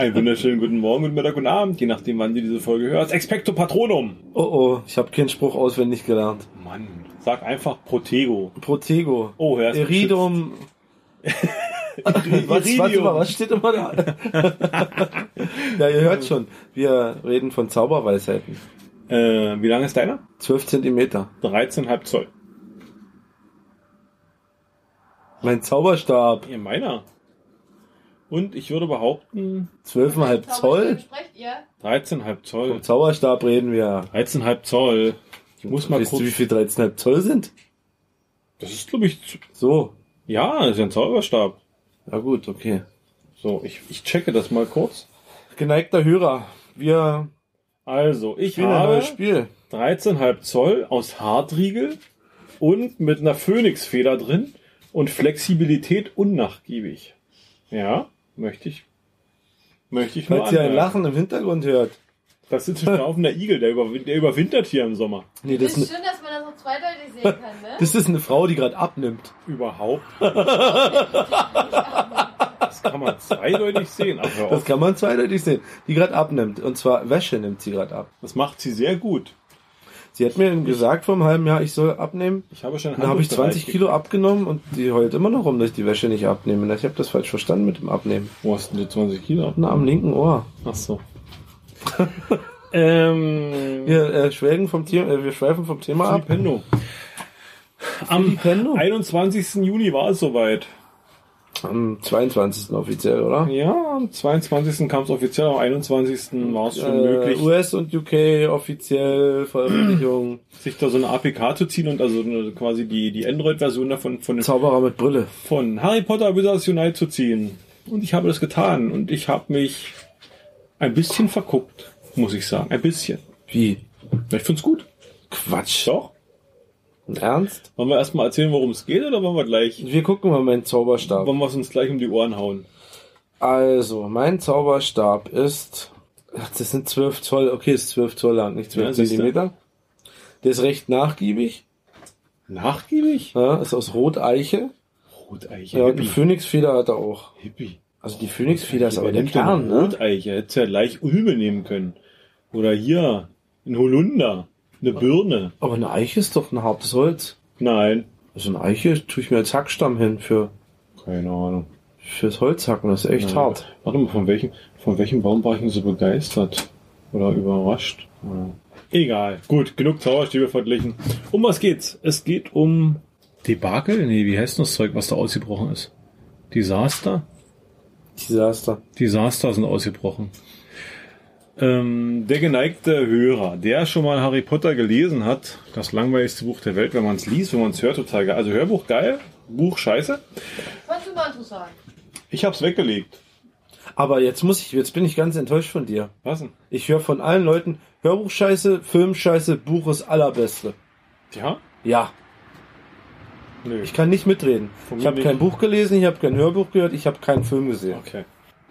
Einen wunderschönen guten Morgen, guten Mittag, guten Abend, je nachdem, wann du diese Folge hörst. Expecto Patronum. Oh oh, ich habe keinen Spruch auswendig gelernt. Mann, sag einfach Protego. Protego. Oh, er ist Eridum. was, was, Iridium. was steht immer da? ja, ihr hört schon. Wir reden von Zauberweisheiten. Äh, wie lang ist deiner? 12 Zentimeter. 13,5 Zoll. Mein Zauberstab. Ja, meiner. Und ich würde behaupten, 12,5 Zoll? Sprecht ihr? 13,5 Zoll. Vom Zauberstab reden wir. 13,5 Zoll. Ich muss mal Weißt kurz. du, wie viel 13,5 Zoll sind? Das ist, glaube ich, So. ja, das ist ja ein Zauberstab. Ja gut, okay. So, ich, ich checke das mal kurz. Geneigter Hörer, wir Also, ich habe neues Spiel. 13,5 Zoll aus Hartriegel und mit einer Phönixfeder drin und Flexibilität unnachgiebig. Ja, möchte ich. Möchte ich nur Falls ihr ein. Lachen im Hintergrund hört. Das ist ein schlafender Igel, der, überwin der überwintert hier im Sommer. Nee, Das das ist, eine, schön, dass man das so zweideutig sehen kann, ne? das ist eine Frau, die gerade abnimmt. Überhaupt. Das kann man zweideutig sehen. Aber Das kann man zweideutig sehen. Die gerade abnimmt. Und zwar Wäsche nimmt sie gerade ab. das macht sie sehr gut. Sie hat mir gesagt vor einem halben Jahr, ich soll abnehmen. Ich habe schon Dann habe ich Handlungsbereich 20 Kilo abgenommen und die heult immer noch rum, dass ich die Wäsche nicht abnehme. Ich habe das falsch verstanden mit dem Abnehmen. Wo hast du denn die 20 Kilo? Na, am linken Ohr. Ach so. ähm, Wir äh, schwelgen vom Thema, äh, wir schweifen vom Thema ab. Am Filipendo? 21. Juni war es soweit. Am 22. offiziell, oder? Ja, am 22. kam es offiziell, am 21. war es schon Äh, möglich, US und UK offiziell Veröffentlichung. sich da so eine APK zu ziehen und also quasi die, die Android-Version davon von, Zauberer mit Brille. von Harry Potter Wizards Unite zu ziehen. Und ich habe das getan und ich habe mich ein bisschen verguckt, muss ich sagen. Ein bisschen. Wie? Ich find's gut. Quatsch. Doch. Ernst? Wollen wir erstmal erzählen, worum es geht oder wollen wir gleich, Wir gucken mal meinen Zauberstab. wollen wir es uns gleich um die Ohren hauen? Also, mein Zauberstab ist. Ach, das sind 12 Zoll. Okay, ist 12 Zoll lang, nicht 12 Ja. Zentimeter. Der ist recht nachgiebig. Nachgiebig? Ja, ist aus Roteiche. Roteiche. Ja, und die Hippie. Phönixfeder hat er auch. Hippie. Also die Phönixfeder ist aber der Kern, ne? Roteiche. Hättest ja gleich Ulme nehmen können. Oder hier, ein Holunder, eine Birne. Aber eine Eiche ist doch ein hartes Holz. Nein. Also eine Eiche tue ich mir als Hackstamm hin für Keine Ahnung. fürs Holzhacken. Das ist echt Nein. hart. Warte mal, von welchem, von welchem Baum war ich denn so begeistert? Oder überrascht? Ja. Egal. Gut, genug Zauberstäbe verglichen. Um was geht's? Es geht um Debakel? Nee, wie heißt denn das Zeug, was da ausgebrochen ist? Desaster? Desaster. Desaster sind ausgebrochen. Ähm, der geneigte Hörer, der schon mal Harry Potter gelesen hat, das langweiligste Buch der Welt, wenn man es liest, wenn man es hört, total geil. Also Hörbuch geil, Buch scheiße. Du mal interessant? Ich hab's weggelegt. Aber jetzt muss ich, jetzt bin ich ganz enttäuscht von dir. Was denn? Ich höre von allen Leuten Hörbuch scheiße, Film scheiße, Buch ist allerbeste. Ja? Ja, Nö. ich kann nicht mitreden. Von Ich habe kein Buch gelesen, ich habe kein Hörbuch gehört, ich habe keinen Film gesehen. Okay.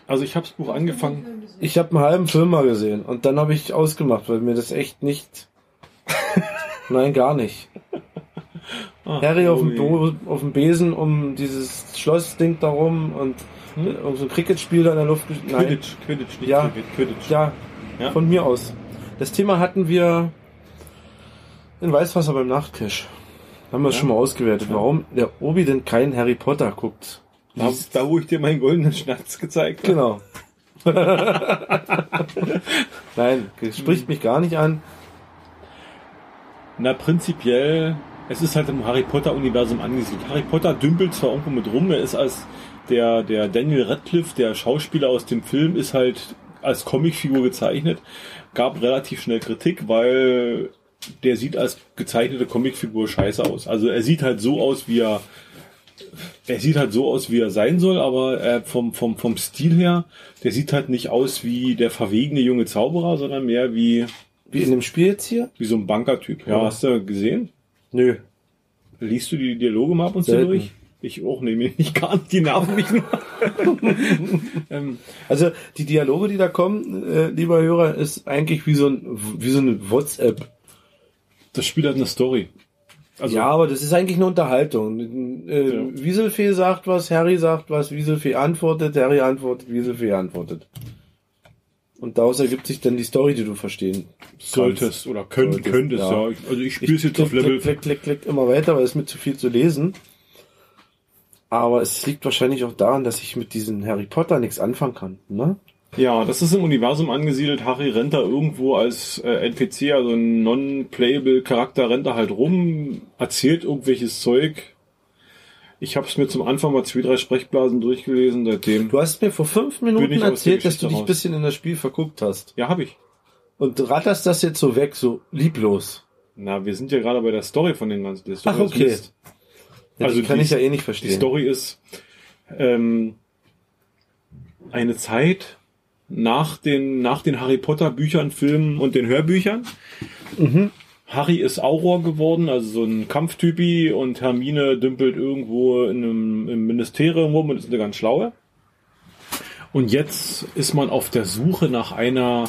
Also ich hab's Buch angefangen. Ich habe einen halben Film mal gesehen und dann habe ich ausgemacht, weil mir das echt nicht. Nein, gar nicht. Ah, Harry auf dem. Bo auf dem Besen um dieses Schlossding darum und Hm? um so ein Cricketspiel da in der Luft. Nein. Quidditch, Quidditch, nicht Ja. Cricket, Quidditch. Ja, Ja. von mir aus. Das Thema hatten wir in Weißwasser beim Nachtcash. Haben wir es Ja. schon mal ausgewertet, warum der Obi denn kein Harry Potter guckt. Da, da, wo ich dir meinen goldenen Schnatz gezeigt habe. Genau. Nein, spricht mich gar nicht an. Na, prinzipiell, es ist halt im Harry Potter-Universum angesiedelt. Harry Potter dümpelt zwar irgendwo mit rum, er ist als der, der Daniel Radcliffe, der Schauspieler aus dem Film, ist halt als Comicfigur gezeichnet. Gab relativ schnell Kritik, weil der sieht als gezeichnete Comicfigur scheiße aus. Also er sieht halt so aus, wie er er sieht halt so aus, wie er sein soll, aber äh, vom, vom, vom Stil her, der sieht halt nicht aus wie der verwegene junge Zauberer, sondern mehr wie, Wie in dem Spiel jetzt hier? wie so ein Bankertyp. Ja, Ja. hast du gesehen? Nö. Liest du die Dialoge mal ab und zu durch? Ich auch, nee, mir nicht gar nicht, die nerven mich nur. ähm, Also die Dialoge, die da kommen, äh, lieber Hörer, ist eigentlich wie so, ein, wie so eine WhatsApp. das Spiel hat eine Story. Also, ja, aber das ist eigentlich eine Unterhaltung. Äh, Ja. Wieselfee sagt was, Harry sagt was, Wieselfee antwortet, Harry antwortet, Wieselfee antwortet. Und daraus ergibt sich dann die Story, die du verstehen Solltest oder könnt, Solltest, könntest, ja. ja. Ich- Also ich spiele es jetzt auf klick, Level. klick, klick, klick, klick immer weiter, weil es mir zu viel zu lesen. Aber es liegt wahrscheinlich auch daran, dass ich mit diesem Harry Potter nichts anfangen kann. Ne? Ja, das ist im Universum angesiedelt. Harry rennt da irgendwo als äh, NPC, also ein non-playable Charakter, rennt da halt rum, erzählt irgendwelches Zeug. Ich habe es mir zum Anfang mal zwei, drei Sprechblasen durchgelesen, seitdem. Du hast mir vor fünf Minuten erzählt, dass du dich ein bisschen in das Spiel verguckt hast. Ja, habe ich. Und ratterst das jetzt so weg, so lieblos. Na, wir sind ja gerade bei der Story von den ganzen. Story Ach, okay. Ja, Also die kann die- ich ja eh nicht Die verstehen. Story ist ähm, eine Zeit nach den, nach den Harry Potter Büchern, Filmen und den Hörbüchern. Mhm. Harry ist Auror geworden, also so ein Kampftypi und Hermine dümpelt irgendwo in einem, im Ministerium rum und ist eine ganz schlaue. Und jetzt ist man auf der Suche nach einer,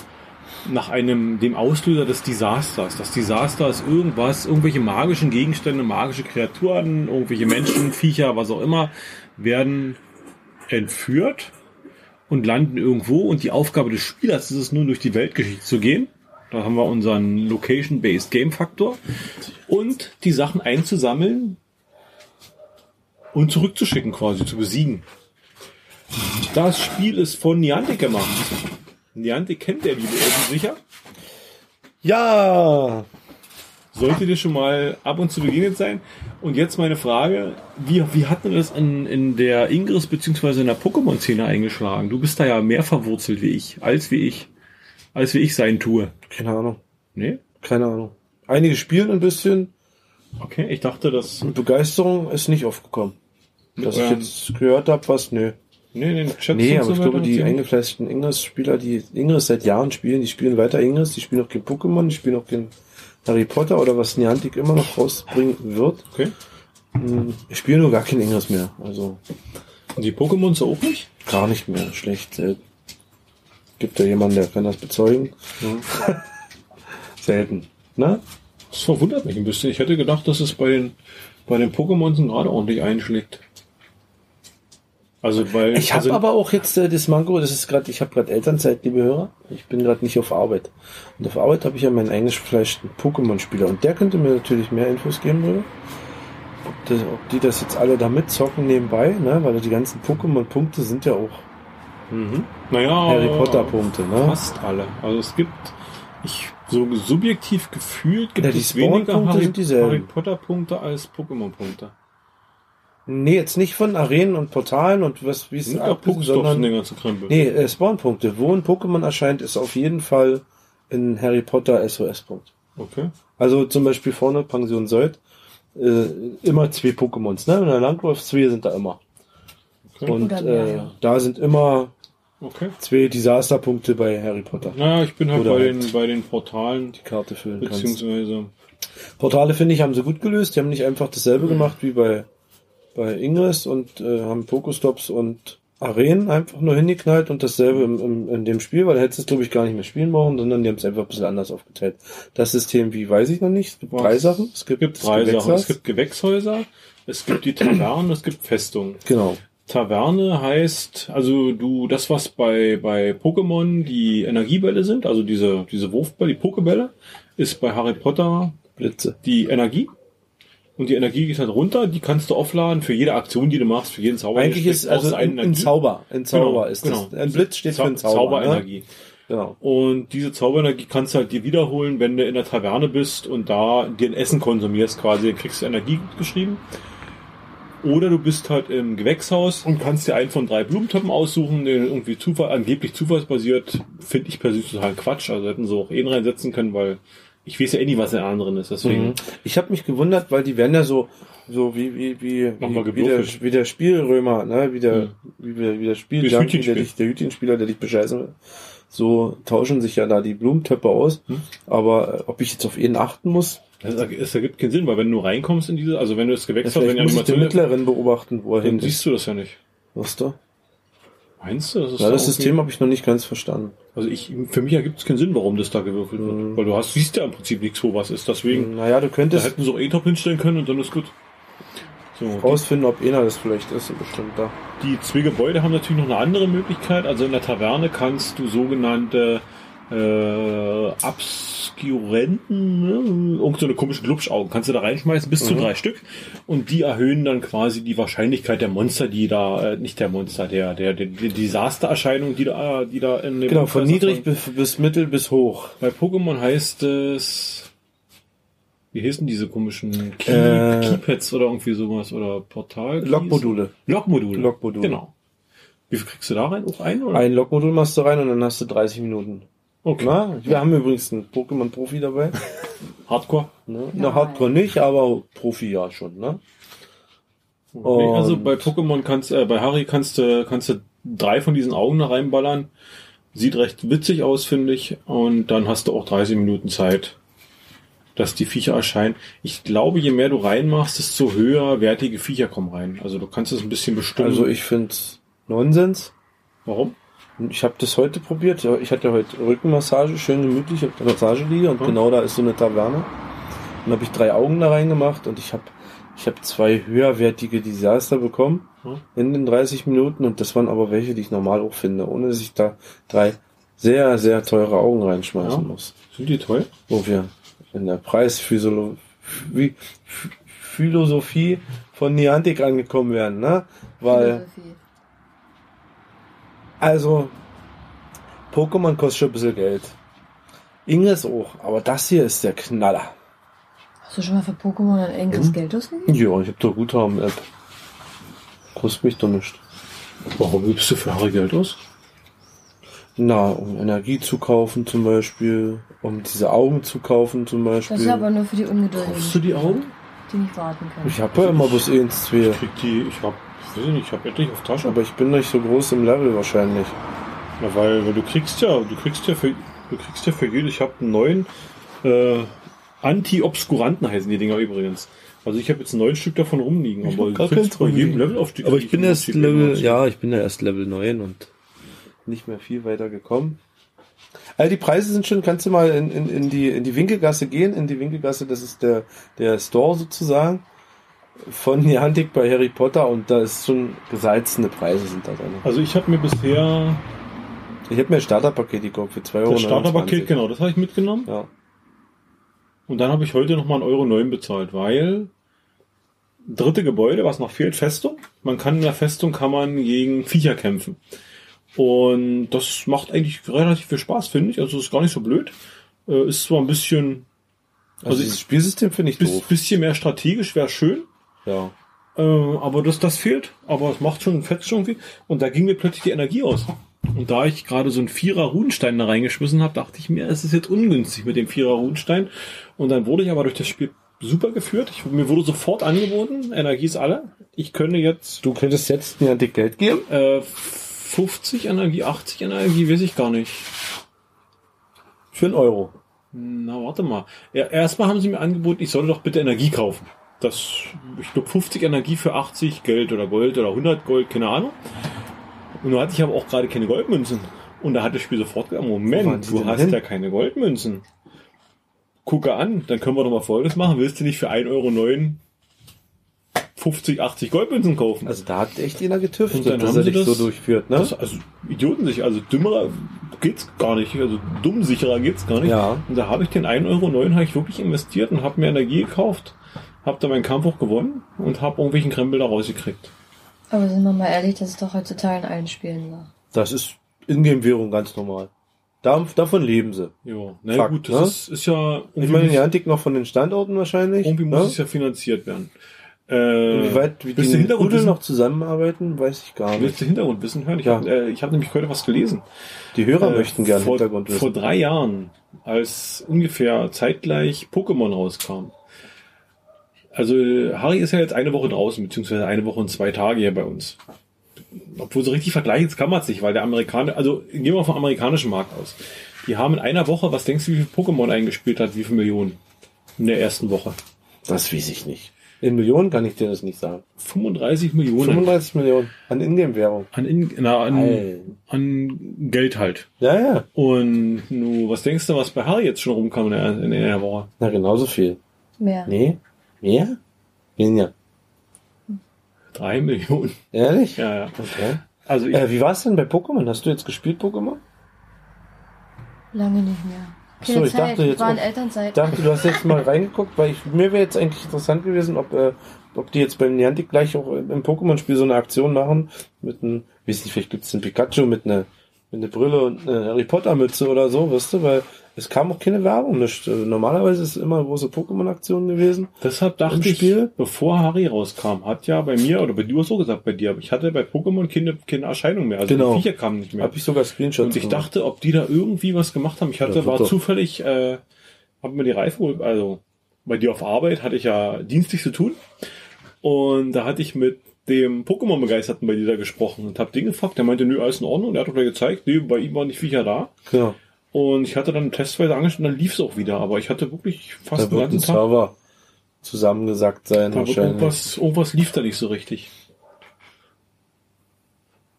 nach einem, dem Auslöser des Desasters. Das Desaster ist irgendwas, irgendwelche magischen Gegenstände, magische Kreaturen, irgendwelche Menschen, Viecher, was auch immer, werden entführt und landen irgendwo und die Aufgabe des Spielers ist es nun durch die Weltgeschichte zu gehen. Da haben wir unseren Location-Based Game Faktor und die Sachen einzusammeln und zurückzuschicken quasi, zu besiegen. Das Spiel ist von Niantic gemacht. Niantic kennt der liebe Elben sicher. Ja! Sollte dir schon mal ab und zu begegnet sein. Und jetzt meine Frage, wie, wie hat man das in, in der Ingress beziehungsweise in der Pokémon-Szene eingeschlagen? Du bist da ja mehr verwurzelt wie ich, als wie ich, als wie ich sein tue. Keine Ahnung. Nee? Keine Ahnung. Einige spielen ein bisschen. Okay, ich dachte, dass... Begeisterung ist nicht aufgekommen. Dass ich Ähm. jetzt gehört habe, was, nö. Nee, den Chat Nee, aber so ich glaube, die eingefleischten Ingress-Spieler, die Ingress seit Jahren spielen, die spielen weiter Ingress, die spielen auch kein Pokémon, die spielen auch kein Harry Potter oder was Niantic immer noch rausbringen wird. Okay. Hm, Ich spiele nur gar kein Ingress mehr. Also Und die Pokémons auch nicht? gar nicht mehr. Schlecht. selten. Gibt da jemanden, der kann das bezeugen? Selten. Ne? Das verwundert mich ein bisschen. Ich hätte gedacht, dass es bei den, bei den Pokémons gerade ordentlich einschlägt. Also, weil. Ich habe also, aber auch jetzt äh, das Mango, das ist gerade, ich habe gerade Elternzeit, liebe Hörer. Ich bin gerade nicht auf Arbeit. Und auf Arbeit habe ich ja meinen eingefleischten Pokémon-Spieler. Und der könnte mir natürlich mehr Infos geben, würde. Ob, das, ob die das jetzt alle da mitzocken nebenbei, ne? Weil die ganzen Pokémon-Punkte sind ja auch Mhm. Naja, Harry Potter-Punkte, ne? Fast alle. Also es gibt, ich so subjektiv gefühlt gibt Ja, die es weniger Harry, sind dieselben. Harry Potter Punkte als Pokémon Punkte. Nee, jetzt nicht von Arenen und Portalen und was, wie es Sind ja sondern den ganzen Krempel. Nee, äh, Spawn-Punkte. Wo ein Pokémon erscheint, ist auf jeden Fall ein Harry Potter SOS-Punkt. Okay. Also zum Beispiel vorne Pension Sold, äh, immer zwei Pokémons, ne? In der Landwurf zwei sind da immer. okay. Und Oder mehr, äh, ja. da sind immer okay. zwei Desasterpunkte bei Harry Potter. Naja, ich bin halt Oder bei halt den, bei den Portalen, Die Karte füllen kannst. beziehungsweise, Portale finde ich haben sie gut gelöst. Die haben nicht einfach dasselbe gemacht wie bei bei Ingress und äh, haben Pokestops und Arenen einfach nur hingeknallt und dasselbe im, im, in dem Spiel, weil da hättest du es glaube ich gar nicht mehr spielen brauchen, sondern die haben es einfach ein bisschen anders aufgeteilt. Das System, wie weiß ich noch nicht. Es gibt drei Sachen. Es gibt, es gibt drei Sachen. Es gibt Gewächshäuser, es gibt die Tavernen, es gibt Festungen. genau. Taverne heißt, also du, das was bei, bei Pokémon die Energiebälle sind, also diese, diese Wurfbälle, die Pokebälle, ist bei Harry Potter Blitze. die Energie. Und die Energie geht halt runter, die kannst du aufladen für jede Aktion, die du machst, für jeden Zauber. Eigentlich ist also ein, ein Zauber. Ein Zauber Genau, ist genau. das. Ein Blitz steht für Zau ein Zauber. Ne? Zauberenergie. Genau. Und diese Zauberenergie kannst du halt dir wiederholen, wenn du in der Taverne bist und da dir ein Essen konsumierst quasi, kriegst du Energie geschrieben. Oder du bist halt im Gewächshaus und kannst dir einen von drei Blumentöpfen aussuchen, den irgendwie Zufall, angeblich zufallsbasiert, finde ich persönlich total Quatsch. Also hätten sie auch einen reinsetzen können, weil ich weiß ja eh nie, was in der anderen ist. Deswegen, Mhm. Ich habe mich gewundert, weil die werden ja so so wie wie wie wie, wie, der, wie der Spielrömer, ne, wie der Mhm. wie, der- wie der Spiel, Wie das der dich der Hütchenspieler, der dich bescheißen will. So tauschen sich ja da die Blumentöpfe aus. Hm. Aber äh, ob ich jetzt auf ihn achten muss, das, das ergibt keinen Sinn, weil wenn du reinkommst in diese, also wenn du ja, Gewächshaus, vielleicht wenn die muss ich Animation, Mittleren beobachten, wo er hin dann ist. siehst du das ja nicht. Weißt du? Meinst du? Das ist Ja, das da System habe ich noch nicht ganz verstanden. Also ich, für mich ergibt es keinen Sinn, warum das da gewürfelt wird. Mhm. Weil du hast, siehst ja im Prinzip nichts, wo was ist. Deswegen, Naja, du da könntest hätten sie auch E-Top hinstellen können und dann ist gut. So, Rausfinden, ob einer das vielleicht ist, bestimmt da. die zwei Gebäude haben natürlich noch eine andere Möglichkeit. Also in der Taverne kannst du sogenannte äh, Obskurenten, ne? irgend so eine komische Glubschaugen, kannst du da reinschmeißen, bis zu drei Stück. Und die erhöhen dann quasi die Wahrscheinlichkeit der Monster, die da, äh, nicht der Monster, der, der, der, die Desastererscheinung, die da, die da in dem Genau, von niedrig bis, bis mittel bis hoch. Bei Pokémon heißt es, wie heißen diese komischen Key, Äh, Keypads oder irgendwie sowas oder Portal? Lokmodule. Lokmodule. Lokmodule. Genau. Wie viel kriegst du da rein? Auch ein oder? Ein Lokmodul machst du rein und dann hast du 30 Minuten. Okay. Na, wir haben übrigens einen Pokémon-Profi dabei. Hardcore. Ne? Na, Hardcore nicht, aber Profi ja schon, ne? Nee, also bei Pokémon kannst, äh, bei Harry kannst du, kannst du drei von diesen Augen da reinballern. Sieht recht witzig aus, finde ich. Und dann hast du auch 30 Minuten Zeit, dass die Viecher erscheinen. Ich glaube, je mehr du reinmachst, desto höher wertige Viecher kommen rein. Also du kannst es ein bisschen bestimmen. Also ich find's Nonsens. Warum? Ich habe das heute probiert. Ich hatte heute Rückenmassage, schön gemütlich auf der Massageliege und Hm. genau da ist so eine Taverne. Dann habe ich drei Augen da reingemacht und ich habe ich hab zwei höherwertige Desaster bekommen Hm. in den 30 Minuten und das waren aber welche, die ich normal auch finde, ohne dass ich da drei sehr, sehr teure Augen reinschmeißen Ja. muss. Sind die toll? Wo wir in der Preisphilosophie Philosophie von Niantic angekommen wären, ne? Weil Philosophie. Also, Pokémon kostet schon ein bisschen Geld. Ingress auch, aber das hier ist der Knaller. Hast du schon mal für Pokémon ein enges Hm? Geld ausgegeben? Ja, ich hab doch Guthaben-App. Kostet mich doch nicht. Warum gibst du für Harry Geld aus? Na, um Energie zu kaufen zum Beispiel, um diese Augen zu kaufen zum Beispiel. Das ist aber nur für die Kaufst du Ungeduldigen, die Augen? die nicht warten können. ich habe ja immer bloß eins, zwei. Ich krieg die, ich hab, weiß ich nicht, ich hab etlich auf Tasche. Aber ich bin nicht so groß im Level wahrscheinlich. Na, weil, weil du kriegst ja, du kriegst ja für, du kriegst ja für jede, ich habe einen neuen, äh, Anti-Obskuranten heißen die Dinger übrigens. Also ich habe jetzt neun Stück davon rumliegen, Ich aber du kriegst bei jedem. Level auf die Aber ich bin erst Level, ja, ich bin ja erst Level 9 und nicht mehr viel weiter gekommen. All die Preise sind schon, kannst du mal in, in, in, die, in die Winkelgasse gehen. In die Winkelgasse, das ist der, der Store sozusagen von Niantic bei Harry Potter und da ist schon gesalzene Preise sind da drin. Also ich habe mir bisher Ich habe mir ein Starterpaket gekauft für 2,29 Euro. das Starterpaket, genau, das habe ich mitgenommen. Ja. Und dann habe ich heute nochmal einen Euro neun bezahlt, weil dritte Gebäude, was noch fehlt, Festung. Man kann in der Festung kann man gegen Viecher kämpfen. Und das macht eigentlich relativ viel Spaß, finde ich. Also ist gar nicht so blöd. Äh, ist zwar ein bisschen, Also, Also ich- Spielsystem finde ich bis, doof. bisschen mehr strategisch, wäre schön. Ja. Äh, aber das, das fehlt. Aber es macht schon fett schon viel. Und da ging mir plötzlich die Energie aus. Und da ich gerade so einen Vierer Runenstein da reingeschmissen habe, dachte ich mir, es ist jetzt ungünstig mit dem Vierer Runenstein. Und dann wurde ich aber durch das Spiel super geführt. Ich, mir wurde sofort angeboten, Energie ist alle. Ich könnte jetzt Du könntest jetzt Niantic Geld geben? äh, 50 Energie, 80 Energie, weiß ich gar nicht. Für einen Euro. Na, warte mal. Ja, erstmal haben sie mir angeboten, ich solle doch bitte Energie kaufen. Das, ich glaube, 50 Energie für 80 Geld oder Gold oder 100 Gold, keine Ahnung. Und nun hatte ich aber auch gerade keine Goldmünzen. Und da hat das Spiel sofort gesagt, Moment, du hast hin? ja keine Goldmünzen. Gucke an, dann können wir doch mal Folgendes machen. Willst du nicht für 1,09 Euro 50, 80 Goldmünzen kaufen? Also da hat echt jeder getüftelt, Und dann dass haben er sie dich das- so durchführt, ne? Das, also Idioten sich, also dümmerer geht's gar nicht, also dummsicherer geht's gar nicht. Ja. Und da habe ich den 1,09 Euro habe ich wirklich investiert und habe mir Energie gekauft, habe da meinen Kampf auch gewonnen und habe irgendwelchen Krempel da rausgekriegt. Aber sind wir mal ehrlich, das ist doch heutzutage in allen Spielen so. Das ist Ingame-Währung ganz normal. Da, davon leben sie. Ja, na Fakt, gut, das ne? ist, ist ja Ich meine, muss, Niantic noch von den Standorten wahrscheinlich. irgendwie muss ne? es ja finanziert werden. Äh, Wie weit wie willst die Hintergrund noch zusammenarbeiten, weiß ich gar Willst nicht. du Hintergrundwissen hören? Ich Ja. habe äh, ich hab nämlich heute was gelesen. Die Hörer Äh, möchten gerne vor, Hintergrund wissen. Vor drei Jahren, als ungefähr zeitgleich Pokémon rauskam. Also Harry ist ja jetzt eine Woche draußen, beziehungsweise eine Woche und zwei Tage hier bei uns. Obwohl so richtig vergleichen das kann man es nicht, weil der Amerikaner, also gehen wir vom amerikanischen Markt aus. Die haben in einer Woche, was denkst du, wie viel Pokémon eingespielt hat, wie viele Millionen? In der ersten Woche. Das weiß ich nicht. In Millionen kann ich dir das nicht sagen. 35 Millionen 35 Millionen an Ingame-Währung. an, in, na, an, an Geld halt. Ja, ja. Und nu, was denkst du, was bei Harry jetzt schon rumkam in der, in der Woche? Na, genauso viel. Mehr. Nee? Mehr? Weniger. Drei Millionen. Ehrlich? Ja, ja. Okay. Also ich, Äh, wie war's denn bei Pokémon? Hast du jetzt gespielt, Pokémon? Lange nicht mehr. so, Keine ich Zeit, dachte jetzt war auch- dachte, du hast jetzt mal reingeguckt, weil ich, mir wäre jetzt eigentlich interessant gewesen, ob, äh, ob die jetzt beim Niantic gleich auch im Pokémon-Spiel so eine Aktion machen mit einem, weiß nicht, vielleicht gibt's einen Pikachu mit einer mit einer Brille und einer Harry Potter Mütze oder so, weißt du, weil es kam auch keine Werbung. Nicht. Also Normalerweise ist es immer große Pokémon-Aktion gewesen. deshalb dachte ich, Spiel? bevor Harry rauskam, hat ja bei mir, oder bei dir so gesagt, bei dir, aber ich hatte bei Pokémon keine, keine Erscheinung mehr. Also Genau. die Viecher kamen nicht mehr. Habe ich sogar Screenshots Und ich gemacht. dachte, ob die da irgendwie was gemacht haben. Ich hatte, Ja, war zufällig, äh, hab mir die Reife, geholt. also bei dir auf Arbeit hatte ich ja dienstlich zu tun. Und da hatte ich mit dem Pokémon-Begeisterten bei dir da gesprochen und hab den gefragt. Der meinte, nö, alles in Ordnung. Der hat doch gleich gezeigt, nee, bei ihm waren die Viecher da. Genau. Und ich hatte dann testweise angeschaut und dann lief es auch wieder. Aber ich hatte wirklich fast Da den wird ganzen Tag. Server zusammengesackt sein Da wahrscheinlich. irgendwas, irgendwas lief da nicht so richtig.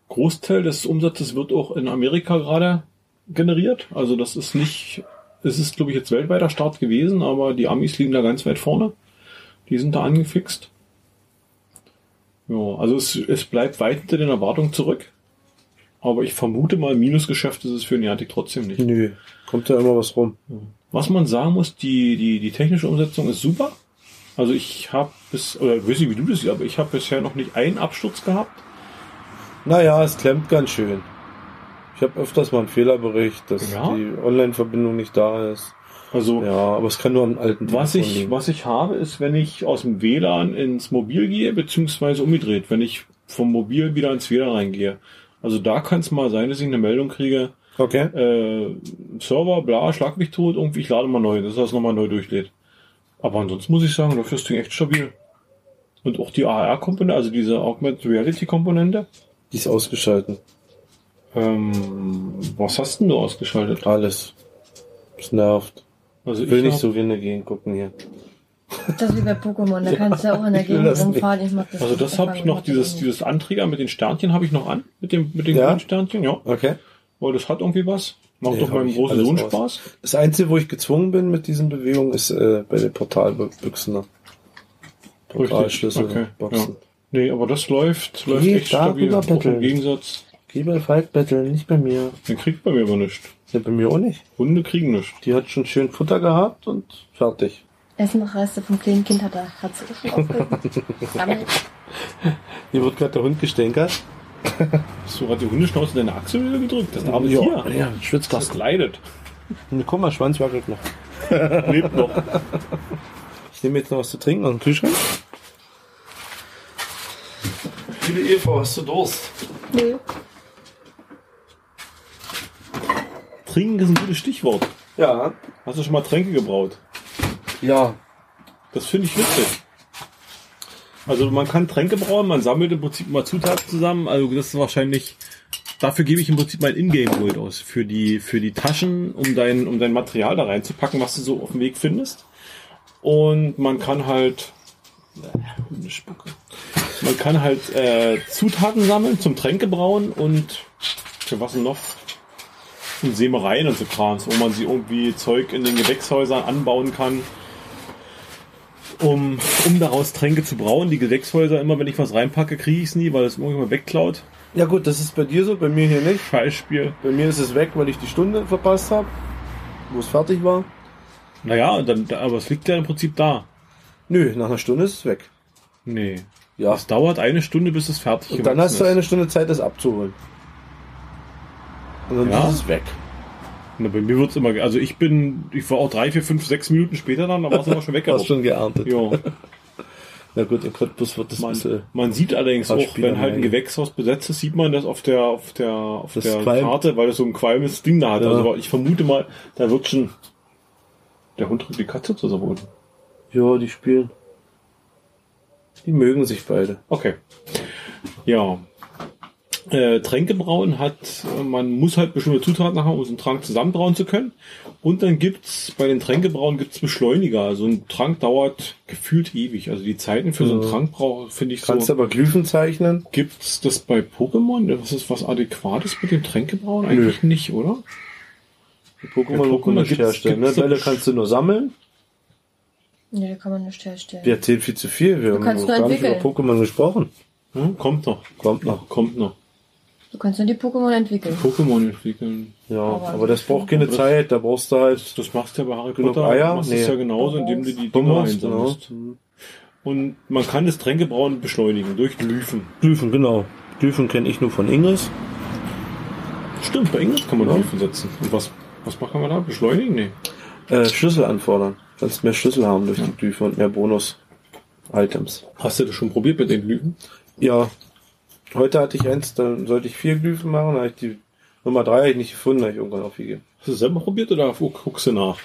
Großteil des Umsatzes wird auch in Amerika gerade generiert. Also das ist nicht, es ist glaube ich jetzt weltweiter Start gewesen, aber die Amis liegen da ganz weit vorne. Die sind da angefixt. Ja, also es, es bleibt weit hinter den Erwartungen zurück. Aber ich vermute mal, Minusgeschäft ist es für Niantic trotzdem nicht. Nö, kommt da immer was rum. Was man sagen muss, die, die, die technische Umsetzung ist super. Also ich habe bis, oder ich weiß nicht, wie du das siehst, aber ich habe bisher noch nicht einen Absturz gehabt. Naja, es klemmt ganz schön. Ich habe öfters mal einen Fehlerbericht, dass Ja? die Online-Verbindung nicht da ist. Also Ja, aber es kann nur am alten was Telefon ich, liegen. was ich habe, ist, wenn ich aus dem WLAN ins Mobil gehe, beziehungsweise umgedreht, wenn ich vom Mobil wieder ins WLAN reingehe. Also da kann es mal sein, dass ich eine Meldung kriege, Okay. äh, Server, bla, schlag mich tot, irgendwie, ich lade mal neu, dass das nochmal neu durchlädt. Aber ansonsten muss ich sagen, läuft das Ding echt stabil. Und auch die AR-Komponente, also diese Augmented Reality-Komponente. Die ist ausgeschalten. Ähm, was hast denn du ausgeschaltet? Alles. Es nervt. Also Ich will nicht so wie in der Gegend gucken hier. Das ist wie bei Pokémon, da kannst du ja auch in der Gegend rumfahren. Ich mag das Also das habe ich noch, dieses, dieses Anträger mit den Sternchen habe ich noch an, mit dem, mit den Ja? grünen Sternchen, ja. Okay. Weil das hat irgendwie was. Macht Nee, doch meinem großen Sohn aus. Spaß. Das Einzige, wo ich gezwungen bin mit diesen Bewegungen, ist äh, bei den Portalbüchsen. ne? Portalschlüssel. okay, Boxen. Nee, aber das läuft, läuft echt stabil. Auch im. Gegensatz, Geh bei Falk betteln, nicht bei mir. den kriegt bei mir aber nichts. Ja, bei mir auch nicht. Hunde kriegen nichts. Die hat schon schön Futter gehabt und fertig. Essen noch Reste vom kleinen Kind hat er, hat sie schon aufgegessen. Sammelt. Hier wird gerade der Hund gestänkert. Hast du gerade die Hundeschnauze in deine Achsel wieder gedrückt? Das arme ja, Tier. ja, schwitzt Das das. leidet. Guck mal, Schwanz wackelt noch. Lebt noch. Ich nehme jetzt noch was zu trinken aus dem Kühlschrank. Liebe Eva, hast du Durst? Nö. Trinken ist ein gutes Stichwort. Ja. Hast du schon mal Tränke gebraut? Ja. Das finde ich witzig. Also man kann Tränke brauen, man sammelt im Prinzip mal Zutaten zusammen. Also das ist wahrscheinlich. Dafür gebe ich im Prinzip mein Ingame Gold aus für die für die Taschen, um dein um dein Material da reinzupacken, was du so auf dem Weg findest. Und man kann halt äh, Hundespucke. man kann halt äh, Zutaten sammeln zum Tränke brauen und für was denn noch? Und Sämereien und so Krams, wo man sie irgendwie Zeug in den Gewächshäusern anbauen kann um, um daraus Tränke zu brauen. Die Gewächshäuser, immer wenn ich was reinpacke, kriege ich es nie, weil es irgendjemand wegklaut. Ja gut, das ist bei dir so, bei mir hier nicht. Beispiel. Bei mir ist es weg, weil ich die Stunde verpasst habe, wo es fertig war. Naja, dann, aber es liegt ja im Prinzip da. Nö, nach einer Stunde ist es weg. Nee. Ja. Es dauert eine Stunde, bis es fertig Und dann hast du ist. eine Stunde Zeit, das abzuholen. Und dann Ja? ist es weg. Na, bei mir wird's immer, also ich bin, ich war auch drei, vier, fünf, sechs Minuten später dann, da war es immer schon Hast weggeraubt. schon geerntet. Jo. Na gut, in Cottbus wird das Man, man sieht allerdings auch, Spieler wenn halt ein. Gewächshaus besetzt ist, sieht man das auf der, auf der, auf Das der qualmt. Karte, weil das so ein qualmendes Ding da hat. Ja. Also ich vermute mal, da wird schon, der Hund drückt die Katze zu Boden. Ja, die spielen. Die mögen sich beide. Okay. Ja. Äh, Tränke brauen hat, äh, man muss halt bestimmte Zutaten haben, um so einen Trank zusammenbrauen zu können. Und dann gibt's, bei den Tränkebrauen gibt's Beschleuniger. Also ein Trank dauert gefühlt ewig. Also die Zeiten für so einen Ja. Trank brauche, finde ich Kannst so. aber Glyphen zeichnen. Gibt's das bei Pokémon? Was ist was Adäquates mit dem Tränkebrauen? Eigentlich nicht, oder? Die Pokémon Pokémon Pokémon nicht herstellen. Ne? gibt's so Bälle Besch- kannst du nur sammeln. Nee, da kann man nicht herstellen. Wir erzählen viel zu viel. Wir haben kannst noch gar nicht über. Pokémon gesprochen. Hm? Kommt noch. Kommt noch. Kommt noch. Du kannst nur die Pokémon entwickeln. Pokémon entwickeln. Ja, Aber aber, das braucht keine das- Zeit, da brauchst du halt Das machst du ja bei Harry Potter. Eier? machst Nee. es ja genauso, indem du die Dinger Bonbons, genau. einsammelst. Und man kann das Tränkebrauen beschleunigen durch Glyphen. Glyphen, genau. Glyphen kenne ich nur von Ingris. Stimmt, bei Ingrid kann man Ja. Glyphen setzen. Und was, was kann man da? Beschleunigen? Nee. Äh, Schlüssel anfordern. Kannst mehr Schlüssel haben durch die Glyphen und mehr Bonus-Items. Hast du das schon probiert mit den Glyphen? Ja. Heute hatte ich eins, dann sollte ich vier Glyphen machen, habe ich die Nummer drei ich nicht gefunden, habe ich irgendwann aufgegeben. Hast du selber probiert oder guckst du nach?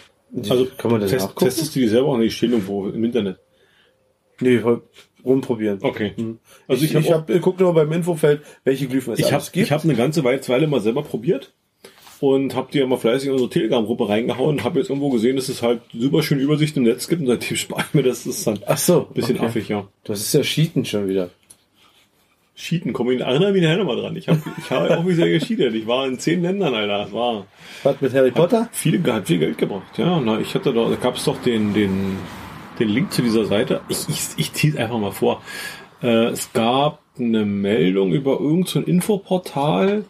Also kann man das test, nachgucken? testest du die selber auch nicht? Stehen irgendwo im Internet. Nee, rumprobieren. Okay. Hm. Also ich, ich, ich, habe hab, guck nur beim Infofeld, welche Glyphen es ich hab, gibt. ich hab eine ganze Weile mal selber probiert und habe die immer fleißig in unsere Telegram-Gruppe reingehauen und habe jetzt irgendwo gesehen, dass es halt super schön Übersicht im Netz gibt und seitdem spare ich mir das. Das ist dann Ach so, ein bisschen okay. affig, ja. Das ist ja Cheaten schon wieder. Cheaten, komm ich erinnere mich nachher nochmal dran. Ich habe ich hab wieder gecheatet. Ich war in zehn Ländern, Alter. Das war Was mit Harry Potter? viel, hat viel Geld gebracht. Ja, na, ich hatte da, da gab es doch den, den, den Link zu dieser Seite. Ich, ich, ich ziehe einfach mal vor. Äh, es gab eine Meldung über irgendein so Infoportal.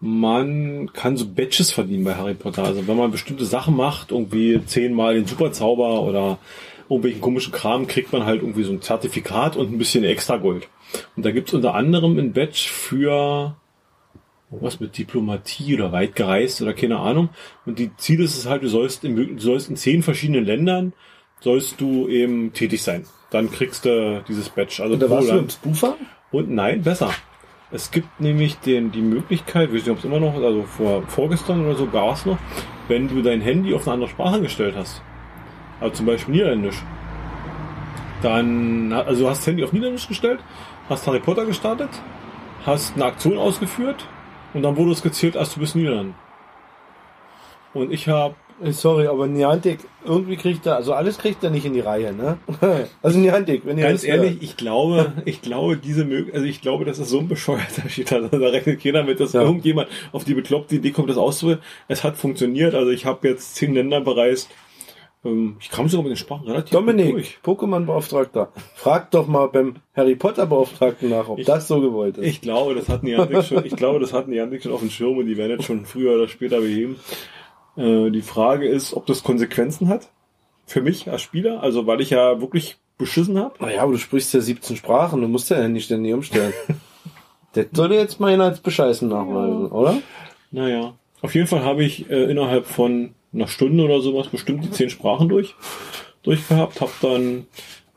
Man kann so Badges verdienen bei Harry Potter. Also wenn man bestimmte Sachen macht, irgendwie zehnmal den Superzauber oder irgendwelchen komischen Kram, kriegt man halt irgendwie so ein Zertifikat und ein bisschen extra Gold. Und da gibt's unter anderem ein Badge für was mit Diplomatie oder weit gereist oder keine Ahnung. Und die Ziel ist es halt, du sollst in, du sollst in zehn verschiedenen Ländern sollst du eben tätig sein. Dann kriegst du dieses Badge. Also Und da warst du im. Spoofer? Und nein, besser. Es gibt nämlich den, die Möglichkeit, ich weiß nicht, ob es immer noch, also vor, vorgestern oder so war es noch, wenn du dein Handy auf eine andere Sprache gestellt hast. Also zum Beispiel Niederländisch. Dann, also du hast das Handy auf Niederländisch gestellt, hast Harry Potter gestartet, hast eine Aktion ausgeführt und dann wurde es gezählt, als du bist Niederlanden. Und ich habe Äh, Sorry, aber Niantic, irgendwie kriegt er, also alles kriegt er nicht in die Reihe, ne? Also Niantic, wenn ihr Ganz das ehrlich, hört. ich glaube, ich glaube, diese also ich glaube, das ist so ein bescheuerter Shit. Also da rechnet keiner mit, dass Ja. irgendjemand auf die bekloppte Idee kommt, das auszuprobieren. Es hat funktioniert. Also ich habe jetzt zehn Länder bereist. Ähm, Ich kam sogar mit den Sprachen relativ gut Dominik. Pokémon-Beauftragter, frag doch mal beim Harry Potter-Beauftragten nach, ob Ich- das so gewollt ist. Ich glaube, das hat Niantic schon, ich glaube, das hat Niantic schon auf dem Schirm und die werden jetzt schon früher oder später beheben. Äh, die Frage ist, ob das Konsequenzen hat. Für mich als Spieler. Also weil ich ja wirklich beschissen habe. Naja, aber du sprichst ja 17 Sprachen, du musst ja nicht ständig umstellen. das sollte jetzt mal einer als Bescheißen nachweisen, oder? Naja. Auf jeden Fall habe ich äh, innerhalb von einer Stunde oder sowas bestimmt die zehn Sprachen durch, durchgehabt. Hab dann,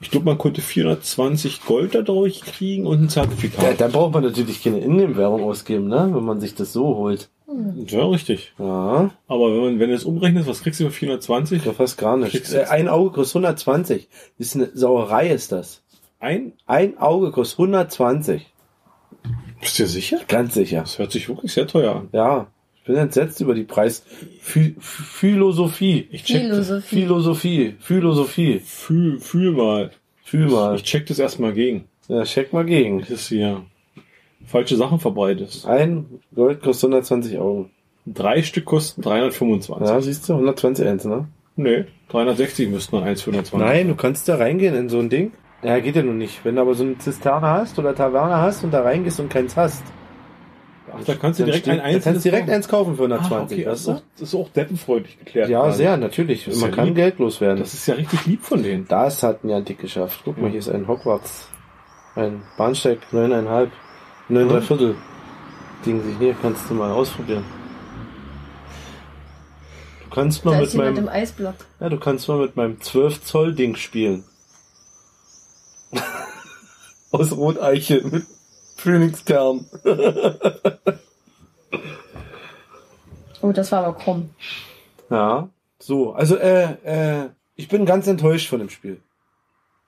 ich glaube, man konnte 420 Gold dadurch kriegen und ein Ja, Zertifikat. da braucht man natürlich keine Ingame-Währung ausgeben, ne? Wenn man sich das so holt. Ja, richtig. Ja, Aber wenn man, wenn du es umrechnest, was kriegst du für 420? ja fast gar nicht. Kriegst Äh, ein Auge kostet 120. Das ist eine Sauerei, ist das. Ein? Ein Auge kostet 120. Bist du dir sicher? Ganz sicher. Das hört sich wirklich sehr teuer an. Ja, bin entsetzt über die Preis. Phi- Philosophie. Ich check. Philosophie. Philosophie. Philosophie. Fühl, fühl mal. Fühl mal. Ich check das erstmal gegen. Ja, check mal gegen. Das ist hier falsche Sachen verbreitest. Ein Gold kostet 120 Euro. Drei Stück kosten 325. Ja, siehst du, 120 eins, ne? Nee, 360 müssten dann 1 für 120. Nein, du kannst da reingehen in so ein Ding. Ja, geht ja nun nicht. Wenn du aber so eine Zisterne hast oder Taverne hast und da reingehst und keins hast, Ach, da kannst du direkt steht- ein da einzelnes kannst du direkt kaufen. eins kaufen für Ah, 120. okay, das, weißt ist du? auch, das ist auch deppenfreundlich geklärt. Ja, quasi. sehr, natürlich. Man ja kann lieb. Geld loswerden. Das ist ja richtig lieb von denen. Das hat Niantic geschafft. Guck mal, hier ist ein Hogwarts. Ein Bahnsteig, neuneinhalb, neun, Mhm. drei Viertel. Ding, hier kannst du mal ausprobieren. Du kannst Da mal ist mit meinem, Eisblock. ja, du kannst mal mit meinem 12 Zoll Ding spielen. Aus Roteiche mit Phoenixkern. Oh, das war aber krumm. Ja. So, also äh, äh, ich bin ganz enttäuscht von dem Spiel.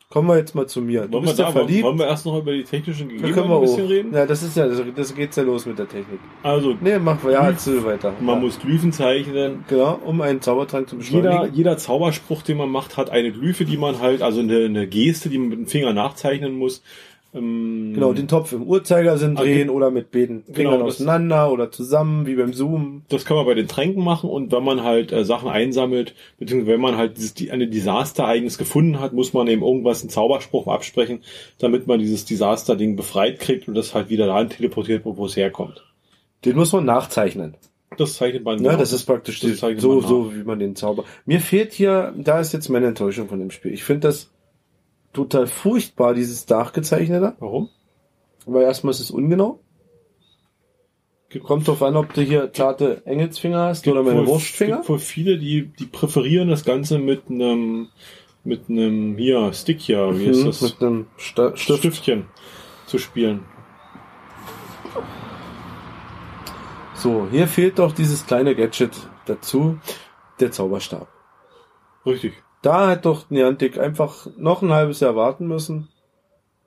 Kommen wir jetzt mal zu mir. Du Wollen wir, bist ja da, verliebt. wollen wir erst noch über die technischen Da Gegebenheiten können wir ein bisschen auch. reden? Ja, das ist ja, das, das geht's ja los mit der Technik. Also, Nee, mach wir, ja, erzähl weiter. man ja. muss Glyphen zeichnen. Genau, um einen Zaubertrank zu Jeder, beschleunigen. jeder Zauberspruch, den man macht, hat eine Glyphe, die man halt, also eine, eine Geste, die man mit dem Finger nachzeichnen muss. Ähm, Genau, den Topf im Uhrzeigersinn drehen oder mit beiden Fingern Genau, auseinander oder zusammen, wie beim Zoom. Das kann man bei den Tränken machen und wenn man halt äh, Sachen einsammelt, beziehungsweise wenn man halt dieses, die, eine Desasterereignis gefunden hat, muss man eben irgendwas, einen Zauberspruch absprechen, damit man dieses Desaster-Ding befreit kriegt und das halt wieder dahin teleportiert, wo wo es herkommt. Den muss man nachzeichnen. Das zeichnet man Ja, das ist praktisch Das so, so, wie man den Zauber. Mir fehlt hier, da ist jetzt meine Enttäuschung von dem Spiel. Ich finde das total furchtbar, dieses nachgezeichnete, Warum? weil erstmal ist es ungenau. Kommt drauf an, ob du hier zarte Engelsfinger hast oder meine wohl- Wurstfinger. gibt wohl viele, die, die präferieren das Ganze mit einem, mit einem, hier, Stick hier, wie ist Mhm, das? Mit einem Sta Stift. Stiftchen zu spielen. So, hier fehlt doch dieses kleine Gadget dazu, der Zauberstab. Richtig. Da hat doch Niantic einfach noch ein halbes Jahr warten müssen.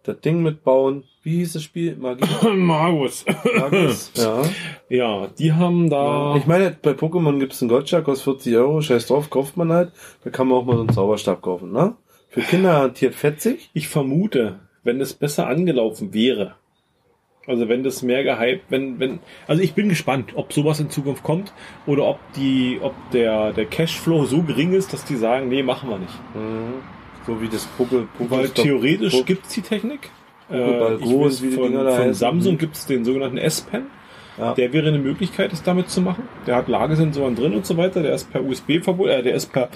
Das Ding mitbauen. Wie hieß das Spiel? Magie? Magus. Magus? ja. Ja, die haben da. Ich meine, bei Pokémon gibt es einen Gotcha, kostet 40 Euro, scheiß drauf, kauft man halt. Da kann man auch mal so einen Zauberstab kaufen, ne? Für Kinder garantiert fetzig. Ich vermute, wenn es besser angelaufen wäre, also wenn das mehr gehypt, wenn, wenn, also ich bin gespannt, ob sowas in Zukunft kommt oder ob die, ob der, der Cashflow so gering ist, dass die sagen, nee, machen wir nicht. So wie das Poké, Poké Weil theoretisch Poké- gibt's die Technik. Ich Go weiß, von, von. Samsung Mhm. gibt's den sogenannten S-Pen. Ja. Der wäre eine Möglichkeit, es damit zu machen. Der hat Lagesensoren drin und so weiter. Der ist per USB verbunden, äh, der ist per,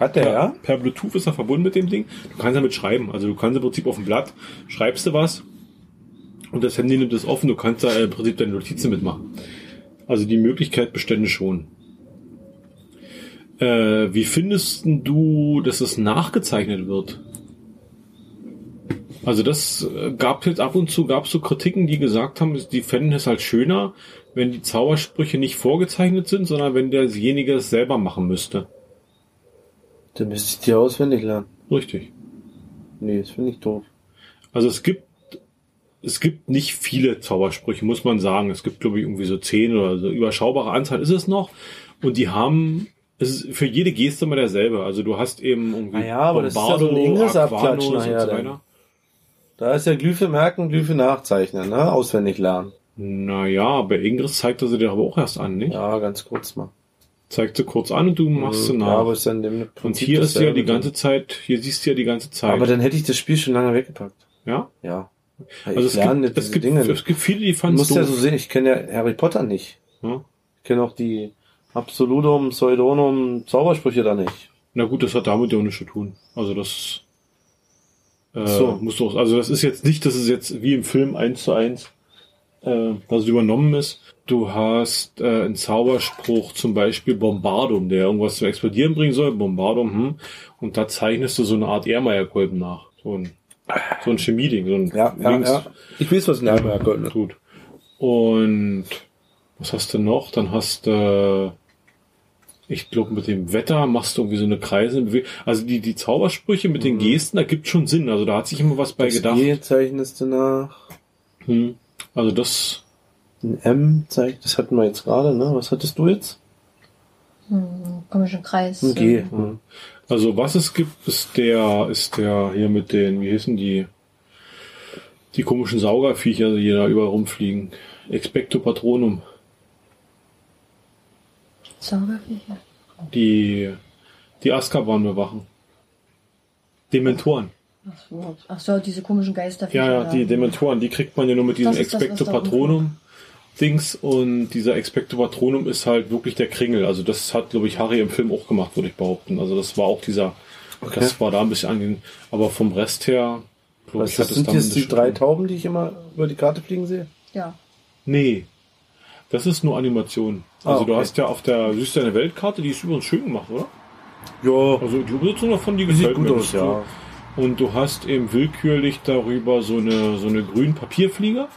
Hat der, per, ja? per Bluetooth ist er verbunden mit dem Ding. Du kannst damit schreiben. Also du kannst im Prinzip auf dem Blatt, schreibst du was und das Handy nimmt es offen. Du kannst da im Prinzip deine Notizen mitmachen. Also die Möglichkeit bestände schon. Äh, wie findest du, dass es nachgezeichnet wird? Also das äh, gab jetzt ab und zu gab so Kritiken, die gesagt haben, die fänden es halt schöner, wenn die Zaubersprüche nicht vorgezeichnet sind, sondern wenn derjenige es selber machen müsste. Dann müsste ich die auswendig lernen. Richtig. Nee, das finde ich doof. Also es gibt es gibt nicht viele Zaubersprüche, muss man sagen. Es gibt glaube ich irgendwie so zehn oder so überschaubare Anzahl ist es noch. Und die haben es ist für jede Geste mal derselbe. Also du hast eben irgendwie Naja, aber das ist ja so ein nachher so weiter. Da ist ja Glyphe merken, Glyphe nachzeichnen, ne? Auswendig lernen. Naja, bei Ingress zeigt er sie dir aber auch erst an, nicht? Ja, ganz kurz mal. Zeigt sie kurz an und du machst sie Mhm. nach. Ja, aber ist dann dem und hier ist ja die ganze Zeit, hier siehst du ja die ganze Zeit. Aber dann hätte ich das Spiel schon lange weggepackt. ja? Ja. Also es lerne gibt, es, gibt, Dinge es gibt viele, die Du fanden es musst ja so sehen, ich kenne ja Harry Potter nicht. Ja? Ich kenne auch die Absolutum, Pseudonum, Zaubersprüche da nicht. Na gut, das hat damit ja auch nichts zu tun. Also das äh, So. musst du auch, also das ist jetzt nicht, dass es jetzt wie im Film eins zu eins äh, dass es übernommen ist. Du hast äh, einen Zauberspruch, zum Beispiel Bombardum, der irgendwas zum Explodieren bringen soll, Bombardum, hm, und da zeichnest du so eine Art Ehrmeierkolben nach. So ein, so ein Chemieding, so ein Ja, ja, links- ja. Ich weiß, was ein Ärmel ist. Gut. Und was hast du noch? Dann hast du, ich glaube, mit dem Wetter machst du irgendwie so eine Kreise. Also die, die Zaubersprüche mit den Gesten, da gibt schon Sinn. Also da hat sich immer was bei Das gedacht. G zeichnest du nach. Hm. Also das, Ein M zeigt, das hatten wir jetzt gerade, ne? Was hattest du jetzt? Hm, komischen Kreis. Ein G. ähm, Hm. Also was es gibt, ist der, ist der hier mit den, wie hießen die, die komischen Saugerviecher, die da überall rumfliegen. Expecto Patronum. Zauberviecher. Die, die Azkaban bewachen. Dementoren. Ach so, ach so, diese komischen Geister. Ja, ja, die Dementoren, die kriegt man ja nur mit diesem Expecto Patronum Dings und dieser Expecto Patronum ist halt wirklich der Kringel. Also das hat, glaube ich, Harry im Film auch gemacht, würde ich behaupten. Also das war auch dieser, Okay. das war da ein bisschen angenehm. Aber vom Rest her, glaube Was ich, hat das es sind jetzt die drei. Tauben, die ich immer über die Karte fliegen sehe? Ja. Nee. Das ist nur Animation. Also Ah, du okay. hast ja auf der, siehst du eine Weltkarte, die ist übrigens schön gemacht, oder? Ja, Also die Umsetzung davon, die sieht gut aus, Das ist ja. Und du hast eben willkürlich darüber so eine, so eine grünen Papierflieger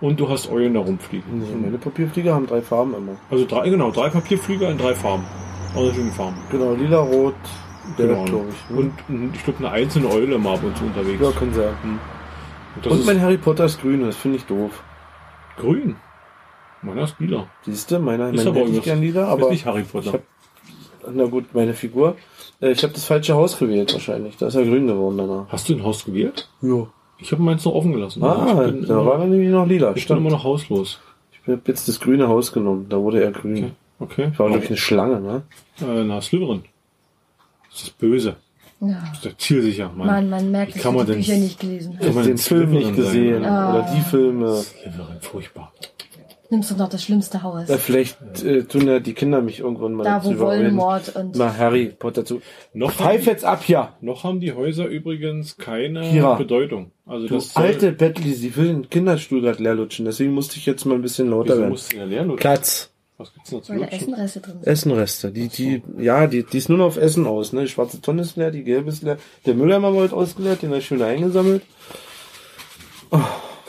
und du hast Eulen da rumfliegen. Nee, meine Papierflieger haben drei Farben immer. Also drei, genau, drei Papierflieger in drei Farben. Unterschiedlichen Farben. Genau, lila, rot, gelb, Genau. glaube ich. Hm. Und ich glaube eine einzelne Eule mal ab und zu unterwegs. ja, kann sein. und das Und ist mein Harry Potter ist grün, das finde ich doof. grün. Meiner ist lila. Siehst du, meiner, Ist aber ich irgendwas- gern lila, ist aber nicht Harry Potter. hab, na gut, meine Figur. Äh, Ich habe das falsche Haus gewählt wahrscheinlich. Da ist er grün geworden danach. Hast du ein Haus gewählt? Ja. Ich habe meins noch offen gelassen. Ah, ich bin, da immer, war dann nämlich noch lila. ich bin Stimmt. immer noch hauslos. Ich habe jetzt das grüne Haus genommen. Da wurde er grün. Okay. Okay. Das war, glaube ich, eine Schlange, ne? Äh, na, Slytherin. Das ist böse. Ja. Das ist der zielsicher, Mann. Man, man merkt, dass man die denn- Bücher nicht gelesen hast. Kann man den Film nicht gesehen. oder? Oder die Filme. Slytherin, furchtbar. Nimmst du noch das schlimmste Haus. Ja, vielleicht äh, tun ja die Kinder mich irgendwann mal Da, wo Voldemort und... mal Harry Potter zu. Noch Pfeif jetzt ab hier! noch haben die Häuser übrigens keine Kira. Bedeutung. Also Du das soll- alte Bettli, sie will den Kinderstuhl gerade leer lutschen, deswegen musste ich jetzt mal ein bisschen lauter Wieso werden. musst du ja lernen? Platz. Was gibt's noch zu Weil da lutschen? Essenreste drin sind. Essenreste. Die, die, ja, die, die ist nur noch auf Essen aus, ne? Die schwarze Tonne ist leer, die gelbe ist leer. Der Mülleimer wurde ausgeleert, den habe ich schön eingesammelt.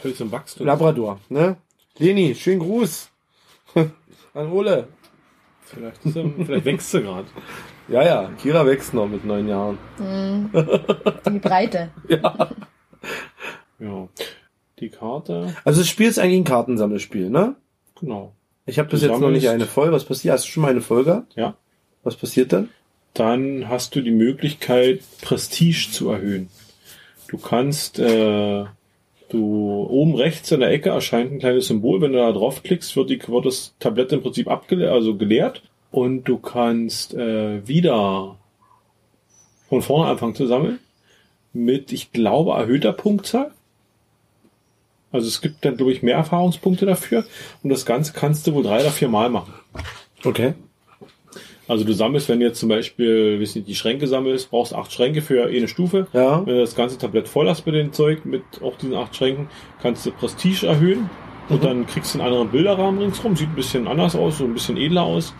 Fällt zum Wachstum. Labrador, ne? Leni, schönen Gruß. An Ole. Vielleicht, ist er, vielleicht wächst sie gerade. Ja, ja, Kira wächst noch mit neun Jahren. Die Breite. Ja. Die Karte, Also das Spiel ist eigentlich ein Kartensammelspiel, ne? genau. Ich habe bis jetzt noch nicht eine voll. Was passiert? Hast du schon mal eine gehabt? Ja. Was passiert dann? Dann hast du die Möglichkeit, Prestige zu erhöhen. Du kannst, äh, du oben rechts in der Ecke erscheint ein kleines Symbol. Wenn du da draufklickst, wird, die, wird das Tablett im Prinzip abgeleert, also geleert. Und du kannst äh, wieder von vorne anfangen zu sammeln. Mit, ich glaube, erhöhter Punktzahl. Also es gibt dann, glaube ich, mehr Erfahrungspunkte dafür. Und das Ganze kannst du wohl drei oder vier Mal machen. Okay. Also du sammelst, wenn du jetzt zum Beispiel, wissen die Schränke sammelst, brauchst acht Schränke für eine Stufe. Ja. Wenn du das ganze Tablett voll hast mit dem Zeug, mit auch diesen acht Schränken, kannst du Prestige erhöhen und Mhm. dann kriegst du einen anderen Bilderrahmen ringsrum, sieht ein bisschen anders aus, so ein bisschen edler aus.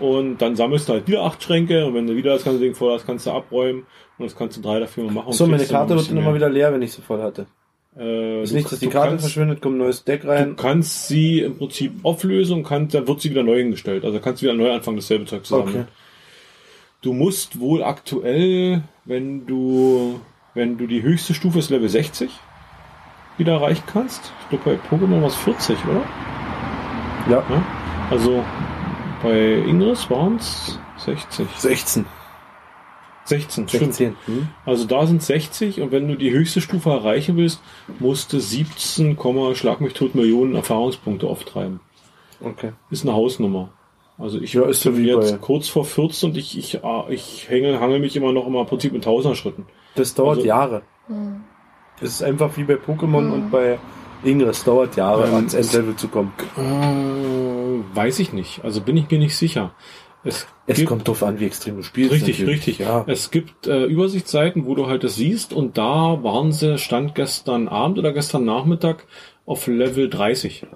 Und dann sammelst du halt wieder acht Schränke und wenn du wieder das ganze Ding voll hast, kannst du abräumen und das kannst du drei dafür machen. So, meine Karte wird dann immer wieder leer, wenn ich sie voll hatte. Äh, Ist du- nicht, dass die du Karte kannst- verschwindet, kommt ein neues Deck Du rein. kannst sie im Prinzip auflösen und kannst, dann wird sie wieder neu hingestellt. Also kannst du wieder neu anfangen, dasselbe Zeug zu sammeln. Okay. Du musst wohl aktuell, wenn du, wenn du die höchste Stufe ist Level 60 wieder erreichen kannst. Ich glaube bei Pokémon war es 40, oder? Ja. Ja? Also bei Ingress waren es 60. 16. 16, stimmt. 16. Hm? Also da sind 60 und wenn du die höchste Stufe erreichen willst, musst du 17, Schlag mich tot Millionen Erfahrungspunkte auftreiben. Okay. Ist eine Hausnummer. Also ich Ja, ist so bin wie jetzt bei- kurz vor 14 und ich, ich, ah, ich hänge, hangel mich immer noch im Prinzip in Tausender Schritten. Das dauert Also- Jahre. Es ist einfach wie bei Pokémon und bei Ingress. Dauert Jahre, Ähm, ans Endlevel zu kommen. Äh, weiß ich nicht. Also bin ich mir nicht sicher. Es, Es gibt, kommt drauf an, wie extrem du spielst. richtig, natürlich. richtig. Ja. Es gibt äh, Übersichtsseiten, wo du halt das siehst und da waren sie, stand gestern Abend oder gestern Nachmittag auf Level 30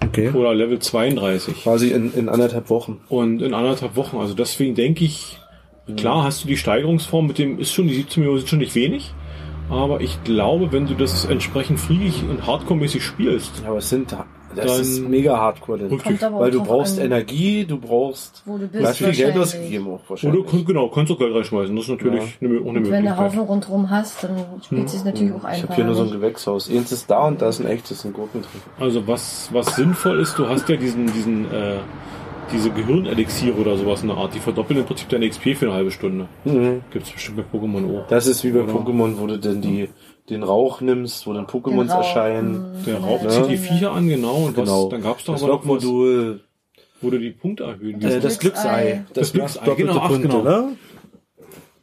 Okay. oder Level 32. Quasi in, in anderthalb Wochen. Und in anderthalb Wochen. Also deswegen denke ich, klar hast du die Steigerungsform mit dem, ist schon, die 17 Millionen sind schon nicht wenig. Aber ich glaube, wenn du das entsprechend friedlich und hardcore-mäßig spielst, Ja, aber es sind, das Dann- ist mega hardcore. Denn. Richtig. Kommt aber Weil auch du brauchst an, Energie, du brauchst, wo du bist. hast viel Geld wahrscheinlich. ausgegeben auch oder wahrscheinlich. du, genau, kannst auch Geld reinschmeißen. Das ist natürlich eine, auch eine Und wenn du. Haufen rundherum hast, dann spielt es sich natürlich auch Ich einfach. habe hier nur so ein. Gewächshaus. Eins ist da und da ist ein echtes, ein Gurken drin. Also was, was sinnvoll ist, du hast ja diesen, diesen, äh, diese Gehirnelixiere oder sowas in der Art, die verdoppeln im Prinzip deine XP für eine halbe Stunde. Mhm. Gibt's bestimmt bei Pokémon auch. Das ist wie bei Oder- Pokémon, wo du denn die, den Rauch nimmst, wo dann Den Pokémons Rauch, erscheinen. mh, Der Raub der- zieht die Viecher an, genau. Und Genau. was, dann gab's doch das aber noch was, Lokmodul, wo du die Punkte erhöhen äh, kannst. das Glücksei. Das Glücksei, macht doppelte genau, ach, Punkte, genau. ne?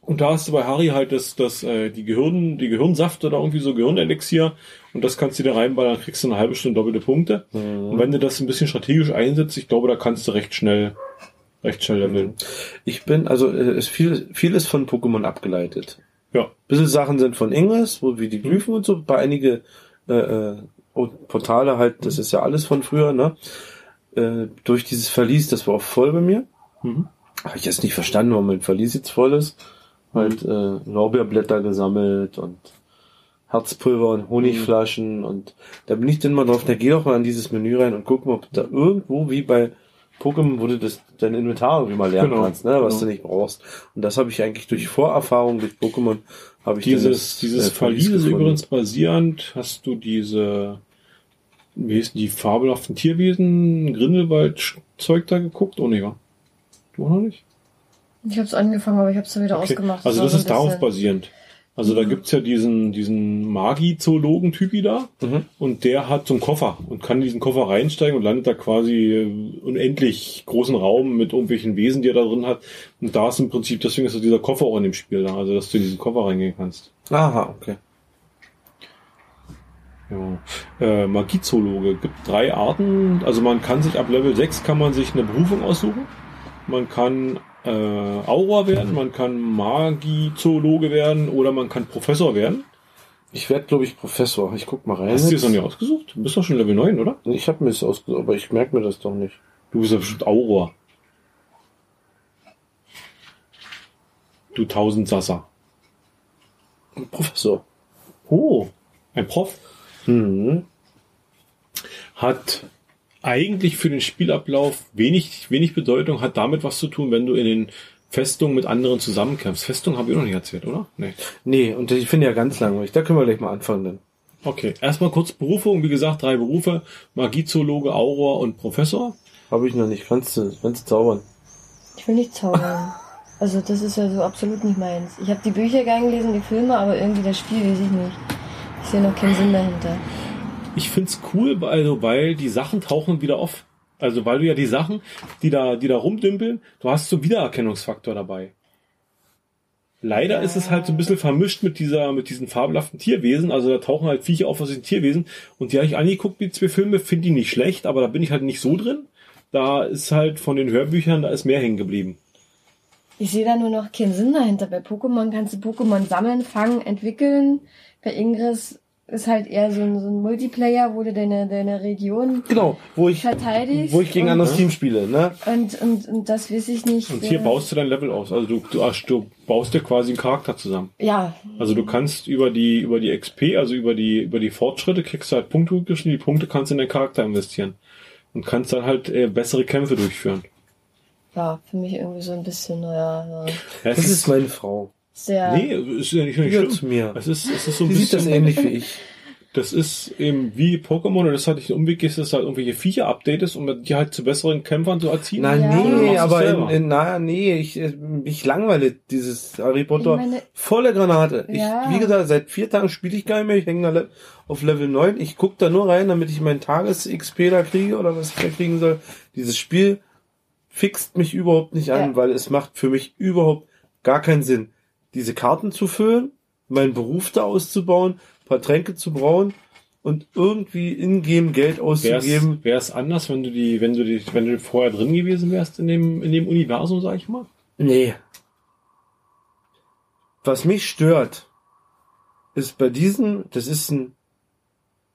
Und da hast du bei Harry halt das, das, äh, die Gehirn, die Gehirnsaft oder irgendwie so Gehirnelixier und das kannst du dir reinballen, dann kriegst du eine halbe Stunde doppelte Punkte. Mhm. Und wenn du das ein bisschen strategisch einsetzt, ich glaube, da kannst du recht schnell, recht schnell leveln. Ich bin, also äh, es viel, vieles von Pokémon abgeleitet. Ja. Bisschen Sachen sind von Ingress, wo wie die Glyphen und so, bei einige äh, äh, Portale halt, das ist ja alles von früher, ne? Äh, durch dieses Verlies, das war auch voll bei mir. Mhm. Habe ich jetzt nicht verstanden, warum mein Verlies jetzt voll ist. Halt äh, Lorbeerblätter gesammelt und Herzpulver und Honigflaschen und da bin ich dann mal drauf, da geh doch mal an dieses Menü rein und guck mal, ob da irgendwo wie bei Pokémon, wo du das dein Inventar irgendwie mal lernen Genau, kannst, ne, was genau. du nicht brauchst. Und das habe ich eigentlich durch Vorerfahrung durch Pokémon habe ich Dieses, das, dieses äh, Verlies ist übrigens basierend, hast du diese, wie hießen die fabelhaften Tierwesen, Grindelwald-Zeug da geguckt? Oh, nee, ja. Du auch noch nicht? Ich habe es angefangen, aber ich habe es dann wieder Okay. ausgemacht. Also das so ist darauf basierend. Also da gibt's ja diesen, diesen Magi-Zoologen-Typi da Mhm. und der hat so einen Koffer und kann in diesen Koffer reinsteigen und landet da quasi unendlich großen Raum mit irgendwelchen Wesen, die er da drin hat. Und da ist im Prinzip, deswegen ist so dieser Koffer auch in dem Spiel da, also dass du in diesen Koffer reingehen kannst. Aha, okay. Ja. Äh, Magiezoologe gibt drei Arten. Also man kann sich ab Level 6 kann man sich eine Berufung aussuchen. Man kann äh, Aura werden, man kann Magiezoologe werden oder man kann Professor werden. Ich werde, glaube ich, Professor. Ich guck mal rein. Hast du dir das noch nicht ausgesucht? Du bist doch schon Level 9, oder? Ich habe mir das ausgesucht, aber ich merke mir das doch nicht. Du bist ja bestimmt Aura. Du Tausendsasser. Professor. Oh, ein Prof. Mhm. hat eigentlich für den Spielablauf wenig, wenig Bedeutung, hat damit was zu tun, wenn du in den Festungen mit anderen zusammenkämpfst. Festung habe ich noch nicht erzählt, oder? Nee. Nee, und ich finde ja ganz langweilig. Da können wir gleich mal anfangen dann. Okay, erstmal kurz Berufung. Wie gesagt, drei Berufe. Magiezoologe, Auror und Professor. Habe ich noch nicht. Kannst du, kannst du zaubern. Ich will nicht zaubern. Also das ist ja so absolut nicht meins. Ich habe die Bücher gern gelesen, die Filme, aber irgendwie das Spiel weiß ich nicht. Ich sehe noch keinen Sinn dahinter. Ich find's cool, also, weil die Sachen tauchen wieder auf. Also, weil du ja die Sachen, die da, die da rumdümpeln, du hast so Wiedererkennungsfaktor dabei. Leider ist es halt so ein bisschen vermischt mit dieser, mit diesen fabelhaften Tierwesen. Also da tauchen halt Viecher auf aus den Tierwesen. Und die habe ich angeguckt, die zwei Filme, finde die nicht schlecht, aber da bin ich halt nicht so drin. Da ist halt von den Hörbüchern, da ist mehr hängen geblieben. Ich sehe da nur noch keinen Sinn dahinter. Bei Pokémon kannst du Pokémon sammeln, fangen, entwickeln. Bei Ingress ist halt eher so ein, so ein Multiplayer, wo du deine, deine Region Genau, wo ich, verteidigst. wo ich gegen ein anderes Team spiele, ne? und, und, und das weiß ich nicht. Und hier baust du dein Level aus. Also du, du, du baust dir quasi einen Charakter zusammen. Ja, Also du kannst über die, über die XP, also über die, über die Fortschritte, kriegst du halt Punkte geschrieben, die Punkte kannst du in deinen Charakter investieren. Und kannst dann halt äh, bessere Kämpfe durchführen. ja, für mich irgendwie so ein bisschen, naja, ja. Das es ist meine Frau. Sehr. Nee, ist ja nicht, nicht schlimm. zu mir. Es ist, es ist so ein Die sieht das bisschen, ähnlich wie ich. das ist eben wie Pokémon, und das hatte ich den Umweg, ist, dass halt irgendwelche Viecher updatest, um die halt zu besseren Kämpfern zu erziehen. Na, Ja. Nee, aber in, in, na, nee, ich, äh, ich langweile dieses Harry Potter. Ich meine- volle Granate. Ich, Ja. wie gesagt, seit vier Tagen spiele ich gar nicht mehr. Ich hänge da le- auf Level 9. Ich gucke da nur rein, damit ich meinen Tages-XP da kriege oder was ich da kriegen soll. Dieses Spiel fixt mich überhaupt nicht an, Ja. weil es macht für mich überhaupt gar keinen Sinn, diese Karten zu füllen, meinen Beruf da auszubauen, paar Tränke zu brauen und irgendwie in-game Geld auszugeben. Wäre es anders, wenn du die, wenn du die, wenn du vorher drin gewesen wärst in dem, in dem Universum, sag ich mal? Nee. Was mich stört, ist bei diesem, das ist ein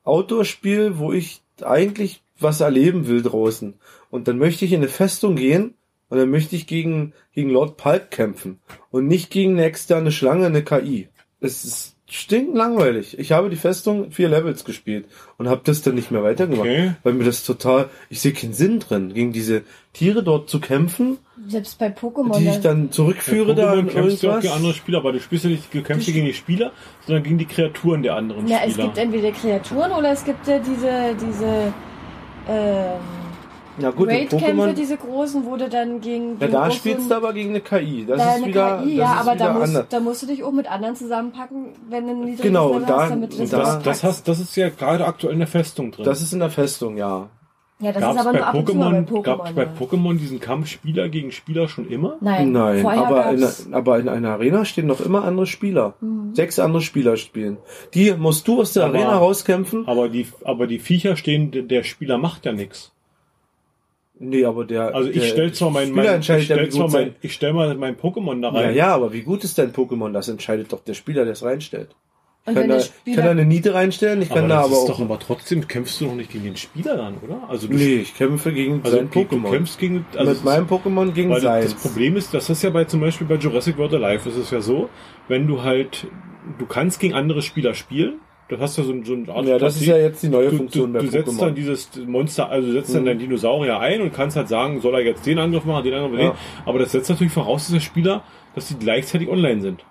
Outdoor-Spiel, wo ich eigentlich was erleben will draußen. Und dann möchte ich in eine Festung gehen und dann möchte ich gegen, gegen Lord Palk kämpfen. Und nicht gegen eine externe Schlange, eine KI. Es ist stinklangweilig. Ich habe die Festung vier Levels gespielt und habe das dann nicht mehr weitergemacht. Okay. Weil mir das total, ich sehe keinen Sinn drin, gegen diese Tiere dort zu kämpfen Selbst bei Pokémon. die ich dann zurückführe da Pokémon in kämpfst du auch irgendwas. gegen andere Spieler, aber du spielst ja nicht, du kämpfst nicht gegen die Spieler, sondern gegen die Kreaturen der anderen ja, es Spieler. gibt entweder Kreaturen oder es gibt ja diese, diese ähm, Na gut, Raid-Kämpfe, diese großen, wo du dann gegen, ja, da spielst du aber gegen eine KI. Das da ist eine wieder, KI, das ja, ist aber wieder da musst, anders. da musst du dich auch mit anderen zusammenpacken, wenn du niedriges Genau, Level und da- hast, damit du und das da- das, das, hast, das ist ja gerade aktuell in der Festung drin. Das ist in der Festung, ja. Ja, das Gab's ist aber bei nur ab und zu mal Pokémon, bei Pokémon. gab's bei ja. Pokémon diesen Kampf Spieler gegen Spieler schon immer? Nein, Nein, aber in, aber in einer Arena stehen noch immer andere Spieler. Mhm. Sechs andere Spieler spielen. Die musst du aus der Aber- Arena rauskämpfen. Aber die, aber die Viecher stehen, der- der Spieler macht ja nichts. Nee, aber der, Also ich der stell zwar mein, Spieler mein ich entscheidet ja, stell wie zwar gut mein, sein. ich stell mal mein Pokémon da Ja, rein. ja, aber wie gut ist dein Pokémon? Das entscheidet doch der Spieler, der es reinstellt. Ich kann, da, ich Spieler- kann da eine Niete reinstellen, ich kann aber da das aber ist auch. doch, aber trotzdem kämpfst du doch nicht gegen den Spieler dann, oder? Also du, nee, ich kämpfe gegen also sein du, du Pokémon. kämpfst gegen, also Mit meinem Pokémon gegen Weil das. Problem ist, das ist ja bei zum Beispiel bei Jurassic World Alive ist es ja so, wenn du halt, du kannst gegen andere Spieler spielen, das hast du so, ein- so eine Art Ja, das ist Prinzip. ja jetzt die neue du, Funktion du, bei du setzt dann dieses Monster, also du setzt dann Mhm. deinen Dinosaurier ein und kannst halt sagen, soll er jetzt den Angriff machen, den Angriff, Ja. den. Aber das setzt natürlich voraus, dass der Spieler, dass die gleichzeitig online sind.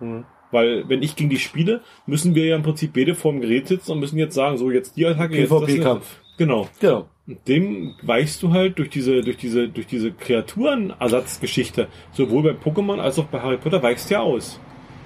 Mhm. Weil, wenn ich gegen die spiele, müssen wir ja im Prinzip beide vorm Gerät sitzen und müssen jetzt sagen, so jetzt die Attacke, jetzt das- PvP-Kampf. Genau. Genau. Und dem weichst du halt durch diese, durch diese, durch diese Kreaturenersatzgeschichte, sowohl bei Pokémon als auch bei Harry Potter, weichst du ja aus.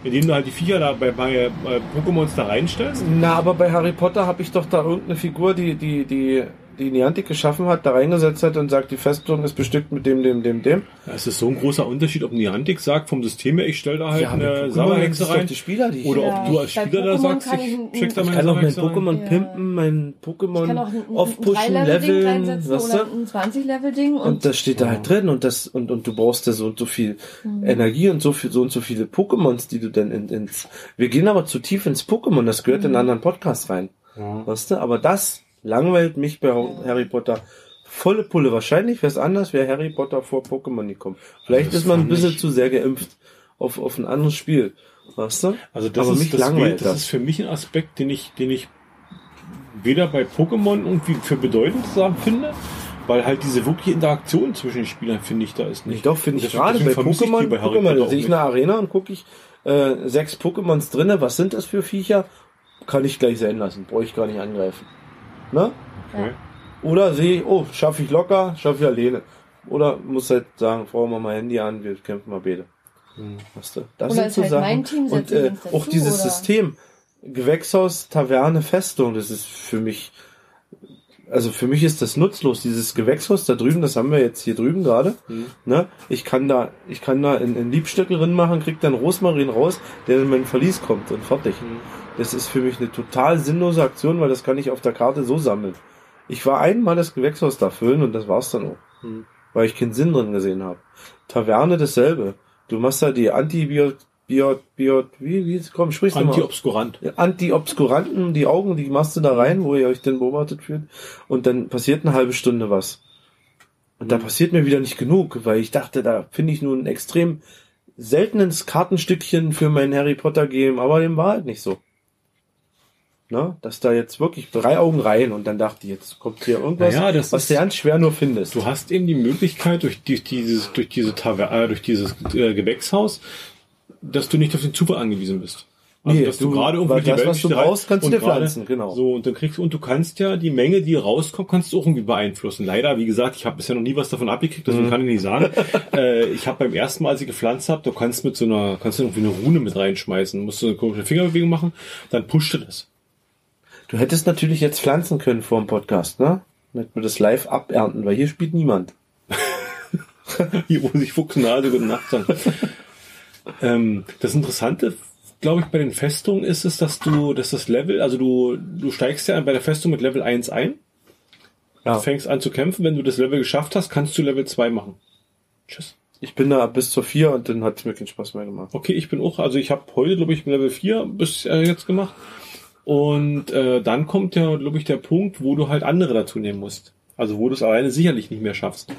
Indem du halt die Viecher da bei, bei äh, Pokémons da reinstellst. Na, aber bei Harry Potter habe ich doch da irgendeine Figur, die, die, die, die Niantic geschaffen hat, da reingesetzt hat und sagt, die Festung ist bestückt mit dem, dem, dem, dem. Ja, es ist so ein großer Unterschied, ob Niantic sagt vom System her, ich stelle da halt Ja, eine Sauerhexe rein. die Spieler, die ich- Oder Ja, ob du als Spieler da sagst, kann ich ich- schick da Ich meine kann auch mein. Pokémon Ja. pimpen, mein Ich kann Pokémon auch ein, ein aufpushen, 3-Level-Ding leveln, reinsetzen weißt oder du? ein 20-Level-Ding. Und, Und das steht da halt drin und das und und du brauchst da so und so viel Mhm. Energie und so viel so und so viele Pokémons, die du dann in, ins. Wir gehen aber zu tief ins Pokémon, das gehört in einen anderen Podcast rein, Ja. weißt du? Aber das langweilt mich bei Harry Potter volle Pulle. Wahrscheinlich wäre es anders, wäre Harry Potter vor Pokémon gekommen. Vielleicht Das ist man ein bisschen ich- zu sehr geimpft auf auf ein anderes Spiel, weißt du? Also das aber ist mich das, langweilt das ist für mich ein Aspekt, den ich, den ich weder bei Pokémon irgendwie für bedeutend sagen finde, weil halt diese wirkliche Interaktion zwischen den Spielern finde ich da ist Nicht doch, finde ich gerade bei vermisse ich Pokémon. bei da auch sehe ich eine Arena und gucke ich äh, sechs Pokémons drinne. Was sind das für Viecher? Kann ich gleich sein lassen. Brauche ich gar nicht angreifen. Ne? Okay. Oder sehe ich, oh, schaffe ich locker, schaffe ich alleine. Oder muss halt sagen, Frau, mach mal Handy an, wir kämpfen mal beide. Hm. Weißt du? Das Oder sind ist so halt Sachen. mein Team, und äh, auch dieses oder? System. Gewächshaus, Taverne, Festung, das ist für mich, also für mich ist das nutzlos. Dieses Gewächshaus da drüben, das haben wir jetzt hier drüben gerade. Hm. Ne? Ich kann da, ich kann da in, in Liebstöckel drin machen, krieg dann Rosmarin raus, der in mein Verlies kommt und fertig. Hm. Das ist für mich eine total sinnlose Aktion, weil das kann ich auf der Karte so sammeln. Ich war einmal das Gewächshaus da füllen und das war's dann auch. Hm. Weil ich keinen Sinn drin gesehen habe. Taverne dasselbe. Du machst da die Anti-Biot, Biot, Biot, wie, wie, komm, sprichst du mal. Anti-Obskurant. Anti-Obskuranten, die Augen, die machst du da rein, wo ihr euch denn beobachtet fühlt. Und dann passiert eine halbe Stunde was. Und da passiert mir wieder nicht genug, weil ich dachte, da finde ich nun ein extrem seltenes Kartenstückchen für mein Harry Potter Game, aber dem war halt nicht so. Ne? Dass da jetzt wirklich drei Augen rein und dann dachte ich, jetzt kommt hier irgendwas, Naja, das was ist- du ganz schwer nur findest. Du hast eben die Möglichkeit durch, die, dieses, durch diese Taver äh, durch dieses äh, Gewächshaus, dass du nicht auf den Zufall angewiesen bist. Also, Nee, dass du, du- gerade irgendwo weil die das, Welt was du rein- brauchst, kannst du und dir pflanzen, genau. So, und dann kriegst und du kannst ja die Menge, die rauskommt, kannst du auch irgendwie beeinflussen. Leider, wie gesagt, ich habe bisher noch nie was davon abgekriegt, Mhm. deswegen kann ich nicht sagen. äh, ich habe beim ersten Mal, als ich gepflanzt habe, du kannst mit so einer, kannst du irgendwie eine Rune mit reinschmeißen, musst du eine komische Fingerbewegung machen, dann pusht du das. Du hättest natürlich jetzt pflanzen können vor dem Podcast, ne? Damit wir das live abernten, weil hier spielt niemand. Hier, wo sich Fuchsnase gute Nacht sagen. Ähm, das Interessante, glaube ich, bei den Festungen ist es, dass du, dass das Level, also du, du steigst ja bei der Festung mit Level 1 ein, Ja. fängst an zu kämpfen, wenn du das Level geschafft hast, kannst du Level 2 machen. Tschüss. Ich bin da bis zur 4 und dann hat es mir keinen Spaß mehr gemacht. Okay, ich bin auch, also ich habe heute, glaube ich, Level 4 bis äh, jetzt gemacht. Und äh, dann kommt ja, glaube ich, der Punkt, wo du halt andere dazu nehmen musst. Also wo du es alleine sicherlich nicht mehr schaffst.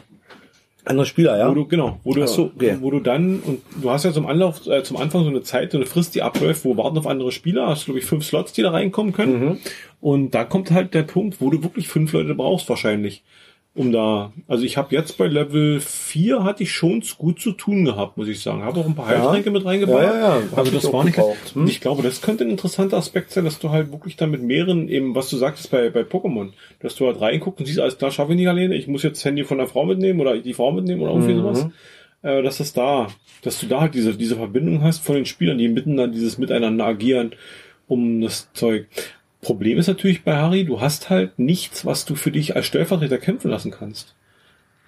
Andere Spieler, ja? Wo du, genau, wo du, so, okay. wo du dann, und du hast ja zum Anlauf, äh, zum Anfang so eine Zeit, so eine Frist, die abläuft, wo warten auf andere Spieler, hast glaube ich fünf Slots, die da reinkommen können. Mhm. Und da kommt halt der Punkt, wo du wirklich fünf Leute brauchst wahrscheinlich. Um da, also ich habe jetzt bei Level 4 hatte ich schon gut zu tun gehabt, muss ich sagen. Habe auch ein paar Heiltränke mit reingebaut. Ja, ja, ja. Also das war nicht. Hm? Ich glaube, das könnte ein interessanter Aspekt sein, dass du halt wirklich dann mit mehreren, eben, was du sagtest bei, bei Pokémon, dass du halt reinguckst und siehst, alles klar, schaffe ich nicht alleine, ich muss jetzt das Handy von der Frau mitnehmen oder die Frau mitnehmen oder irgendwie Mhm. sowas. Äh, dass das da, dass du da halt diese, diese Verbindung hast von den Spielern, die miteinander dieses Miteinander agieren um das Zeug. Problem ist natürlich bei Harry, du hast halt nichts, was du für dich als Stellvertreter kämpfen lassen kannst.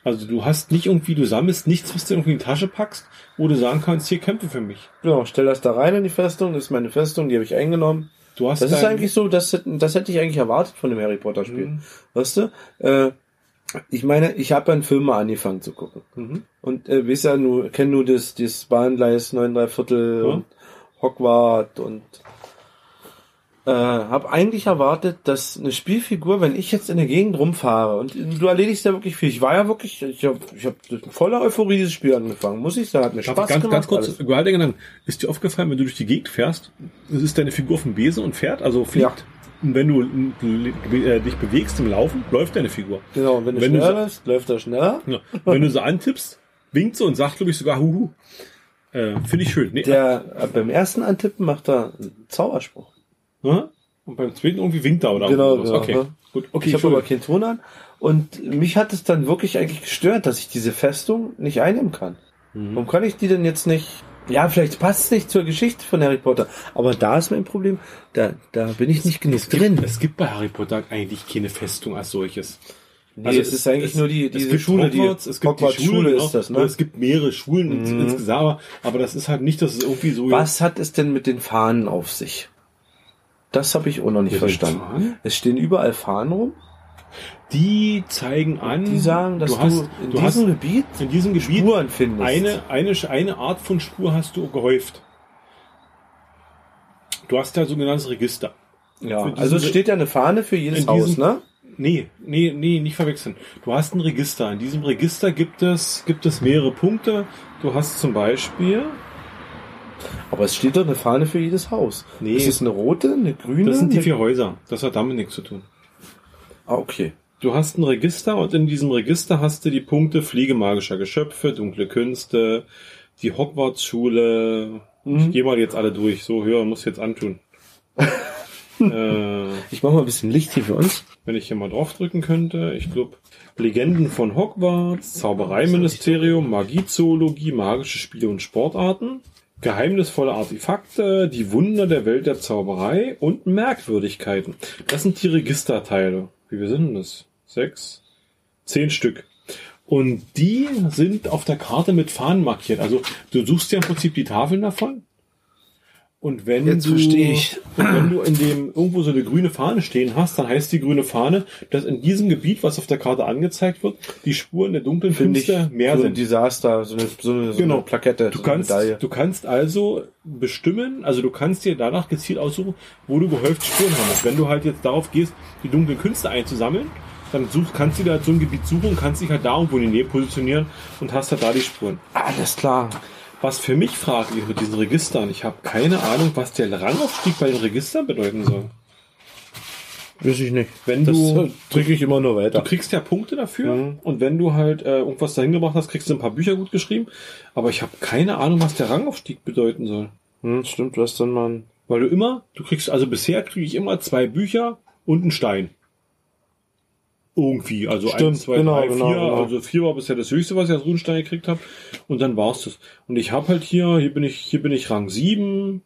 Also du hast nicht irgendwie, du sammelst nichts, was du irgendwie in die Tasche packst, wo du sagen kannst, hier kämpfe für mich. Genau, stell das da rein in die Festung, das ist meine Festung, die habe ich eingenommen. Du hast Das ist eigentlich so, das, das hätte ich eigentlich erwartet von dem Harry Potter Spiel. Mhm. Weißt du? Äh, ich meine, ich habe ja einen Film mal angefangen zu gucken. Mhm. Und äh, weißt ja, nur, kenn nur das, das Bahngleis 9 3 Viertel Ja. und Hogwarts und äh, habe eigentlich erwartet, dass eine Spielfigur, wenn ich jetzt in der Gegend rumfahre und du erledigst ja wirklich viel. Ich war ja wirklich, ich habe ich hab voller Euphorie dieses Spiel angefangen, muss ich sagen, hat mir Spaß ganz, gemacht. ganz kurz. Gehalte genannt. Ist dir aufgefallen, wenn du durch die Gegend fährst, es ist deine Figur auf dem Besen und fährt, also fliegt. Ja. Und wenn du äh, dich bewegst im Laufen, läuft deine Figur. Genau, und wenn du Wenn du schneller so- bist, läuft er schneller. Ja. Wenn du so antippst, winkt sie und sagt, glaube ich, sogar Huhu. Äh, Finde ich schön. Nee, Der äh, beim ersten Antippen macht er einen Zauberspruch. Äh, und beim zweiten irgendwie winkt er oder Genau, genau. Okay, ja. gut. Okay, ich habe aber keinen Ton an. Und mich hat es dann wirklich eigentlich gestört, dass ich diese Festung nicht einnehmen kann. Mhm. Warum kann ich die denn jetzt nicht Ja, vielleicht passt es nicht zur Geschichte von Harry Potter. Aber da ist mein Problem, da, da bin ich nicht genug drin. Es gibt bei Harry Potter eigentlich keine Festung als solches. Nee, es ist eigentlich nur die, diese es gibt Schule, die Hogwarts, es gibt Hogwarts die Schule, Schule genau, ist das, ne? Es gibt mehrere Schulen Mhm. insgesamt, aber- aber das ist halt nicht, dass es irgendwie so Was hat es denn mit den Fahnen auf sich? Das habe ich auch noch nicht Mit den verstanden. Es stehen überall Fahnen rum. die zeigen an, Die sagen, dass du, hast, in du hast diesem Gebiet in diesem Gebiet Spuren findest. eine, eine, eine Art von Spur hast du gehäuft. Du hast ja sogenanntes Register. ja, also es steht ja eine Fahne für jedes Haus, diesem- ne? Nee, nee, nee, nicht verwechseln. Du hast ein Register. In diesem Register gibt es, gibt es mehrere Punkte. Du hast zum Beispiel, Aber es steht doch eine Fahne für jedes Haus. Nee. Ist es eine rote, eine grüne? das sind die vier Häuser. Das hat damit nichts zu tun. Ah, okay. Du hast ein Register und in diesem Register hast du die Punkte Fliege magischer Geschöpfe, dunkle Künste, die Hogwarts-Schule. Ich gehe mal jetzt alle durch. So, höher muss jetzt antun. äh, Ich mache mal ein bisschen Licht hier für uns. wenn ich hier mal draufdrücken könnte. Ich glaube, Legenden von Hogwarts, Zaubereiministerium, Magiezoologie, magische Spiele und Sportarten, geheimnisvolle Artefakte, die Wunder der Welt der Zauberei und Merkwürdigkeiten. Das sind die Registerteile. Wie viel sind das? Sechs? Zehn Stück. Und die sind auf der Karte mit Fahnen markiert. Also du suchst ja im Prinzip die Tafeln davon. Und wenn Jetzt du, verstehe ich. Wenn du in dem irgendwo so eine grüne Fahne stehen hast, dann heißt die grüne Fahne, dass in diesem Gebiet, was auf der Karte angezeigt wird, die Spuren der dunklen Finde Künste mehr so ein sind. Desaster, so eine, so eine, so Genau. eine Plakette, Du so kannst, Medaille. du kannst also bestimmen, also du kannst dir danach gezielt aussuchen, wo du gehäuft Spuren haben musst. Wenn du halt jetzt darauf gehst, die dunklen Künste einzusammeln, dann suchst, kannst du dir halt so ein Gebiet suchen und kannst dich halt da irgendwo in die Nähe positionieren und hast halt da die Spuren. Alles klar. Was für mich fraglich ist mit diesen Registern, ich habe keine Ahnung, was der Rangaufstieg bei den Registern bedeuten soll. Weiß ich nicht. Wenn Das du- drücke ich immer nur Du weiter. kriegst ja Punkte dafür Mhm. und wenn du halt äh, irgendwas dahin gebracht hast, kriegst du ein paar Bücher gut geschrieben. Aber ich habe keine Ahnung, was der Rangaufstieg bedeuten soll. Hm, stimmt, du hast dann mal Weil du immer, du kriegst, also bisher kriege ich immer zwei Bücher und einen Stein. Irgendwie, also Stimmt, eins, zwei, genau, drei, genau, vier. genau. Also vier war bisher das höchste, was ich als Runenstein gekriegt habe. Und dann war's das. Und ich habe halt hier, hier bin ich, hier bin ich Rang 7,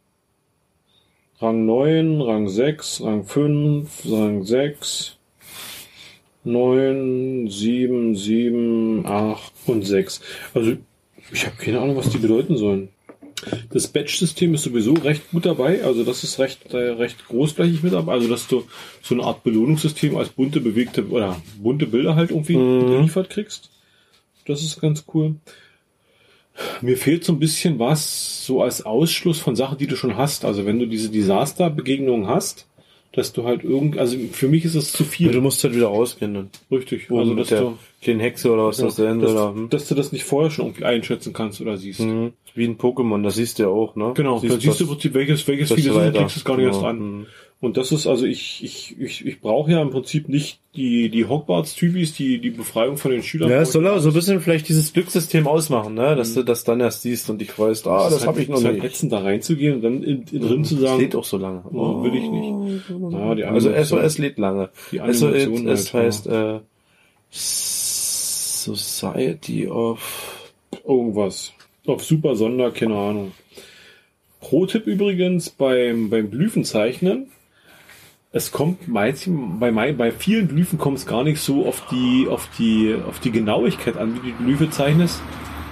Rang 9, Rang 6, Rang 5, Rang 6, 9, 7, 7, 8 und 6. Also ich habe keine Ahnung, was die bedeuten sollen. Das Batch-System ist sowieso recht gut dabei, also das ist recht, äh, recht großflächig mit dabei, also dass du so eine Art Belohnungssystem als bunte, bewegte oder bunte Bilder halt irgendwie Mhm. geliefert kriegst. Das ist ganz cool. Mir fehlt so ein bisschen was so als Ausschluss von Sachen, die du schon hast. Also wenn du diese Desaster-Begegnungen hast, dass du halt irgend, also für mich ist es zu Ja, viel. du musst halt wieder rausgehen dann. Richtig. Also Also dass der du, kleinen Hexe oder was das sein soll. da, dass, hm. dass du das nicht vorher schon irgendwie einschätzen kannst oder siehst. Mhm. Wie ein Pokémon, das siehst du ja auch, ne? Genau, da siehst du im Prinzip, welches, welches Video sind, kriegst du es gar nicht erst Genau. an. Mhm. Und das ist, also ich, ich, ich, ich brauche ja im Prinzip nicht die, die Hogwarts-Typis, die, die Befreiung von den Schülern. Ja, es soll auch so ein bisschen vielleicht dieses Glückssystem ausmachen, ne? Dass du das dann erst siehst und dich freust, ah, das, ist habe halt- ich noch halt nicht. ätzend, da reinzugehen und dann in, in drin zu Das sagen, lädt auch so lange. oh, will ich nicht. Ja, die Also SOS lädt lange. Die SOS Animation es halt, heißt äh, Society of Irgendwas. Auf super Sonder, keine Ahnung. Pro-Tipp übrigens beim, beim Glyphenzeichnen. Es kommt meistens, bei, bei vielen Glyphen kommt es gar nicht so auf die, auf die, auf die Genauigkeit an, wie die Glyphe zeichnest.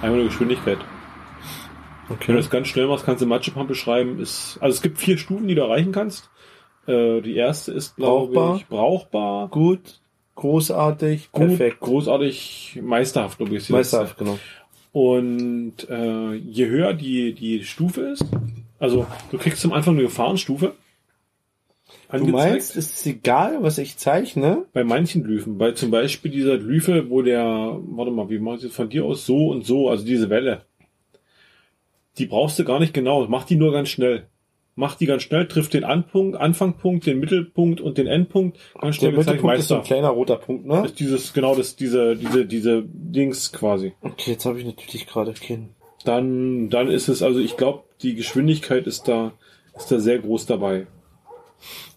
Einmal nur Geschwindigkeit. Wenn du Okay. das ganz schnell machst, kannst du Matschepamp beschreiben. Ist, also es gibt vier Stufen, die du erreichen kannst. Äh, die erste ist, glaube Brauchbar. ich, brauchbar, Gut, großartig, gut, perfekt. großartig, meisterhaft, glaube ich. Meisterhaft, genau. Und äh, je höher die, die Stufe ist, also du kriegst zum Anfang eine Gefahrenstufe. Du angezeigt. meinst, es ist egal, was ich zeichne? Bei manchen Glyphen, bei zum Beispiel dieser Glyphe, wo der, warte mal, wie machst du von dir aus so und so, also diese Welle. Die brauchst du gar nicht genau, mach die nur ganz schnell. Mach die ganz schnell, trifft den Anpunkt, Anfangpunkt, den Mittelpunkt und den Endpunkt. Ganz schnell Der Mittelpunkt ist so ein Meister. kleiner roter Punkt, ne? Ist dieses, genau das, diese, diese, diese Dings quasi. Okay, jetzt habe ich natürlich gerade keinen. dann, dann ist es, also ich glaube, die Geschwindigkeit ist da, ist da sehr groß dabei.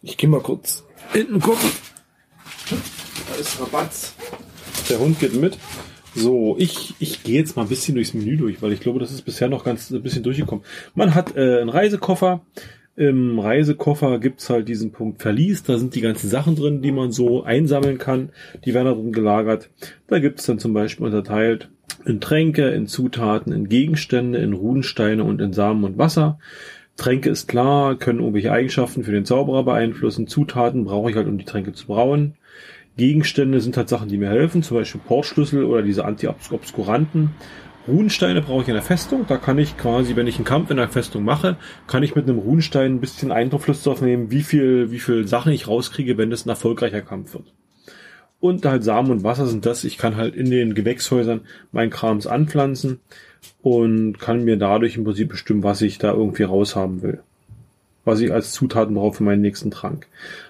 Ich gehe mal kurz hinten gucken. Da ist Rabatz. Der Hund geht mit. So, ich, ich gehe jetzt mal ein bisschen durchs Menü durch, weil ich glaube, das ist bisher noch ganz ein bisschen durchgekommen. Man hat äh, einen Reisekoffer. Im Reisekoffer gibt's halt diesen Punkt Verlies. Da sind die ganzen Sachen drin, die man so einsammeln kann. Die werden da drin gelagert. Da gibt's dann zum Beispiel unterteilt in Tränke, in Zutaten, in Gegenstände, in Runensteine und in Samen und Wasser. Tränke ist klar, können irgendwelche Eigenschaften für den Zauberer beeinflussen. Zutaten brauche ich halt, um die Tränke zu brauen. Gegenstände sind halt Sachen, die mir helfen, zum Beispiel Portschlüssel oder diese Anti-Obskuranten. Runensteine brauche ich in der Festung. Da kann ich quasi, wenn ich einen Kampf in der Festung mache, kann ich mit einem Runenstein ein bisschen Einfluss darauf nehmen, wie viel, wie viel Sachen ich rauskriege, wenn das ein erfolgreicher Kampf wird. Und halt Samen und Wasser sind das. Ich kann halt in den Gewächshäusern meinen Krams anpflanzen und kann mir dadurch im Prinzip bestimmen, was ich da irgendwie raushaben will. Was ich als Zutaten brauche für meinen nächsten Trank.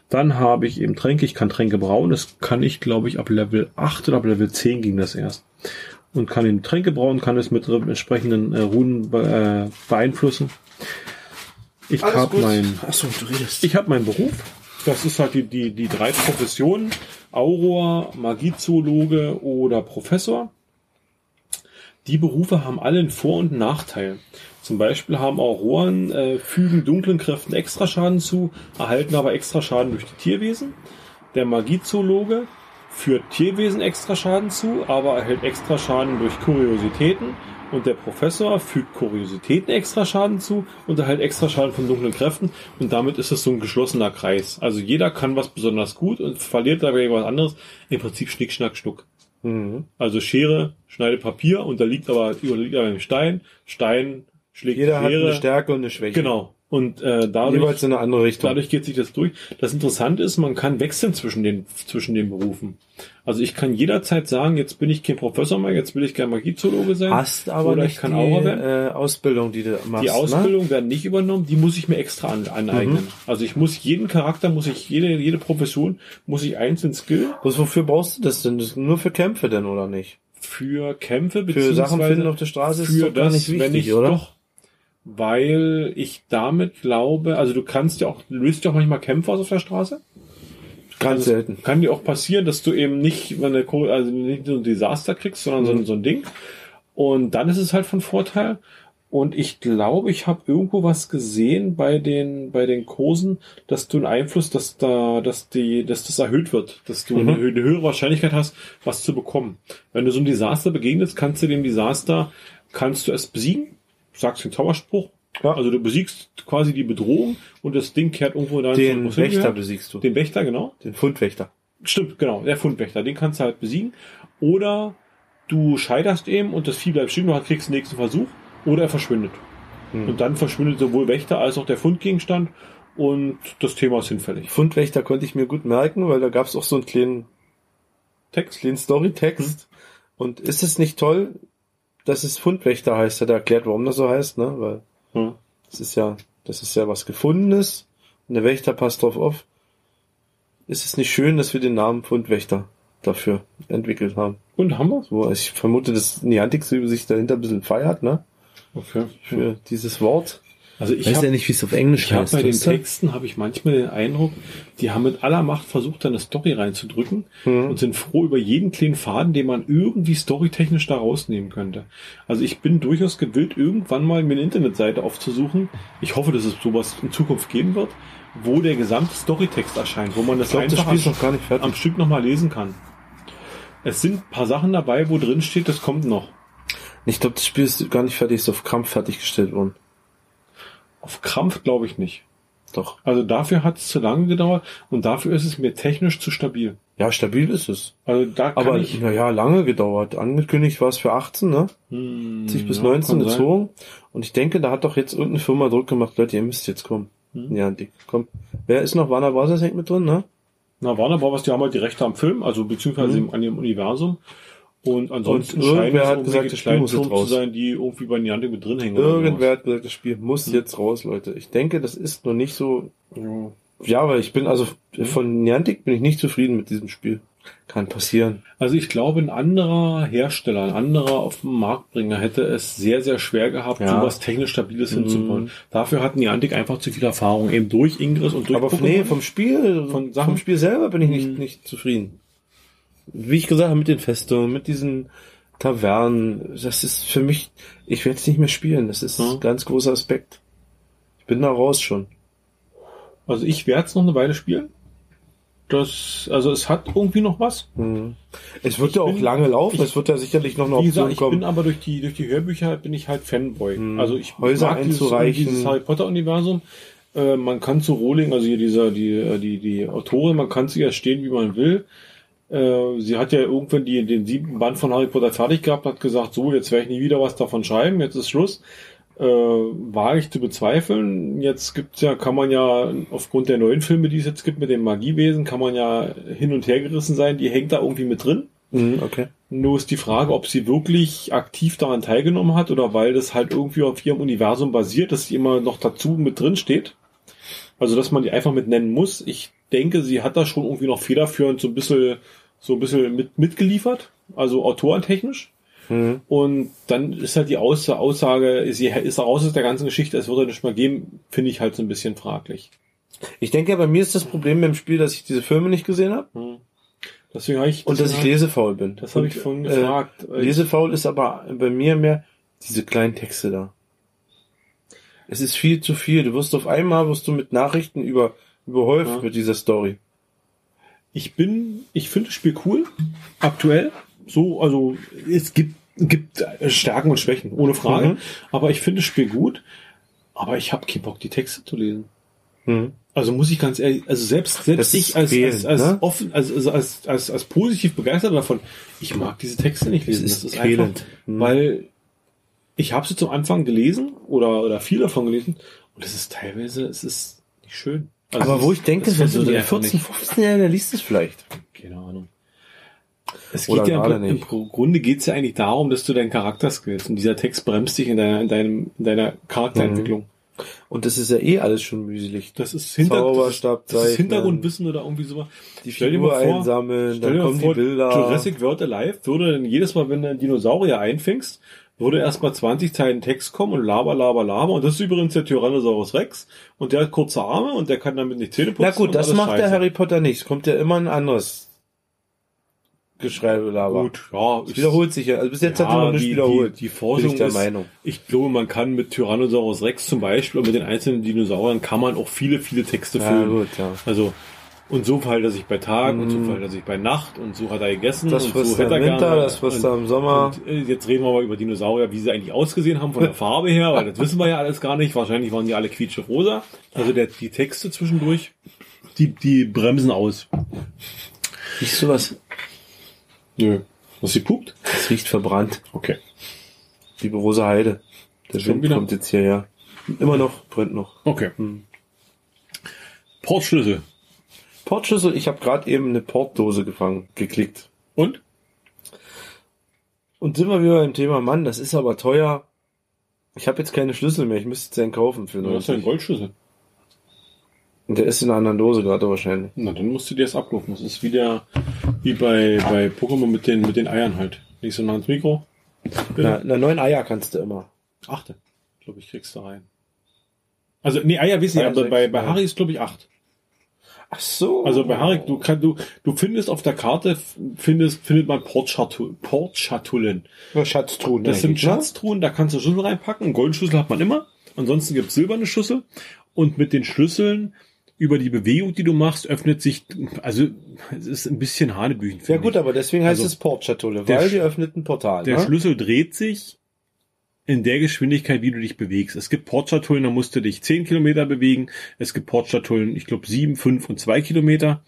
Dann habe ich eben Tränke. Ich kann Tränke brauen. Das kann ich, glaube ich, ab Level 8 oder ab Level 10 ging das erst. Und kann eben Tränke brauen, kann es mit entsprechenden äh, Runen äh, beeinflussen. Ich habe mein, redest. ich habe meinen Beruf. Das ist halt die, die, die drei Professionen. Auror, Magiezoologe oder Professor. Die Berufe haben alle einen Vor- und Nachteil. Zum Beispiel haben Auroren, äh, fügen dunklen Kräften Extraschaden zu, erhalten aber Extraschaden durch die Tierwesen. Der Magiezoologe führt Tierwesen Extraschaden zu, aber erhält Extraschaden durch Kuriositäten. Und der Professor fügt Kuriositäten Extraschaden zu und erhält Extraschaden von dunklen Kräften. Und damit ist es so ein geschlossener Kreis. Also jeder kann was besonders gut und verliert dabei was anderes. Im Prinzip Schnick, Schnack, Schnuck. Mhm. Also Schere schneidet Papier und da liegt aber, überliegt aber ein Stein. Stein schlägt Jeder hat Schere. eine Stärke und eine Schwäche. Genau. Und äh, dadurch, Jeweils in eine andere Richtung. dadurch geht sich das durch. Das Interessante ist, man kann wechseln zwischen den, zwischen den Berufen. Also ich kann jederzeit sagen, jetzt bin ich kein Professor mehr, jetzt will ich gerne Magiezoologe sein. Hast aber Oder nicht ich kann die Aura werden. äh, Ausbildung, die du machst. Die Ne? Ausbildung werden nicht übernommen, die muss ich mir extra an, aneignen. Also ich muss jeden Charakter, muss ich jede jede Profession, muss ich einzeln skillen Was, wofür brauchst du das denn? Das ist nur für Kämpfe denn, oder nicht? für Kämpfe Für Sachen beziehungsweise finden auf der Straße ist für doch gar das, nicht wichtig, wenn ich oder? doch, weil ich damit glaube, also du kannst ja auch, du löst ja auch manchmal Kämpfe aus auf der Straße. Ganz Also, selten. Kann dir auch passieren, dass du eben nicht, wenn der Co- also nicht so ein Desaster kriegst, sondern so, Mhm. ein, so ein Ding. Und dann ist es halt von Vorteil. Und ich glaube, ich habe irgendwo was gesehen bei den bei den Kursen, dass du einen Einfluss, dass da, dass die, dass das erhöht wird, dass du Mhm. eine, eine höhere Wahrscheinlichkeit hast, was zu bekommen. Wenn du so einem Desaster begegnest, kannst du dem Desaster, kannst du es besiegen, sagst den Zauberspruch. Ja. Also du besiegst quasi die Bedrohung und das Ding kehrt irgendwo dann Den wo es hingehört. Wächter besiegst du. Den Wächter, genau. Den Fundwächter. Stimmt, genau, der Fundwächter, den kannst du halt besiegen. Oder du scheiterst eben und das Vieh bleibt stehen, du kriegst den nächsten Versuch, oder er verschwindet. Hm. Und dann verschwindet sowohl Wächter als auch der Fundgegenstand und das Thema ist hinfällig. Fundwächter konnte ich mir gut merken, weil da gab es auch so einen kleinen, Text? kleinen Storytext. Und ist es nicht toll, dass es Fundwächter heißt? Hat er erklärt, warum das so heißt, ne? Weil Hm. das ist ja, das ist ja was Gefundenes. Und der Wächter passt drauf auf. Ist es nicht schön, dass wir den Namen Fundwächter dafür entwickelt haben? Und haben wir's? So, also ich vermute, dass Niantic sich dahinter ein bisschen feiert, ne? Okay. Für dieses Wort. Also ich weiß habe ja nicht, wie es auf Englisch ich hab heißt. bei den? Texten habe ich manchmal den Eindruck, die haben mit aller Macht versucht, da eine Story reinzudrücken Mhm. und sind froh über jeden kleinen Faden, den man irgendwie storytechnisch da rausnehmen könnte. Also ich bin durchaus gewillt, irgendwann mal mir eine Internetseite aufzusuchen. Ich hoffe, dass es sowas in Zukunft geben wird, wo der gesamte Storytext erscheint, wo man das Ich glaube, das einfach Spiel ist am, noch gar nicht fertig. am Stück nochmal lesen kann. Es sind ein paar Sachen dabei, wo drin steht, das kommt noch. Ich glaube, das Spiel ist gar nicht fertig, ist auf Krampf fertiggestellt worden. Auf Krampf glaube ich nicht. Doch. Also dafür hat es zu lange gedauert und dafür ist es mir technisch zu stabil. Ja, stabil ist es. Also da kann Aber ich. naja, lange gedauert. Angekündigt war es für 18, ne? Hm, 10 bis ja, 19 kann sein. gezogen. Und ich denke, da hat doch jetzt irgendeine Firma Druck gemacht, Leute, ihr müsst jetzt kommen. Hm. Ja, dick, komm. Wer ist noch? Warner Bros. hängt mit drin, ne? Na, Warner Bros. die haben halt die Rechte am Film, also beziehungsweise Mhm. an dem Universum. Und ansonsten Und irgendwer hat gesagt, das Spiel muss jetzt raus. sein, die irgendwie bei Niantic mit drin hängen. Irgendwer hat gesagt, das Spiel muss Hm. jetzt raus, Leute. Ich denke, das ist noch nicht so. sowas. Ja, aber ich bin also Hm. von Niantic bin ich nicht zufrieden mit diesem Spiel. Kann passieren. Also ich glaube, ein anderer Hersteller, ein anderer auf den Marktbringer hätte es sehr, sehr schwer gehabt, Ja. sowas technisch Stabiles Mhm. hinzubauen. Dafür hat Niantic einfach zu viel Erfahrung, eben durch Ingress und durch Aber Pokémon. nee, vom Spiel, Von Sachen- vom Spiel selber bin ich nicht, Mhm. nicht zufrieden. Wie ich gesagt habe, mit den Festungen, mit diesen Tavernen. Das ist für mich, ich werde es nicht mehr spielen. Das ist Ja. ein ganz großer Aspekt. Ich bin da raus schon. Also ich werde es noch eine Weile spielen. Das, also es hat irgendwie noch was. Mhm. Es wird Ich ja auch bin- lange laufen. ich- es wird ja sicherlich noch eine Wie gesagt, Option ich kommen. bin aber durch die, durch die Hörbücher bin ich halt Fanboy. Hm. Also ich Häuser mag dieses, einzureichen. dieses Harry Potter Universum. Äh, man kann zu Rowling, also hier dieser, die, äh, die, die Autorin, man kann sie ja stehen, wie man will. Äh, sie hat ja irgendwann die, den siebten Band von Harry Potter fertig gehabt, hat gesagt, so, jetzt werde ich nie wieder was davon schreiben, jetzt ist Schluss. Äh, wage ich zu bezweifeln. Jetzt gibt's ja, kann man ja aufgrund der neuen Filme, die es jetzt gibt mit dem Magiewesen, kann man ja hin und her gerissen sein, die hängt da irgendwie mit drin. Mhm, okay. Nur ist die Frage, ob sie wirklich aktiv daran teilgenommen hat oder weil das halt irgendwie auf ihrem Universum basiert, dass sie immer noch dazu mit drin steht. Also, dass man die einfach mit nennen muss. Ich denke, sie hat da schon irgendwie noch federführend so ein bisschen, so ein bisschen mit, mitgeliefert. Also autorentechnisch. Mhm. Und dann ist halt die Aus Aussage, sie ist raus aus der ganzen Geschichte, es wird ja nicht mehr geben, finde ich halt so ein bisschen fraglich. Ich denke, bei mir ist das Problem beim Spiel, dass ich diese Filme nicht gesehen habe Hm. Deswegen habe ich, und dass ich lesefaul bin. das habe ich von äh, gefragt. Lesefaul ist aber bei mir mehr diese kleinen Texte da. Es ist viel zu viel. Du wirst auf einmal wirst du mit Nachrichten über überhäuft Ja. mit dieser Story. Ich bin, ich finde das Spiel cool, aktuell. So, also es gibt, gibt Stärken und Schwächen, ohne Frage. Mhm. Aber ich finde das Spiel gut. Aber ich habe keinen Bock, die Texte zu lesen. Mhm. Also muss ich ganz ehrlich, also selbst, Das selbst ich als, quälend, als, als, ne? offen, als, als, als, als, als positiv begeistert davon, ich mag diese Texte nicht lesen. ist das ist einfach, Mhm. weil ich habe sie zum Anfang gelesen oder, oder viel davon gelesen und es ist teilweise, es ist nicht schön. Also Aber wo ich denke, du funktioniert der einfach 14, nicht. 15 Jahre, der liest es vielleicht. Keine Ahnung. Es Oder geht ja gerade im, im. Grunde geht es ja eigentlich darum, dass du deinen Charakter skillst. Und dieser Text bremst dich in deiner, in deinem, in deiner Charakterentwicklung. Und das ist ja eh alles schon mühselig. Das ist Hinter, das ist, das ist Hintergrundwissen oder irgendwie sowas. die Stell dir Figur mal vor, einsammeln, Stell dann dir mal kommen vor, die Bilder. Jurassic World Alive würde dann jedes Mal, wenn du einen Dinosaurier einfängst, würde erstmal 20 Zeilen Text kommen und laber, laber, laber. Und das ist übrigens der Tyrannosaurus Rex. Und der hat kurze Arme und der kann damit nicht putzen. Na gut, das macht der scheiße. Harry Potter nicht. Es kommt ja immer ein anderes Geschreibe, aber Gut, ja. es wiederholt sich ja. Also bis jetzt hat er noch nicht die, wiederholt. Die, die Forschung ich der ist, Meinung. ich glaube, man kann mit Tyrannosaurus Rex zum Beispiel und mit den einzelnen Dinosauriern kann man auch viele, viele Texte Ja, füllen. gut, ja. Also, und so verhält er sich bei Tag und so verhält er sich bei Nacht und so hat er gegessen Das und so er im er Winter, gerne. das frisst und, er im Sommer. Und äh, jetzt reden wir mal über Dinosaurier, wie sie eigentlich ausgesehen haben von der Farbe her, weil das wissen wir ja alles gar nicht. Wahrscheinlich waren die alle quietsche-rosa. Also der, die Texte zwischendurch, die, die bremsen aus. Riechst du was? Nö. Was sie pupt? Es riecht verbrannt. Okay. Liebe Rosa Heide. Der Schon Wind wieder? kommt jetzt hierher. Immer noch, brennt noch. Okay. Hm. Portschlüssel. Portschlüssel, ich habe gerade eben eine Portdose gefangen, geklickt. Und? Und sind wir wieder beim Thema, Mann, das ist aber teuer. Ich habe jetzt keine Schlüssel mehr, ich müsste jetzt einen kaufen für Du hast ja einen 90. Goldschlüssel. Und der ist in einer anderen Dose gerade wahrscheinlich. Na, dann musst du dir das abrufen. Das ist wieder wie bei, bei Pokémon mit den, mit den Eiern halt. Nicht so nah ans Mikro. Na, na, neun Eier kannst du immer. Achte. Glaube ich, kriegst du rein. Also, nee, Eier wissen ich, Eier aber bei, bei ja. Harry ist, glaube ich, acht. Ach so. Also bei Harry, du kannst, du, du findest auf der Karte, findest, findet man Portschatu- Portschatullen. Ja, Schatztruhen. Das sind ne? Schatztruhen, da kannst du Schlüssel reinpacken. Goldschlüssel hat man immer. Ansonsten gibt's silberne Schlüssel. Und mit den Schlüsseln über die Bewegung, die du machst, öffnet sich, also es ist ein bisschen Hanebüchen. Ja gut, ich. aber deswegen heißt Also, es Portschatulle, weil die öffnet ein Portal. Der ne? Schlüssel dreht sich in der Geschwindigkeit, wie du dich bewegst. Es gibt Portschatullen, da musst du dich 10 Kilometer bewegen. Es gibt Portschatullen, ich glaube 7, 5 und 2 Kilometer.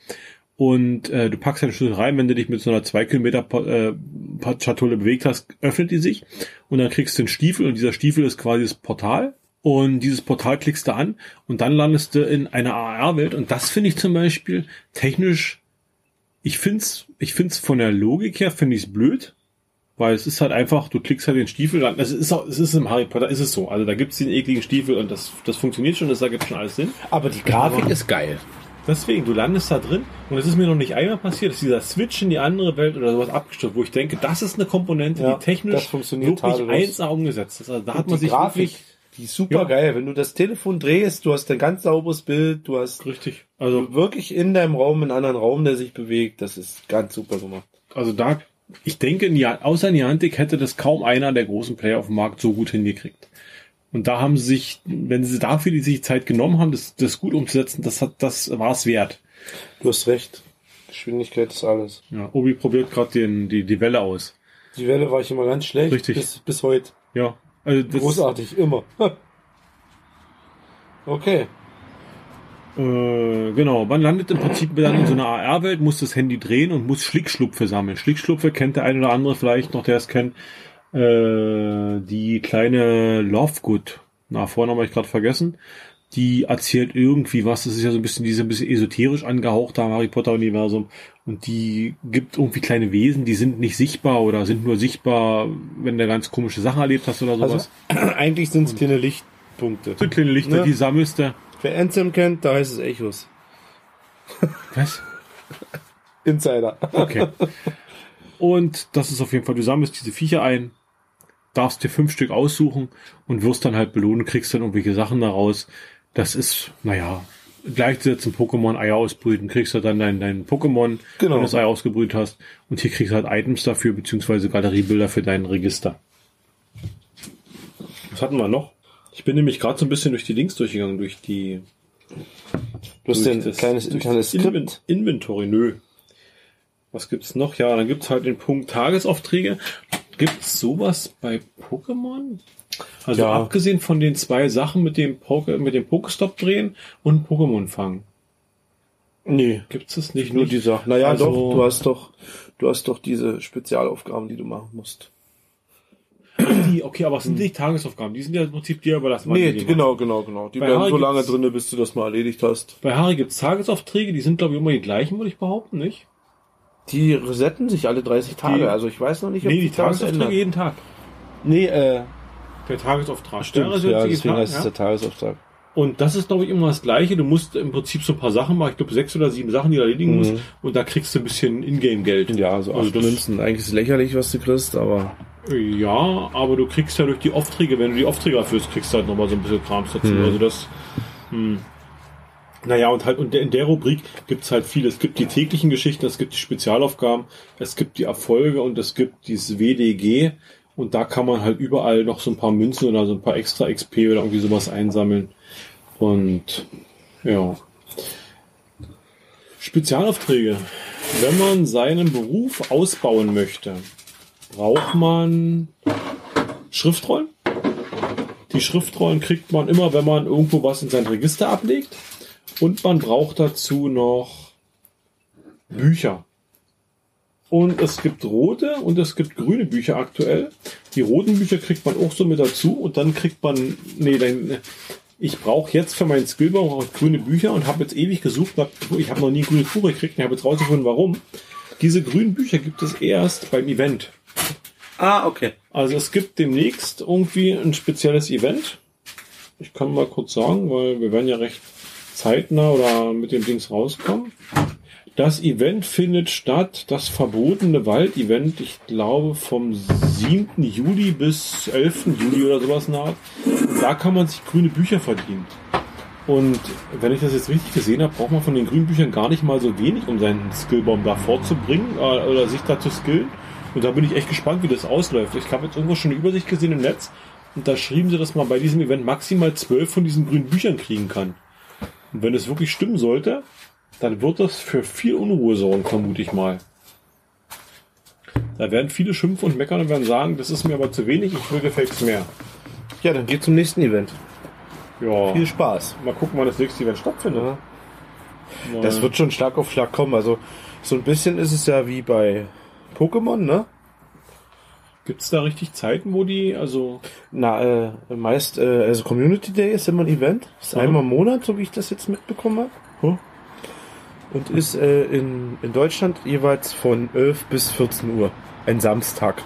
Und äh, du packst deinen Schlüssel rein, wenn du dich mit so einer 2 Kilometer äh, Portschatulle bewegt hast, öffnet die sich. Und dann kriegst du einen Stiefel und dieser Stiefel ist quasi das Portal. Und dieses Portal klickst du an und dann landest du in einer AR-Welt. Und das finde ich zum Beispiel technisch, ich find's, ich find's von der Logik her, finde ich's blöd. Weil es ist halt einfach, du klickst halt den Stiefel an. Es ist auch, es ist im Harry Potter, ist es so. Also da gibt's den ekligen Stiefel und das, das funktioniert schon, das ergibt schon alles Sinn. aber die Grafik ist geil. Deswegen, du landest da drin und es ist mir noch nicht einmal passiert, dass dieser Switch in die andere Welt oder sowas abgestürzt, wo ich denke, das ist eine Komponente, Ja, die technisch das funktioniert wirklich. 1A umgesetzt ist. Also da hat Und man die sich Grafik, wirklich die ist super Ja. geil. Wenn du das Telefon drehst, du hast ein ganz sauberes Bild, du hast richtig. Also, wirklich in deinem Raum einen anderen Raum, der sich bewegt. Das ist ganz super gemacht. also da ich denke, außer Niantic hätte das kaum einer der großen Player auf dem Markt so gut hingekriegt. Und da haben sie sich, wenn sie dafür die sich Zeit genommen haben, das, das gut umzusetzen, das hat, das war es wert. Du hast recht. Geschwindigkeit ist alles. Ja, Obi probiert gerade die, die Welle aus. Die Welle war ich immer ganz schlecht. Richtig. Bis, bis heute. Ja, also Großartig, immer. okay. Äh, genau, man landet im Prinzip dann in so einer AR-Welt, muss das Handy drehen und muss Schlickschlupfe sammeln. Schlickschlupfe kennt der eine oder andere vielleicht noch, der es kennt. Äh, die kleine Lovegood, na, Vornamen habe ich gerade vergessen, die erzählt irgendwie was. Das ist ja so ein bisschen diese ein bisschen esoterisch angehauchte Harry Potter-Universum. Und die gibt irgendwie kleine Wesen, die sind nicht sichtbar oder sind nur sichtbar, wenn du ganz komische Sachen erlebt hast oder sowas. Also, eigentlich sind es kleine Lichtpunkte. so kleine Lichter, Ne? die sammelst du. Wer Anthem kennt, da heißt es Echos. Was? Insider. Okay. Und das ist auf jeden Fall, du sammelst diese Viecher ein, darfst dir fünf Stück aussuchen und wirst dann halt belohnen, kriegst dann irgendwelche Sachen daraus. Das ist, naja, gleichzusetzen Pokémon Eier ausbrüten, kriegst du dann dein, dein Pokémon, Genau. wenn du das Ei ausgebrüht hast. Und hier kriegst du halt Items dafür, beziehungsweise Galeriebilder für dein Register. Was hatten wir noch? Ich bin nämlich gerade so ein bisschen durch die Links durchgegangen, durch die Du hast ein das- kleines internes Skript. Inventory, nö. Was gibt's noch? Ja, dann gibt's halt den Punkt Tagesaufträge. Gibt's sowas bei Pokémon? Also Ja. abgesehen von den zwei Sachen mit dem Poke, mit dem Pokestop drehen und Pokémon fangen. Nee, Gibt's es nicht? nur nicht? die Sachen. Naja, Also- doch, du hast doch, du hast doch diese Spezialaufgaben, die du machen musst. Die, okay, aber es sind nicht Tagesaufgaben. Die sind ja im Prinzip dir überlassen. Nee, die genau, genau, genau. Die Bei bleiben Harry so lange drinne, bis du das mal erledigt hast. Bei Harry gibt's Tagesaufträge, die sind glaube ich immer die gleichen, würde ich behaupten, nicht? Die resetten sich alle 30 Tage. also ich weiß noch nicht, ob Nee, die Tagesaufträge ändert. jeden Tag. Nee, äh, Der Tagesauftrag. stimmt. Der Ja, deswegen Tag, heißt es ja. der Tagesauftrag. Und das ist, glaube ich, immer das Gleiche. Du musst im Prinzip so ein paar Sachen machen. Ich glaube, sechs oder sieben Sachen, die du erledigen musst. Und da kriegst du ein bisschen Ingame-Geld. Mhm. Ja, so Also acht Münzen. Eigentlich ist es lächerlich, was du kriegst, aber Ja, aber du kriegst ja durch die Aufträge, wenn du die Aufträge erfüllst, kriegst du halt nochmal so ein bisschen Krams dazu. Mhm. Also das, hm. Naja, und halt, und in der Rubrik gibt's halt viel. Es gibt die täglichen Geschichten, es gibt die Spezialaufgaben, es gibt die Erfolge und es gibt dieses WDG. Und da kann man halt überall noch so ein paar Münzen oder so ein paar extra XP oder irgendwie sowas einsammeln. Und ja. Spezialaufträge. Wenn man seinen Beruf ausbauen möchte, braucht man Schriftrollen. Die Schriftrollen kriegt man immer, wenn man irgendwo was in sein Register ablegt. Und man braucht dazu noch Bücher. Und es gibt rote und es gibt grüne Bücher aktuell. Die roten Bücher kriegt man auch so mit dazu und dann kriegt man, nee, dann, ich brauche jetzt für meinen Skillbaum auch grüne Bücher und habe jetzt ewig gesucht. Ich habe noch nie ein grünes Buch gekriegt und habe jetzt rausgefunden, warum. Diese grünen Bücher gibt es erst beim Event. Ah, okay. Also es gibt demnächst irgendwie ein spezielles Event. Ich kann mal kurz sagen, weil wir werden ja recht zeitnah oder mit dem Dings rauskommen. Das Event findet statt, das verbotene Wald-Event, ich glaube vom 7. Juli bis 11. Juli oder sowas nach. Da kann man sich grüne Bücher verdienen. Und wenn ich das jetzt richtig gesehen habe, braucht man von den grünen Büchern gar nicht mal so wenig, um seinen Skillbaum da vorzubringen äh, oder sich da zu skillen. Und da bin ich echt gespannt, wie das ausläuft. Ich habe jetzt irgendwo schon eine Übersicht gesehen im Netz und da schrieben sie, dass man bei diesem Event maximal zwölf von diesen grünen Büchern kriegen kann. Und wenn es wirklich stimmen sollte, dann wird das für viel Unruhe sorgen, vermute ich mal. Da werden viele schimpfen und meckern und werden sagen, das ist mir aber zu wenig, ich will gefälligst mehr. Ja, dann geht zum nächsten Event. Ja, Viel Spaß. mal gucken, wann das nächste Event stattfindet. Ja. Das wird schon Schlag auf Schlag kommen. Also so ein bisschen ist es ja wie bei Pokémon, ne? Gibt's da richtig Zeiten, wo die, also, Na, äh, meist, äh, also Community Day ist immer ein Event. Ist Mhm. einmal im Monat, so wie ich das jetzt mitbekommen habe. Hm? Und ist äh, in, in Deutschland jeweils von 11 bis 14 Uhr. Ein Samstag.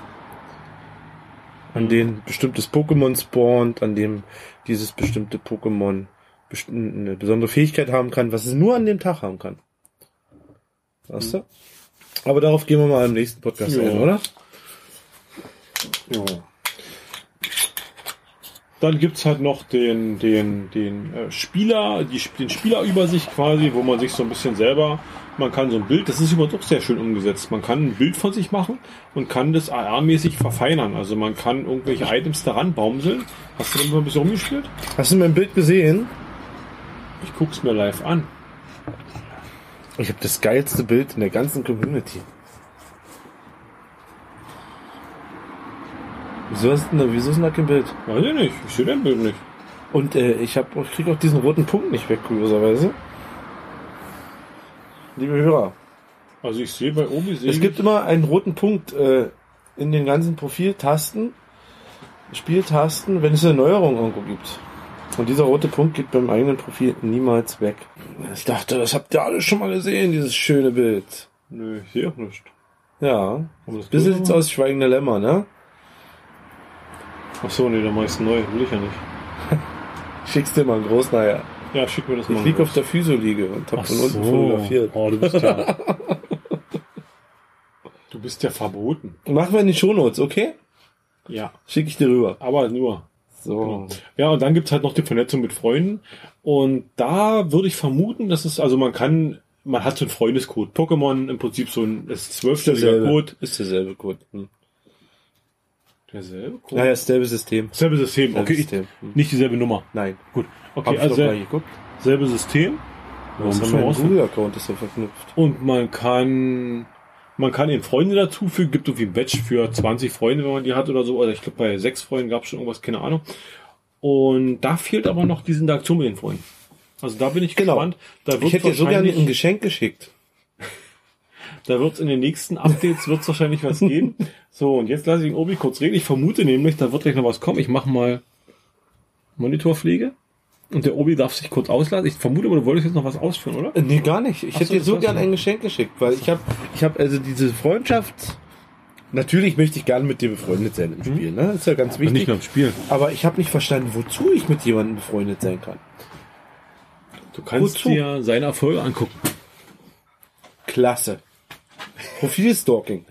An Mhm. dem bestimmtes Pokémon spawnt, an dem dieses bestimmte Pokémon best- eine besondere Fähigkeit haben kann, was es nur an dem Tag haben kann. Weißt du? Aber darauf gehen wir mal im nächsten Podcast Ja. ein, oder? ja. Dann gibt's halt noch den, den, den äh, Spieler, die, den Spielerübersicht quasi, wo man sich so ein bisschen selber, man kann so ein Bild, das ist übrigens auch sehr schön umgesetzt. Man kann ein Bild von sich machen und kann das AR-mäßig verfeinern. Also man kann irgendwelche Items daran baumseln. Hast du da mal ein bisschen rumgespielt? Hast du mein Bild gesehen? Ich guck's mir live an. Ich habe das geilste Bild in der ganzen Community. Wieso ist denn da, wieso ist denn da kein Bild? Weiß ich nicht, ich sehe dein Bild nicht. Und äh, ich hab, ich krieg auch diesen roten Punkt nicht weg, kurioserweise. Liebe Hörer, Also ich sehe bei Obi sehe es gibt immer einen roten Punkt äh, in den ganzen Profiltasten, Spieltasten, wenn es eine Neuerung irgendwo gibt. Und dieser rote Punkt geht beim eigenen Profil niemals weg. Ich dachte, das habt ihr alle schon mal gesehen, dieses schöne Bild. Nö, ich sehe auch nicht. Ja. Das Bisschen sieht's aus, Schweigender Lämmer, ne? Ach so, nee, der meist neu, will ich ja nicht. Schickst dir mal einen groß nachher. Ja, schick mir das Ich mal. lieg auf der Physio-Liege und hab Ach von unten so. fotografiert. Oh, du bist ja. du bist ja verboten. Machen wir in die Shownotes, okay? Ja. Schick ich dir rüber. Aber nur. So. Ja, und dann gibt's halt noch die Vernetzung mit Freunden. Und da würde ich vermuten, dass es, also man kann, man hat so einen Freundescode. Pokémon im Prinzip so ein ist zwölfstelliger Code. Ist derselbe Code. Hm. Derselbe Code? Naja, dasselbe System. Selbe System, Selbe okay. Ich, System. Hm. nicht dieselbe Nummer. Nein. Gut. Hab Okay, ich also sel- selbe System. Das Warum haben aussehen? Google-Account ist ja verknüpft. Und man kann, man kann eben Freunde dazufügen, gibt irgendwie ein Badge für 20 Freunde, wenn man die hat oder so. Also ich glaube, bei sechs Freunden gab es schon irgendwas, keine Ahnung. Und da fehlt aber noch diese Interaktion mit den Freunden. Also da bin ich Genau. gespannt. Da Ich wird hätte dir so gerne ein Geschenk geschickt. da wird es in den nächsten Updates wird's wahrscheinlich was geben. So, und jetzt lasse ich den Obi kurz reden. Ich vermute nämlich, da wird gleich noch was kommen. Ich mache mal Monitorpflege. Und der Obi darf sich kurz auslassen. Ich vermute, aber du wolltest jetzt noch was ausführen, oder? Äh, Nee, gar nicht. Ich Ach hätte so, dir so noch. ein Geschenk geschickt, weil ich habe ich hab also diese Freundschaft. Natürlich möchte ich gerne mit dir befreundet sein im Spiel, ne? Ist ja ganz Aber nicht wichtig. nur im Spiel. Aber ich habe nicht verstanden, wozu ich mit jemandem befreundet sein kann. Du kannst Wozu? dir seine Erfolge angucken. Klasse. Profilstalking.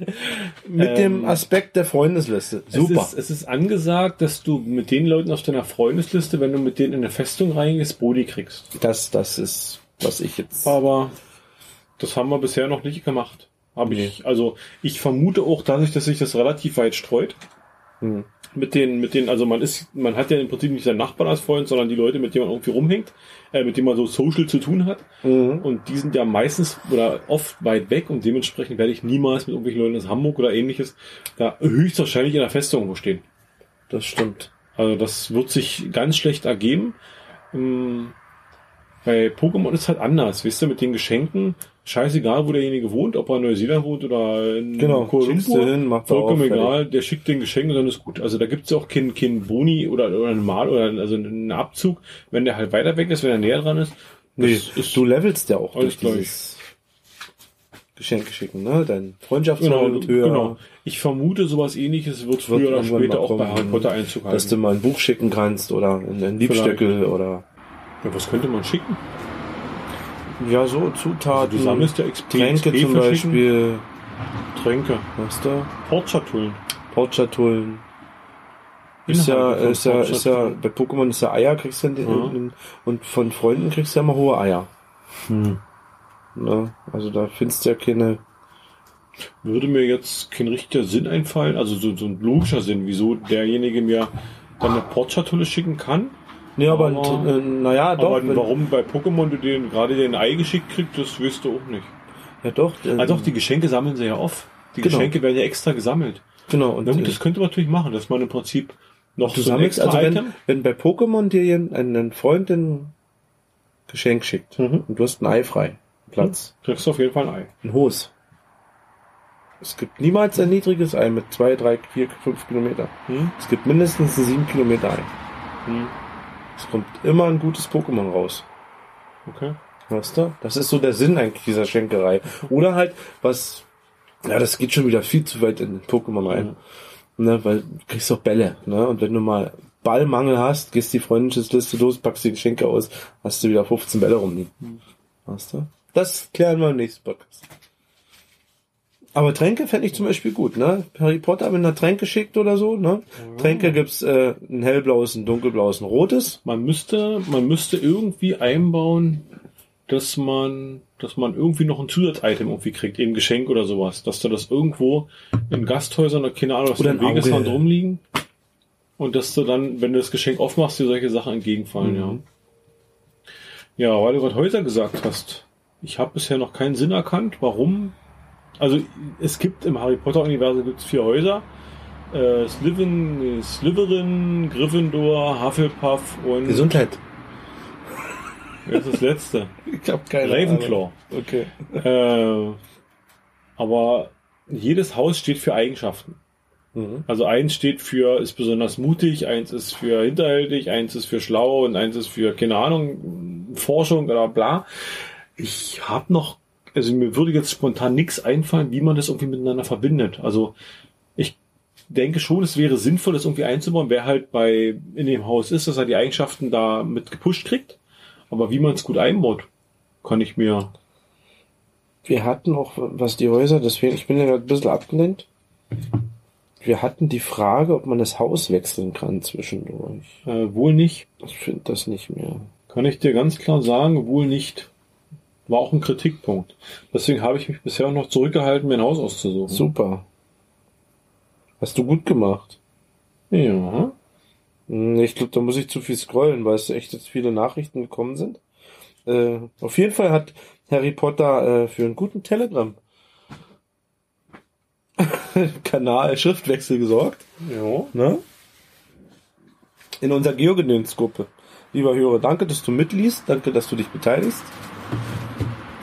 Mit dem Aspekt der Freundesliste. Super. Ähm, Es ist, es ist angesagt, dass du mit den Leuten auf deiner Freundesliste, wenn du mit denen in eine Festung reingehst, Boni kriegst. Das, das ist, was ich jetzt. Aber das haben wir bisher noch nicht gemacht. Habe ich. Also ich vermute auch dadurch, dass sich das relativ weit streut. Hm. Mit den, mit den, also man ist, man hat ja im Prinzip nicht seinen Nachbarn als Freund, sondern die Leute, mit denen man irgendwie rumhängt, äh, mit denen man so social zu tun hat. Mhm. Und die sind ja meistens oder oft weit weg und dementsprechend werde ich niemals mit irgendwelchen Leuten aus Hamburg oder ähnliches da höchstwahrscheinlich in der Festung irgendwo stehen. Das stimmt. Also das wird sich ganz schlecht ergeben. Ähm, Bei Pokémon ist halt anders, weißt du, mit den Geschenken, scheißegal, wo derjenige wohnt, ob er in Neuseeland wohnt oder in Genau, Kuala Lumpur, hin, macht vollkommen auf, egal, der schickt den Geschenk und dann ist gut. Also da gibt's ja auch keinen kein Boni oder, oder einen Mal oder also einen Abzug, wenn der halt weiter weg ist, wenn er näher dran ist. Nee, ist du levelst ja auch alles durch dieses Geschenke schicken, ne? Dein Genau, Freundschaftslevel wird höher. genau. Ich vermute, sowas ähnliches wird Wird früher oder später auch bei kommen, Harry Potter Einzug halten. Dass du mal ein Buch schicken kannst oder ein Liebstöckel oder ja, was könnte man schicken? Ja so Zutaten. Also du sammelst ja Tränke zum. Beispiel, Tränke, weißt du? Portschatullen. Portschatullen. Ist ja, ist ja, ist ja, bei Pokémon ist ja Eier, kriegst du ja, Ja. und von Freunden kriegst du ja immer hohe Eier. Hm. Ne? Also da findest du ja keine, Würde mir jetzt kein richtiger Sinn einfallen, also so, so ein logischer Sinn, wieso derjenige mir dann eine Portschatulle schicken kann. Nee, aber, Aber- äh, naja, doch, aber warum bei Pokémon du den gerade den Ei geschickt kriegst, das weißt du auch nicht. ja doch, äh, Ah doch, die Geschenke sammeln sie ja auf. Die Genau. Geschenke werden ja extra gesammelt. genau, und Na gut, äh, das könnte man natürlich machen, dass man im Prinzip noch Du so sammelst, extra also wenn, Item. wenn bei Pokémon dir jen- ein, ein Freund ein Geschenk schickt Mhm. und du hast ein Ei frei, Platz, Kriegst du auf jeden Fall ein Ei. ein hohes. Es gibt niemals ein niedriges Ei mit zwei, drei, vier, fünf Kilometer. Hm? Es gibt mindestens ein sieben Kilometer Ei. Hm. Es kommt immer ein gutes Pokémon raus. Okay. Weißt du? Das ist so der Sinn eigentlich dieser Schenkerei. Oder halt, was, ja, das geht schon wieder viel zu weit in den Pokémon rein. Ne, weil du kriegst auch Bälle, ne? Und wenn du mal Ballmangel hast, gehst die Freundschaftsliste los, packst die Geschenke aus, hast du wieder 15 Bälle rumliegen. Weißt du? Das klären wir im nächsten Podcast. Aber Tränke fände ich zum Beispiel gut, ne? Harry Potter mit einer Tränke schickt oder so, ne? Tränke gibt's äh, ein hellblaues, ein dunkelblaues, ein rotes. Man müsste, man müsste irgendwie einbauen, dass man, dass man irgendwie noch ein Zusatzitem irgendwie kriegt, eben Geschenk oder sowas, dass du das irgendwo in Gasthäusern oder keine Ahnung, was Oder im. Wegesrand rumliegen und dass du dann, wenn du das Geschenk aufmachst, dir solche Sachen entgegenfallen, Mhm. ja. Ja, weil du gerade Häuser gesagt hast. Ich habe bisher noch keinen Sinn erkannt, warum. Also es gibt im Harry Potter Universum gibt's vier Häuser. Äh, Slytherin, Slytherin, Gryffindor, Hufflepuff und Gesundheit. wer ist das letzte? Ich habe keine Ravenclaw. Okay. Äh, aber jedes Haus steht für Eigenschaften. Mhm. Also eins steht für, ist besonders mutig, eins ist für hinterhältig, eins ist für schlau und eins ist für, keine Ahnung, Forschung oder bla. Ich habe noch, also mir würde jetzt spontan nichts einfallen, wie man das irgendwie miteinander verbindet. Also ich denke schon, es wäre sinnvoll, das irgendwie einzubauen, wer halt bei in dem Haus ist, dass er die Eigenschaften da mit gepusht kriegt. Aber wie man es gut einbaut, kann ich mir Wir hatten auch, was die Häuser, deswegen, ich bin ja gerade ein bisschen abgelenkt. Wir hatten die Frage, ob man das Haus wechseln kann zwischendurch. äh, wohl nicht. Ich finde das nicht mehr. Kann ich dir ganz klar sagen, wohl nicht. War auch ein Kritikpunkt. Deswegen habe ich mich bisher auch noch zurückgehalten, mir ein Haus auszusuchen. Super. Hast du gut gemacht. Ja. Hm, Ich glaube, da muss ich zu viel scrollen, weil es echt jetzt viele Nachrichten gekommen sind. Äh, auf jeden Fall hat Harry Potter äh, für einen guten Telegram Kanal Schriftwechsel gesorgt. Ja. Ne? In unserer Geogedöns-Gruppe. Lieber Hörer, danke, dass du mitliest, danke, dass du dich beteiligst.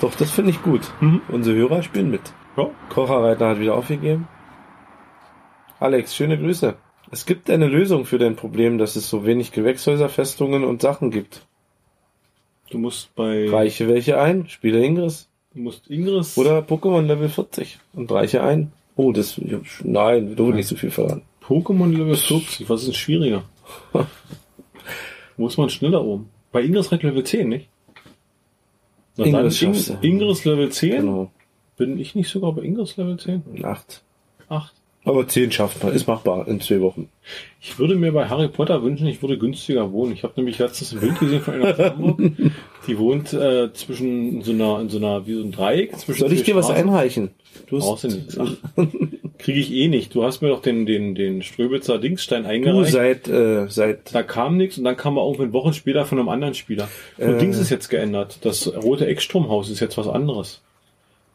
Doch, das finde ich gut. Mhm. Unsere Hörer spielen mit. ja. Kocherreiter hat wieder aufgegeben. Alex, schöne Grüße. Es gibt eine Lösung für dein Problem, dass es so wenig Gewächshäuser, Festungen und Sachen gibt. Du musst bei Reiche welche ein, spiele Ingress. du musst Ingris Oder Pokémon Level 40 und reiche ein. Oh, das, nein, du nicht so viel verraten. Pokémon Level 40. Was ist denn schwieriger? Wo ist man schneller oben? Bei Ingris reicht Level 10, nicht? Na dann Ingress schaffst Ing- du. Ingris Level 10? Genau. Bin ich nicht sogar bei Ingris Level 10? Acht. 8. Aber 10 schafft man, ist machbar in zwei Wochen. Ich würde mir bei Harry Potter wünschen, ich würde günstiger wohnen. Ich habe nämlich letztens ein Bild gesehen von einer aus Hamburg. Die wohnt äh, zwischen in so einer, in so einer, wie so ein Dreieck. Zwischen Soll ich dir was einreichen? Du Brauchst du nicht. Kriege ich eh nicht. Du hast mir doch den, den, den Ströbitzer Dingsstein du eingereicht. seit, äh, seit, da kam nichts und dann kam er irgendwann Wochen später von einem anderen Spieler. Und Äh. Dings ist jetzt geändert. Das rote Eckstromhaus ist jetzt was anderes.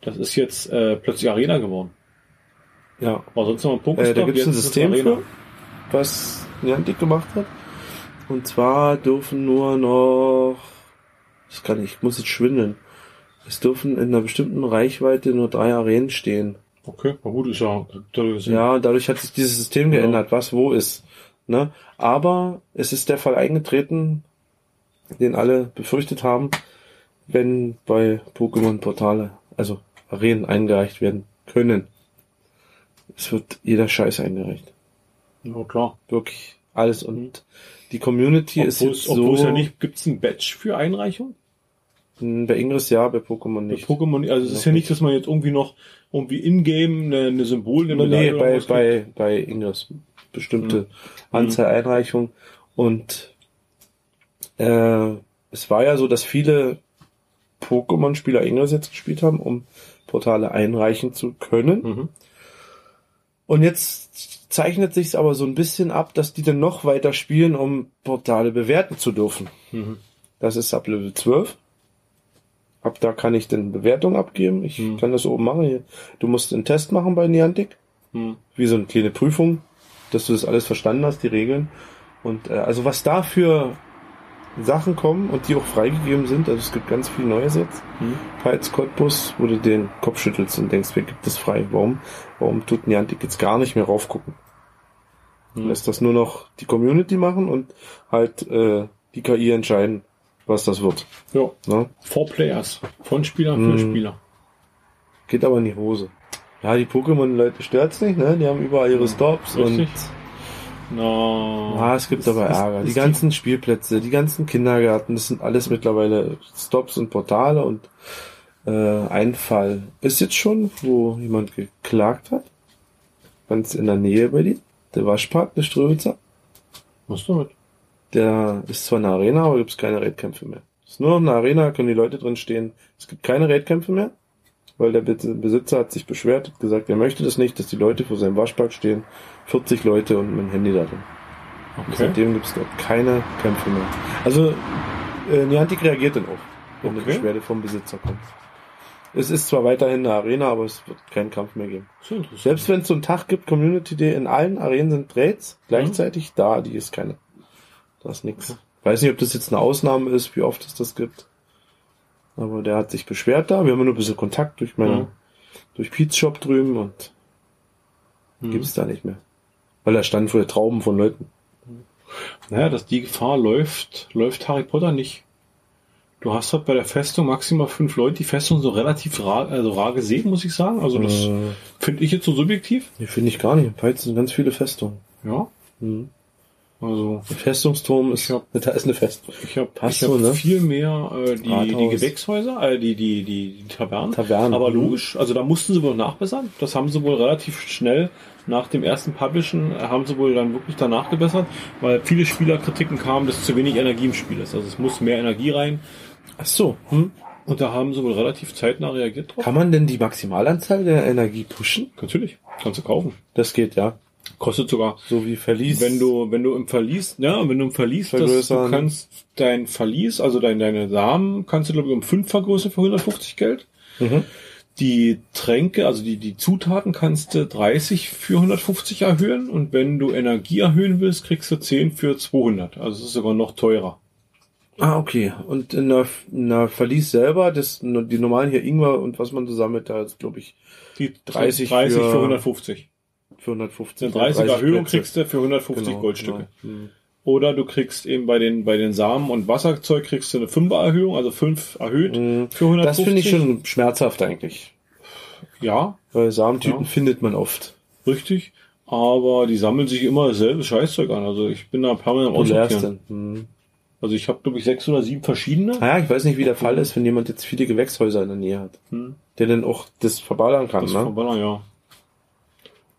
Das ist jetzt äh, plötzlich Arena geworden. ja, War sonst noch ein Pokestop, Äh, da gibt es ein System für, was Niantic gemacht hat. Und zwar dürfen nur noch, das kann ich, ich muss jetzt schwindeln. Es dürfen in einer bestimmten Reichweite nur drei Arenen stehen. Okay, na gut, ist ja. Ja, dadurch hat sich dieses System Ja. geändert, was wo ist. Ne? Aber es ist der Fall eingetreten, den alle befürchtet haben, wenn bei Pokémon Portale, also Arenen eingereicht werden können. Es wird jeder Scheiß eingereicht. ja klar. Wirklich alles. Und die Community ist Obwohl jetzt es, obwohl es so. ja nicht, gibt's ein Badge für Einreichung? Hm, Bei Ingress ja, bei Pokémon Bei nicht. Pokémon, also es ist ja nicht, dass man jetzt irgendwie noch irgendwie in-game eine, eine Symbol, eine nee, Medaille bei, bei, bei Ingress. Bestimmte Mhm. Anzahl Einreichungen. Und äh, es war ja so, dass viele Pokémon-Spieler Ingress jetzt gespielt haben, um Portale einreichen zu können. Mhm. Und jetzt zeichnet sich aber so ein bisschen ab, dass die dann noch weiter spielen, um Portale bewerten zu dürfen. Mhm. Das ist ab Level 12. Ab da kann ich dann Bewertung abgeben. Ich Hm. kann das oben machen. Hier. Du musst einen Test machen bei Niantic. Mhm. Wie so eine kleine Prüfung, dass du das alles verstanden hast, die Regeln. Und äh, also was da für Sachen kommen und die auch freigegeben sind, also es gibt ganz viel Neues jetzt. Als Cottbus, wo du den Kopf schüttelst und denkst, wer gibt es frei? Warum? Warum tut Niantic jetzt gar nicht mehr raufgucken? Mhm. Lässt das nur noch die Community machen und halt äh, die KI entscheiden, was das wird. Ja, Ne? Four Players. Von Spieler für Mhm. Spieler. Geht aber in die Hose. Ja, die Pokémon-Leute stört's nicht, ne? Die haben überall ihre Stops Richtig. und Na, ah, es gibt aber ist- Ärger. ist Die ganzen Spielplätze, die ganzen Kindergärten, das sind alles mittlerweile Stops und Portale und Äh, ein Fall ist jetzt schon, wo jemand geklagt hat. Ganz in der Nähe bei dir. Der Waschpark, der Ströwitzer. Was damit? Der ist zwar eine Arena, aber gibt es keine Raidkämpfe mehr. Es ist nur eine Arena, können die Leute drin stehen. Es gibt keine Raidkämpfe mehr, weil der Be- Besitzer hat sich beschwert, hat gesagt, er möchte das nicht, dass die Leute vor seinem Waschpark stehen. 40 Leute und mit dem Handy da drin. Okay. seitdem gibt es dort keine Kämpfe mehr. Also äh, Niantic reagiert dann auch, wenn eine Okay. Beschwerde vom Besitzer kommt. Es ist zwar weiterhin eine Arena, aber es wird keinen Kampf mehr geben. Selbst wenn es so einen Tag gibt, Community Day, in allen Arenen sind Raids gleichzeitig, da, die ist keine. Da ist nix. Weiß nicht, ob das jetzt eine Ausnahme ist, wie oft es das gibt. Aber der hat sich beschwert da. Wir haben nur ein bisschen Kontakt durch meine, Ja. durch Pete's Shop drüben und Hm. gibt's da nicht mehr. Weil da standen vorher Trauben von Leuten. Naja, dass die Gefahr läuft, läuft Harry Potter nicht. Du hast halt bei der Festung maximal fünf Leute, die Festung so relativ rar, also rar gesehen, muss ich sagen. Also das Äh, finde ich jetzt so subjektiv. nee, finde ich gar nicht. In Peitz sind ganz viele Festungen. Ja. Mhm. Also Der Festungsturm ist, hab- da ist eine Festung. ich habe hab so, ne? viel mehr äh, die, die. Gewächshäuser, äh, die, die, die, die Tavernen. Tavernen. Aber Mhm. logisch, also da mussten sie wohl nachbessern. Das haben sie wohl relativ schnell nach dem ersten Publishen, äh, haben sie wohl dann wirklich danach gebessert, weil viele Spielerkritiken kamen, dass zu wenig Energie im Spiel ist. Also es muss mehr Energie rein. Ach so. Hm? Und da haben sie wohl relativ zeitnah reagiert drauf. Kann man denn die Maximalanzahl der Energie pushen? Natürlich, kannst du kaufen. Das geht, ja. Kostet sogar, So wie Verlies. wenn du, wenn du im Verlies, ja, wenn du im Verlies, das, du kannst dein Verlies, also dein, deine Samen, kannst du glaube ich um 5 vergrößern für 150 Geld. Mhm. Die Tränke, also die, die Zutaten kannst du 30 für 150 erhöhen und wenn du Energie erhöhen willst, kriegst du 10 für 200. Also es ist sogar noch teurer. Ah, okay. Und in der, in der Verlies selber, das, die normalen hier Ingwer und was man so sammelt, da ist, glaube ich, Die 30 30 für, für 150. für 150. Eine 30 Erhöhung Plätze. kriegst du für 150 Genau, Goldstücke. genau. Mhm. Oder du kriegst eben bei den, bei den Samen und Wasserzeug kriegst du eine 5er Erhöhung, also 5 erhöht Mhm. für 150. Das finde ich schon schmerzhaft eigentlich. Ja, Weil Samentüten Ja. findet man oft. richtig. Aber die sammeln sich immer dasselbe Scheißzeug an. Also ich bin da permanent Aussortieren. Mhm. Also ich habe, glaube ich, sechs oder sieben verschiedene. Naja, ich weiß nicht, wie der Fall ist, wenn jemand jetzt viele Gewächshäuser in der Nähe hat. Hm. Der dann auch das verballern kann, Das ne? verballern, ja.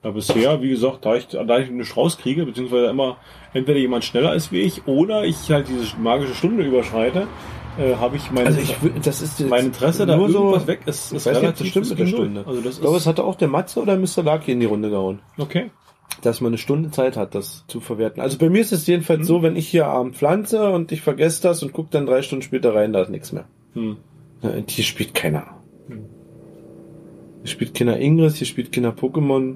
Ja, bisher, wie gesagt, da ich, da ich nicht rauskriege, beziehungsweise immer entweder jemand schneller ist wie ich oder ich halt diese magische Stunde überschreite, äh, habe ich mein, Also ich das ist mein Interesse da nur so, irgendwas weg ist, ich ist weiß nicht, das stimmt mit der. Stunde. Also das Ich glaube, es hatte auch der Matze oder Mr. Lucky in die Runde gehauen. okay. dass man eine Stunde Zeit hat, das zu verwerten. Also bei mir ist es jedenfalls Mhm. so, wenn ich hier abend pflanze und ich vergesse das und gucke dann drei Stunden später rein, da ist nichts mehr. Hm. Ja, und hier spielt keiner. Hier spielt keiner Ingress, hier spielt keiner Pokémon.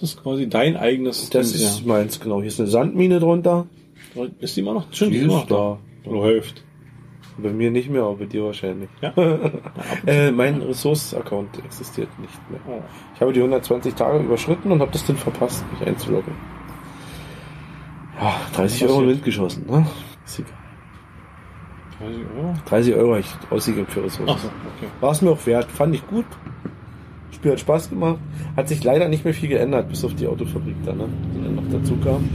Das ist quasi dein eigenes Das Ding, ist meins, genau. Hier ist eine Sandmine drunter. ja. Ist die immer noch? Stimmt, Die die ist noch da. Du hilft. Bei mir nicht mehr, aber bei dir wahrscheinlich. Ja. Äh, mein Ressource-Account existiert nicht mehr. Oh. Ich habe die 120 Tage überschritten und habe das dann verpasst, mich einzuloggen. Ja, 30 Euro in den Wind geschossen, ne? Ist egal. 30 Euro? 30 Euro habe ich ausgegeben für Ressourcen. Ach so, okay. War es mir auch wert. Fand ich gut. Spiel hat Spaß gemacht. Hat sich leider nicht mehr viel geändert, bis auf die Autofabrik da, ne? Die dann noch dazu kam.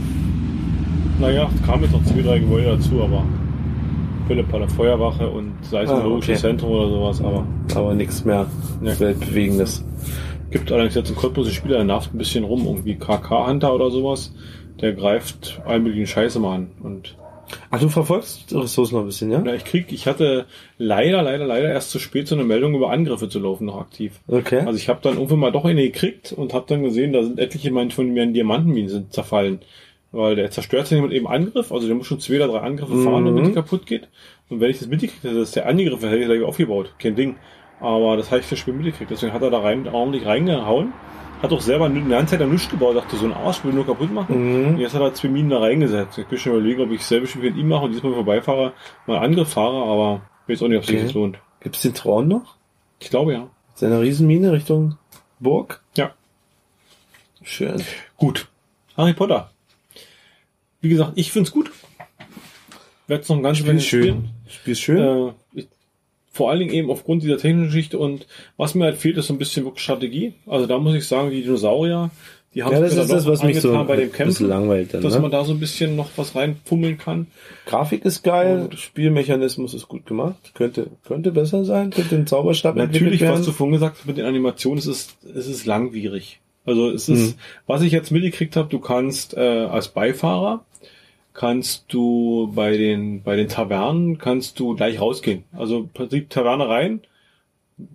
Naja, es kamen jetzt noch zwei, drei Gebäude dazu, aber Philipp bei der Feuerwache und Ah, Seismologisches okay. Zentrum oder sowas, aber Aber nichts mehr Ja. Weltbewegendes. gibt allerdings jetzt einen Cottbuser Spieler, der nervt ein bisschen rum, irgendwie KK-Hunter oder sowas, der greift allmöglichen Scheiße mal an und Ach, du verfolgst Ressourcen noch ein bisschen, ja? ja, ich krieg, ich hatte leider, leider, leider erst zu spät so eine Meldung über Angriffe zu laufen noch aktiv. Okay. Also ich habe dann irgendwann mal doch eine gekriegt und habe dann gesehen, da sind etliche von mir in Diamantenminen sind zerfallen. Weil der zerstört sich mit eben Angriff, also der muss schon zwei oder drei Angriffe fahren, damit Mhm. die kaputt geht. Und wenn ich das mitgekriegt hätte, dass der angegriffen hätte, hätte ich aufgebaut. Kein Ding. Aber das habe ich für Spiel mitgekriegt. Deswegen hat er da rein, ordentlich reingehauen. Hat auch selber eine ganze Zeit da nichts gebaut. Dachte, so ein Arsch will nur kaputt machen. Und Mhm. jetzt hat er zwei Minen da reingesetzt. Ich bin schon überlegen, ob ich selber Spiel mit ihm mache und diesmal vorbeifahre, mal Angriff fahre, aber ich weiß auch nicht, ob sich Okay. das lohnt. Gibt's den Traun noch? Ich glaube ja. Seine Riesenmine Richtung Burg? Ja. Schön. Gut. Harry Potter. Wie gesagt, ich find's gut. Werd's noch ein ganz Spiel schön. Spiel schön. Äh, ich, vor allen Dingen eben aufgrund dieser technischen Geschichte und was mir halt fehlt, ist so ein bisschen wirklich Strategie. Also da muss ich sagen, die Dinosaurier, Die haben Ja, das ist da das, was mich so bei dem Kämpfen, langweilt dann, dass ne? man da so ein bisschen noch was reinfummeln kann. Grafik ist geil, Spielmechanismus ist gut gemacht, könnte, könnte besser sein, könnte ein Zauberstab Natürlich, was du vorhin gesagt hast mit den Animationen, es ist, es ist langwierig. Also es ist, Mhm. was ich jetzt mitgekriegt habe, du kannst äh, als Beifahrer kannst du bei den bei den Tavernen kannst du gleich rausgehen. Also im Prinzip Taverne rein,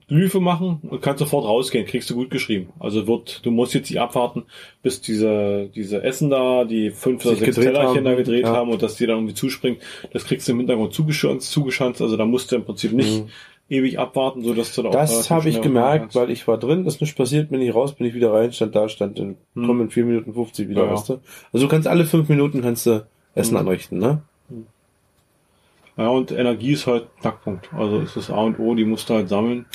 Glyphe machen und kannst sofort rausgehen, kriegst du gut geschrieben. Also wird, du musst jetzt nicht abwarten, bis diese, diese Essen da, die fünf oder sechs Tellerchen haben, da gedreht ja. haben und dass die dann irgendwie zuspringen. Das kriegst du im Hintergrund zugeschanzt, zugeschanzt. Also da musst du im Prinzip nicht ewig abwarten, so dass du da auch Mhm. Das relativ habe ich gemerkt, weil ich war drin, ist nichts passiert, bin ich raus, bin ich wieder rein, stand da, stand in, Hm. komm in 4 Minuten 50 wieder, Ja. weißt du? Also du kannst alle 5 Minuten kannst du Essen Hm. anrichten, ne? Ja, und Energie ist halt Knackpunkt. Also ist das A und O, die musst du halt sammeln.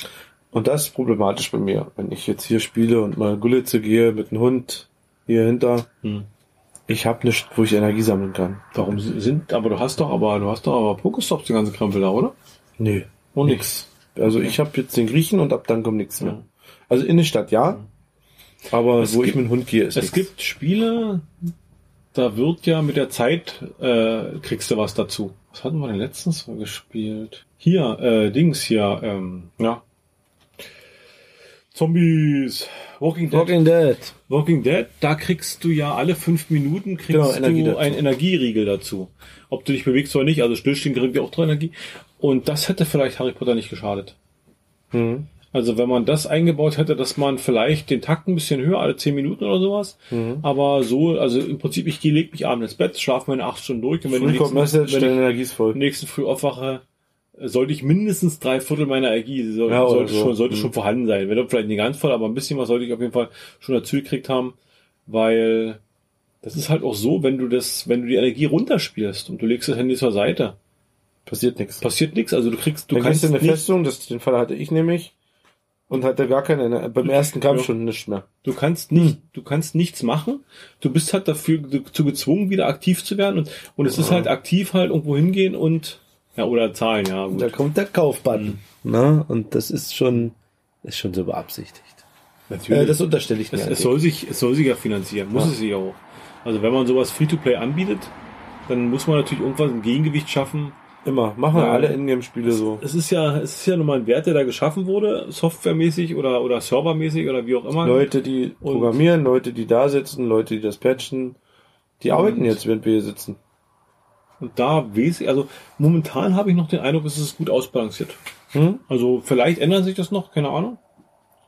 Und das ist problematisch bei mir, wenn ich jetzt hier spiele und mal Gullitze gehe mit einem Hund hier hinter. Hm. Ich habe nichts, wo ich Energie sammeln kann. Warum sind, aber du hast doch aber, du hast doch aber Pokestops, die ganze Krempel da, oder? Nee, Und nix. Also ich habe jetzt den Griechen und ab dann kommt nichts mehr. Ja. Also Innenstadt ja, aber Es wo gibt- ich mit dem Hund gehe ist Es nichts. gibt Spiele, da wird ja mit der Zeit, äh, kriegst du was dazu. Was hatten wir denn letztens mal gespielt? Hier, äh, Dings hier, ähm, ja. Zombies, Walking Dead. Walking Dead. Walking Dead, da kriegst du ja alle fünf Minuten kriegst Genau, Energie du dazu. einen Energieriegel dazu. Ob du dich bewegst oder nicht, also stillstehen kriegt ja auch drin Energie. Und das hätte vielleicht Harry Potter nicht geschadet. Mhm. Also wenn man das eingebaut hätte, dass man vielleicht den Takt ein bisschen höher, alle zehn Minuten oder sowas. Mhm. Aber so, also im Prinzip, ich gehe, leg mich abends ins Bett, schlafe meine acht Stunden durch und wenn nächsten, Message, wenn ich Energie ist voll. nächsten Früh aufwache, sollte ich mindestens drei Viertel meiner Energie, sie soll, Ja, sollte, so. schon, sollte Mhm. schon vorhanden sein. Wenn vielleicht nicht ganz voll, aber ein bisschen was sollte ich auf jeden Fall schon dazu gekriegt haben, weil das ist halt auch so, wenn du das, wenn du die Energie runterspielst und du legst das Handy zur Seite, Passiert nichts. passiert nichts. Also du kriegst, du Dann kannst du in eine nicht, Festung, das, den Fall hatte ich nämlich, und hatte gar keine, Ener- beim ersten Kampf Ja. schon nichts mehr. du kannst nicht, du kannst nichts machen. Du bist halt dafür zu gezwungen, wieder aktiv zu werden und, und es ist halt aktiv halt irgendwo hingehen und, ja, oder zahlen, ja, gut. Da kommt der Kaufbutton. Ne? Und das ist schon, ist schon so beabsichtigt. Natürlich. Äh, das unterstelle ich mir. Es, es soll sich, es soll sich ja finanzieren, muss Ja. es sich auch. Also wenn man sowas Free-to-Play anbietet, dann muss man natürlich irgendwas ein Gegengewicht schaffen. Immer. Machen wir Ja. alle Ingame-Spiele so. Es ist ja, es ist ja nun mal ein Wert, der da geschaffen wurde, softwaremäßig oder, oder servermäßig oder wie auch immer. Leute, die Und- programmieren, Leute, die da sitzen, Leute, die das patchen, die arbeiten jetzt, während wir hier sitzen. Und da weiß ich, also momentan habe ich noch den Eindruck, es ist gut ausbalanciert. Hm? Also vielleicht ändert sich das noch, keine Ahnung.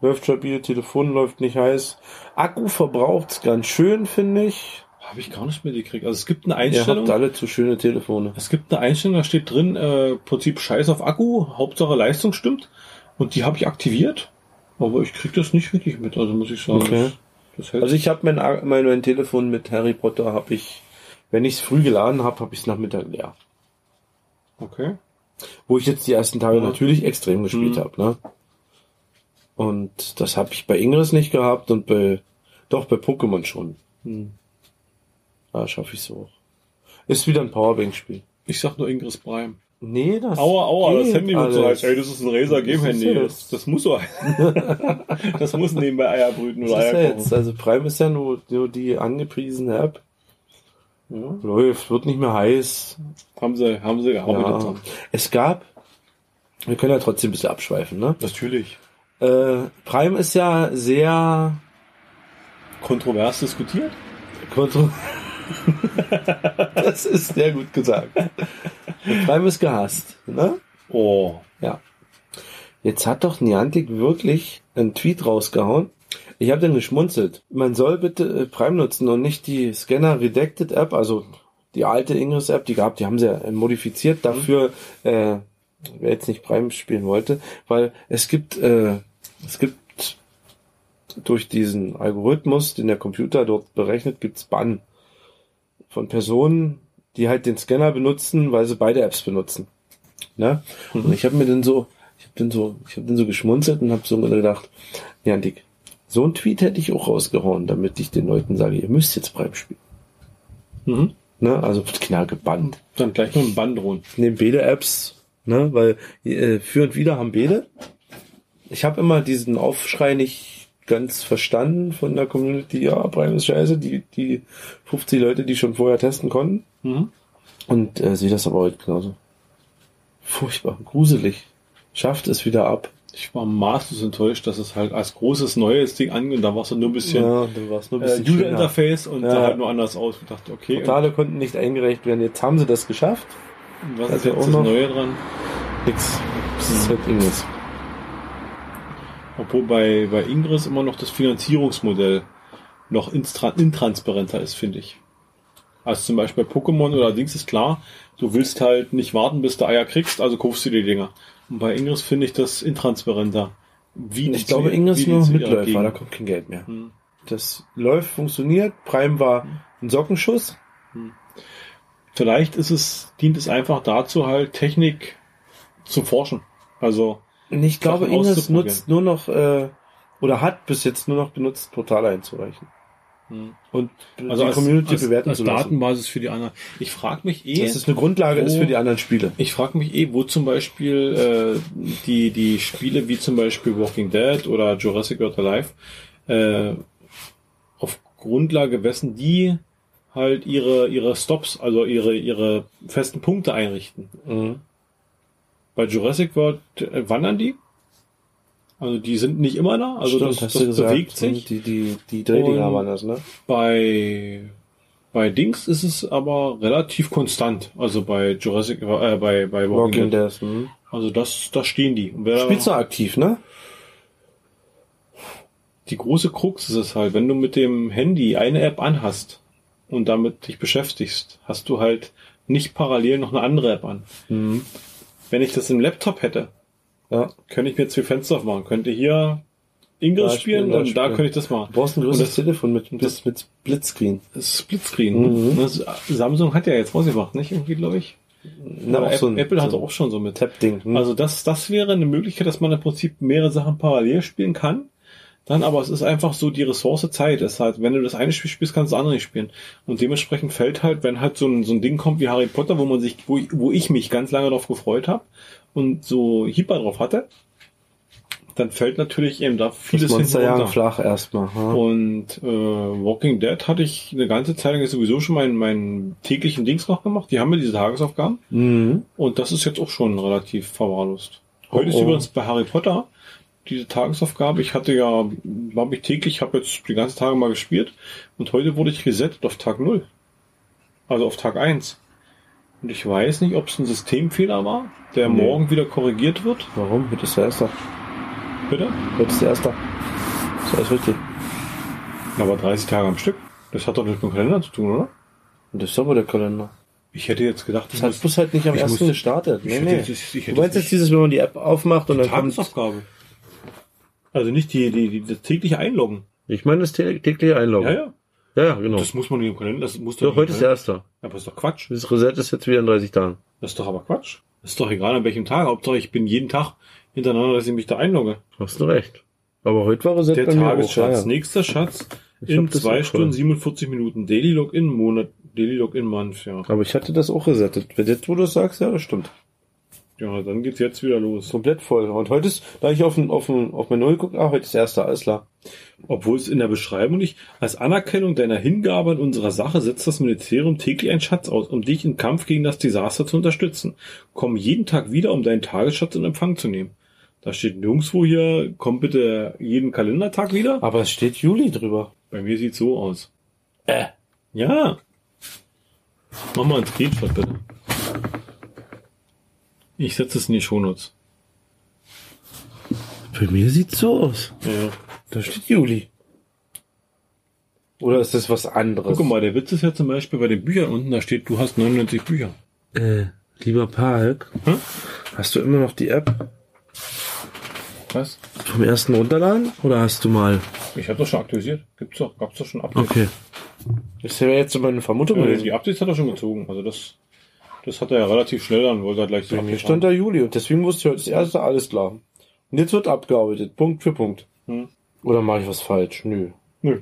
Läuft stabil, Telefon läuft nicht heiß. Akku verbraucht's ganz schön, finde ich. Habe ich gar nicht mitgekriegt. Also es gibt eine Ihr Einstellung. habt alle zu schöne Telefone. Es gibt eine Einstellung, da steht drin, äh, Prinzip Scheiß auf Akku, Hauptsache Leistung stimmt. Und die habe ich aktiviert. Aber ich krieg das nicht wirklich mit, also muss ich sagen. Okay. Das, das Also ich habe mein, mein, mein Telefon mit Harry Potter habe ich, wenn ich es früh geladen habe, habe ich es Nachmittag leer. okay. Wo ich jetzt die ersten Tage Ja. natürlich extrem gespielt Mhm. habe, ne? Und das habe ich bei Ingris nicht gehabt und bei doch bei Pokémon schon. Hm. Da schaffe ich so. Ist wieder ein Powerbank-Spiel. Ich sag nur Ingress Prime. Nee, das. Aua, aua, das geht Handy wird so heiß. Ey, das ist ein Razer Game Handy. Das, das muss so Das muss nebenbei Eier brüten oder ist Eier jetzt? Also Prime ist ja nur, nur die angepriesene App. Ja. Läuft, wird nicht mehr heiß. Haben sie, haben sie gearbeitet. Ja. Es gab, wir können ja trotzdem ein bisschen abschweifen, ne? Natürlich. Äh, Prime ist ja sehr Kontrovers diskutiert. kontro Das ist sehr gut gesagt. Prime ist gehasst, ne? Oh. Ja. Jetzt hat doch Niantic wirklich einen Tweet rausgehauen. Ich habe dann geschmunzelt. Man soll bitte äh, Prime nutzen und nicht die Scanner Redacted App, also die alte Ingress App, die gab, die haben sie ja äh, modifiziert dafür, äh, wer jetzt nicht Prime spielen wollte, weil es gibt, äh, es gibt durch diesen Algorithmus, den der Computer dort berechnet, gibt's Bann von Personen, die halt den Scanner benutzen, weil sie beide Apps benutzen. Ne? Und ich habe mir dann so, ich habe dann so, ich habe dann so geschmunzelt und habe so gedacht, ja, Dick, so ein Tweet hätte ich auch rausgehauen, damit ich den Leuten sage, ihr müsst jetzt Prime spielen. Mhm. Ne? Also wird knall gebannt. Dann gleich mit dem Band drohen. Ich nehme beide Apps, ne? weil äh, für und wieder haben beide. Ich habe immer diesen Aufschrei nicht ganz verstanden von der Community, ja, Prime ist scheiße, die, die 50 Leute, die schon vorher testen konnten. Mhm. Und äh, sehe das aber heute genauso. Furchtbar, gruselig. Schafft es wieder ab. Ich war maßlos enttäuscht, dass es halt als großes neues Ding angeht. Da war es nur ein bisschen Ja, dann war es nur ein äh, bisschen schöner. User-Interface und Ja. sah halt nur anders aus. Ich dachte, okay, Portale konnten nicht eingereicht werden. Jetzt haben sie das geschafft. und was ist also jetzt auch das noch- Neue dran? Nix. Das ist halt irgendwas. Obwohl bei, bei Ingress immer noch das Finanzierungsmodell noch intransparenter ist, finde ich. Also zum Beispiel bei Pokémon oder Dings ist klar, du willst halt nicht warten, bis du Eier kriegst, also kaufst du die Dinger. Und bei Ingress finde ich das intransparenter. Wie Ich glaube, Ingress nur noch Mitläufer, Gegend- da kommt kein Geld mehr. Hm. Das läuft, funktioniert. Prime war ein Sockenschuss. Vielleicht ist es, dient es einfach dazu, halt Technik zu forschen. Also, ich glaube, auszuprobieren. nutzt nur noch, äh, oder hat bis jetzt nur noch benutzt, Portale einzureichen. hm. Und also die als, Community als, bewerten als zu lassen. Datenbasis für die anderen. Ich frage mich eh, Dass es eine Grundlage ist wo- für die anderen Spiele. Ich frage mich eh, wo zum Beispiel äh, die, die Spiele wie zum Beispiel Walking Dead oder Jurassic World Alive äh, auf Grundlage wessen die halt ihre, ihre Stops, also ihre, ihre festen Punkte einrichten. Mhm. Bei Jurassic World äh, wandern die. Also die sind nicht immer da, also Stimmt, das, das gesagt. bewegt sich. Die, die, die Drehdinger waren das, ne? Bei bei Dings ist es aber relativ konstant. Also bei Jurassic, äh, bei bei Walking, Walking Dead. Mhm. Also das, da stehen die. Und wer, Spielst du aktiv, ne? die große Krux ist es halt, wenn du mit dem Handy eine App anhast und damit dich beschäftigst, hast du halt nicht parallel noch eine andere App an. Mhm. Wenn ich das im Laptop hätte, Ja. könnte ich mir zwei Fenster aufmachen. Könnte hier Ingress Da spielen, spielen, da und da spielen. könnte ich das machen. Du brauchst ein größeres das- Telefon mit, mit, mit Splitscreen. Das Splitscreen. Mhm. Das, Samsung hat ja jetzt rausgebracht, nicht? Irgendwie, glaube ich. Na, Aber so ein, Apple hat so ein auch schon so mit. Tap-Ding. Mhm. Also das, das wäre eine Möglichkeit, dass man im Prinzip mehrere Sachen parallel spielen kann. Dann aber es ist einfach so die Ressource Zeit. Es ist halt, wenn du das eine Spiel spielst, kannst du das andere nicht spielen. Und dementsprechend fällt halt, wenn halt so ein, so ein Ding kommt wie Harry Potter, wo man sich, wo, ich- wo ich mich ganz lange darauf gefreut habe und so Hieber drauf hatte, dann fällt natürlich eben da das vieles hinten Monsterjagen runter. flach erstmal. Ja. Und äh, Walking Dead hatte ich eine ganze Zeit lang sowieso schon meinen, meinen täglichen Dings noch gemacht. Die haben mir diese Tagesaufgaben. Mhm. Und das ist jetzt auch schon relativ verwahrlost. Heute ist Oh, oh. übrigens bei Harry Potter diese Tagesaufgabe. Ich hatte ja, glaube ich, täglich, habe jetzt die ganzen Tage mal gespielt. Und heute wurde ich resettet auf Tag 0. Also auf Tag 1. Und ich weiß nicht, ob es ein Systemfehler war, der Nee. morgen wieder korrigiert wird. Warum? Heute ist der Erste. Bitte? Heute ist der Erste. Das ist alles richtig. Aber 30 Tage am Stück. Das hat doch nichts mit dem Kalender zu tun, oder? Und das ist aber der Kalender. Ich hätte jetzt gedacht, Das hat bloß halt nicht am ich ersten gestartet. ich Nee, nee. jetzt- ich hätte Du meinst jetzt dieses, wenn man die App aufmacht und dann kommt... Also nicht die, die, die das tägliche Einloggen. Ich meine das tä- tägliche Einloggen. Ja, ja. Ja, ja, genau. Das muss man nicht im Kalender, das muss Doch, heute ist der Erste. Aber das ist doch Quatsch. Das Reset ist jetzt wieder in 30 Tagen. Das ist doch aber Quatsch. Das ist doch egal an welchem Tag. Hauptsache ich bin jeden Tag hintereinander, dass ich mich da einlogge. Hast du recht. Aber heute war Reset Der. Tagesschatz. Nächster Schatz Ich in das zwei Stunden schon. 47 Minuten. Daily Login Monat, Daily Login Month, ja. Aber ich hatte das auch resettet. Wenn Jetzt, wo du es sagst, ja, das stimmt. Ja, dann geht's jetzt wieder los. Komplett voll. Und heute ist, da ich auf, auf, auf mein Null geguckt, ah, heute ist der erste, alles klar. Obwohl es in der Beschreibung nicht, als Anerkennung deiner Hingabe an unserer Sache setzt das Ministerium täglich einen Schatz aus, um dich im Kampf gegen das Desaster zu unterstützen. Komm jeden Tag wieder, um deinen Tagesschatz in Empfang zu nehmen. Da steht nirgendwo hier, komm bitte jeden Kalendertag wieder. Aber es steht Juli drüber. Bei mir sieht's so aus. Äh. Ja. Mach mal ein Screenshot bitte. Ich setze es in die Shownotes. Bei mir sieht's so aus. Ja. Da steht Juli. Oder ist das was anderes? Guck mal, der Witz ist ja zum Beispiel bei den Büchern unten, da steht, du hast 99 Bücher. Äh, lieber Park, Hm? hast du immer noch die App Was? vom ersten runterladen? Oder hast du mal? Ich habe doch schon aktualisiert. Gibt's doch, gab's doch schon Updates. Okay. Das wäre jetzt so meine Vermutung gewesen. die Updates hat er schon gezogen. Also das, das hat er ja relativ schnell dann, wollte er gleich so Update stand da Juli und deswegen wusste ich heute das erste alles klar. Und jetzt wird abgearbeitet, Punkt für Punkt. Hm. Oder mache ich was falsch? Nö. Nö.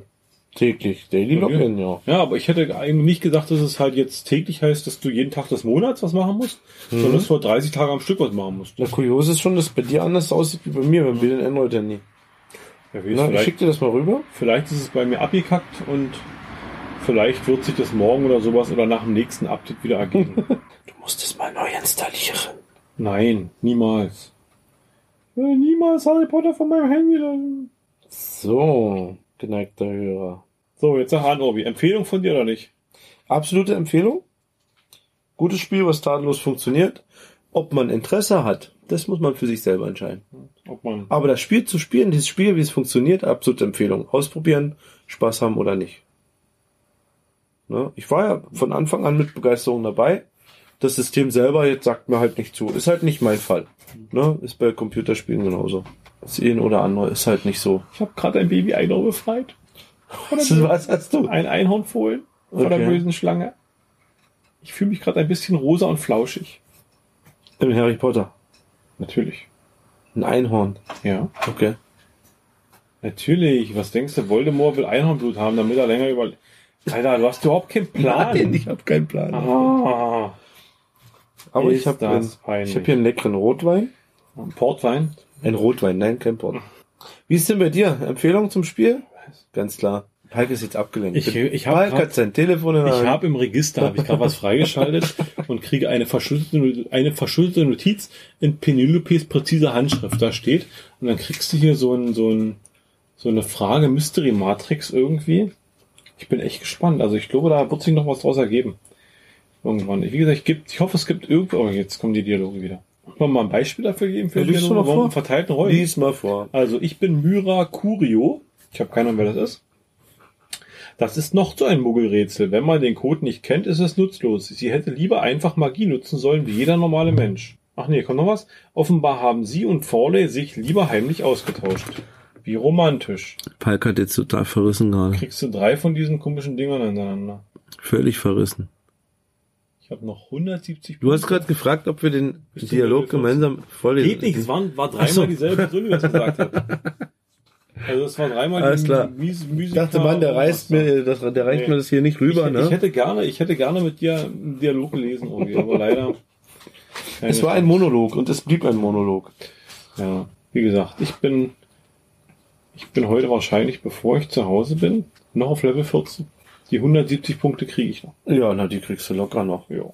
Täglich. Daily? Login, ja. Ja, aber ich hätte eigentlich nicht gedacht, dass es halt jetzt täglich heißt, dass du jeden Tag des Monats was machen musst, sondern dass du vor 30 Tage am Stück was machen musst. Na, kurios ist schon, dass bei dir anders aussieht wie bei mir, beim Bild Android Handy. Ja, Na, ich schick dir das mal rüber. vielleicht ist es bei mir abgekackt und vielleicht wird sich das morgen oder sowas oder nach dem nächsten Update wieder ergeben. Du musst es mal neu installieren. Nein, niemals. Niemals Harry Potter von meinem Handy. So, geneigter Hörer. So, jetzt sag an, Obi. Empfehlung von dir oder nicht? Absolute Empfehlung. Gutes Spiel, was tadellos funktioniert. Ob man Interesse hat, das muss man für sich selber entscheiden. Ob man. Aber das Spiel zu spielen, dieses Spiel, wie es funktioniert, absolute Empfehlung. Ausprobieren, Spaß haben oder nicht. Ne? Ich war ja von Anfang an mit Begeisterung dabei. Das System selber jetzt sagt mir halt nicht zu. Ist halt nicht mein Fall. Ne? Ist bei Computerspielen genauso. Das ein oder andere ist halt nicht so. Ich habe gerade ein Baby Einhorn befreit. Der Was hast du? Ein Einhornfohlen von der Okay. bösen Schlange. Ich fühle mich gerade ein bisschen rosa und flauschig. Im Harry Potter. Natürlich. Ein Einhorn. Ja. Okay. Natürlich. Was denkst du? Voldemort will Einhornblut haben, damit er länger über... Alter, du hast überhaupt keinen Plan. Nein, ich habe keinen Plan. Ah, Aber ich habe ich hab hier einen leckeren Rotwein. Portwein. Ein Rotwein, nein, kein Port. Wie ist denn bei dir? Empfehlung zum Spiel? Ganz klar. Palk ist jetzt abgelenkt. Ich- ich hab Palk grad- hat sein Telefon in der Ich habe im Register, habe ich gerade was freigeschaltet und kriege eine verschlüsselte, eine verschlüsselte Notiz in Penelopes präziser Handschrift. Da steht, und dann kriegst du hier so, ein, so, ein, so eine Frage Mystery Matrix irgendwie. Ich bin echt gespannt. Also ich glaube, da wird sich noch was draus ergeben. Irgendwann. Wie gesagt, ich, gibt, ich hoffe, es gibt irgendwo, oh, jetzt kommen die Dialoge wieder. Wollen wir mal ein Beispiel dafür geben für Ja, die mal vor. Verteilten Rollen? Lies mal vor. Also ich bin Myra Curio. Ich habe keine Ahnung, wer das ist. Das ist noch so ein Muggelrätsel. Wenn man den Code nicht kennt, ist es nutzlos. Sie hätte lieber einfach Magie nutzen sollen, wie jeder normale Mensch. Ach nee, kommt noch was? Offenbar haben sie und Forley sich lieber heimlich ausgetauscht. Wie romantisch. Palk hat jetzt total verrissen gerade. Kriegst du drei von diesen komischen Dingern hintereinander. Völlig verrissen. Ich habe noch 170 Du hast gerade gefragt, ob wir den Bist Dialog gemeinsam vorlesen. Geht nicht, es waren, war dreimal so. dieselbe Person, die das gesagt hat. Also es war dreimal Alles klar. Mies, Ich dachte, Mann, der reißt mir, das, der reicht Nee. mir das hier nicht rüber, ich, ne? ich hätte gerne, ich hätte gerne mit dir einen Dialog gelesen, irgendwie, aber leider. es war ein. Monolog und es blieb ein Monolog. Ja, wie gesagt, ich bin, ich bin heute wahrscheinlich, bevor ich zu Hause bin, noch auf Level 14. Die 170 Punkte kriege ich noch. Ja, na, die kriegst du locker noch. Ja.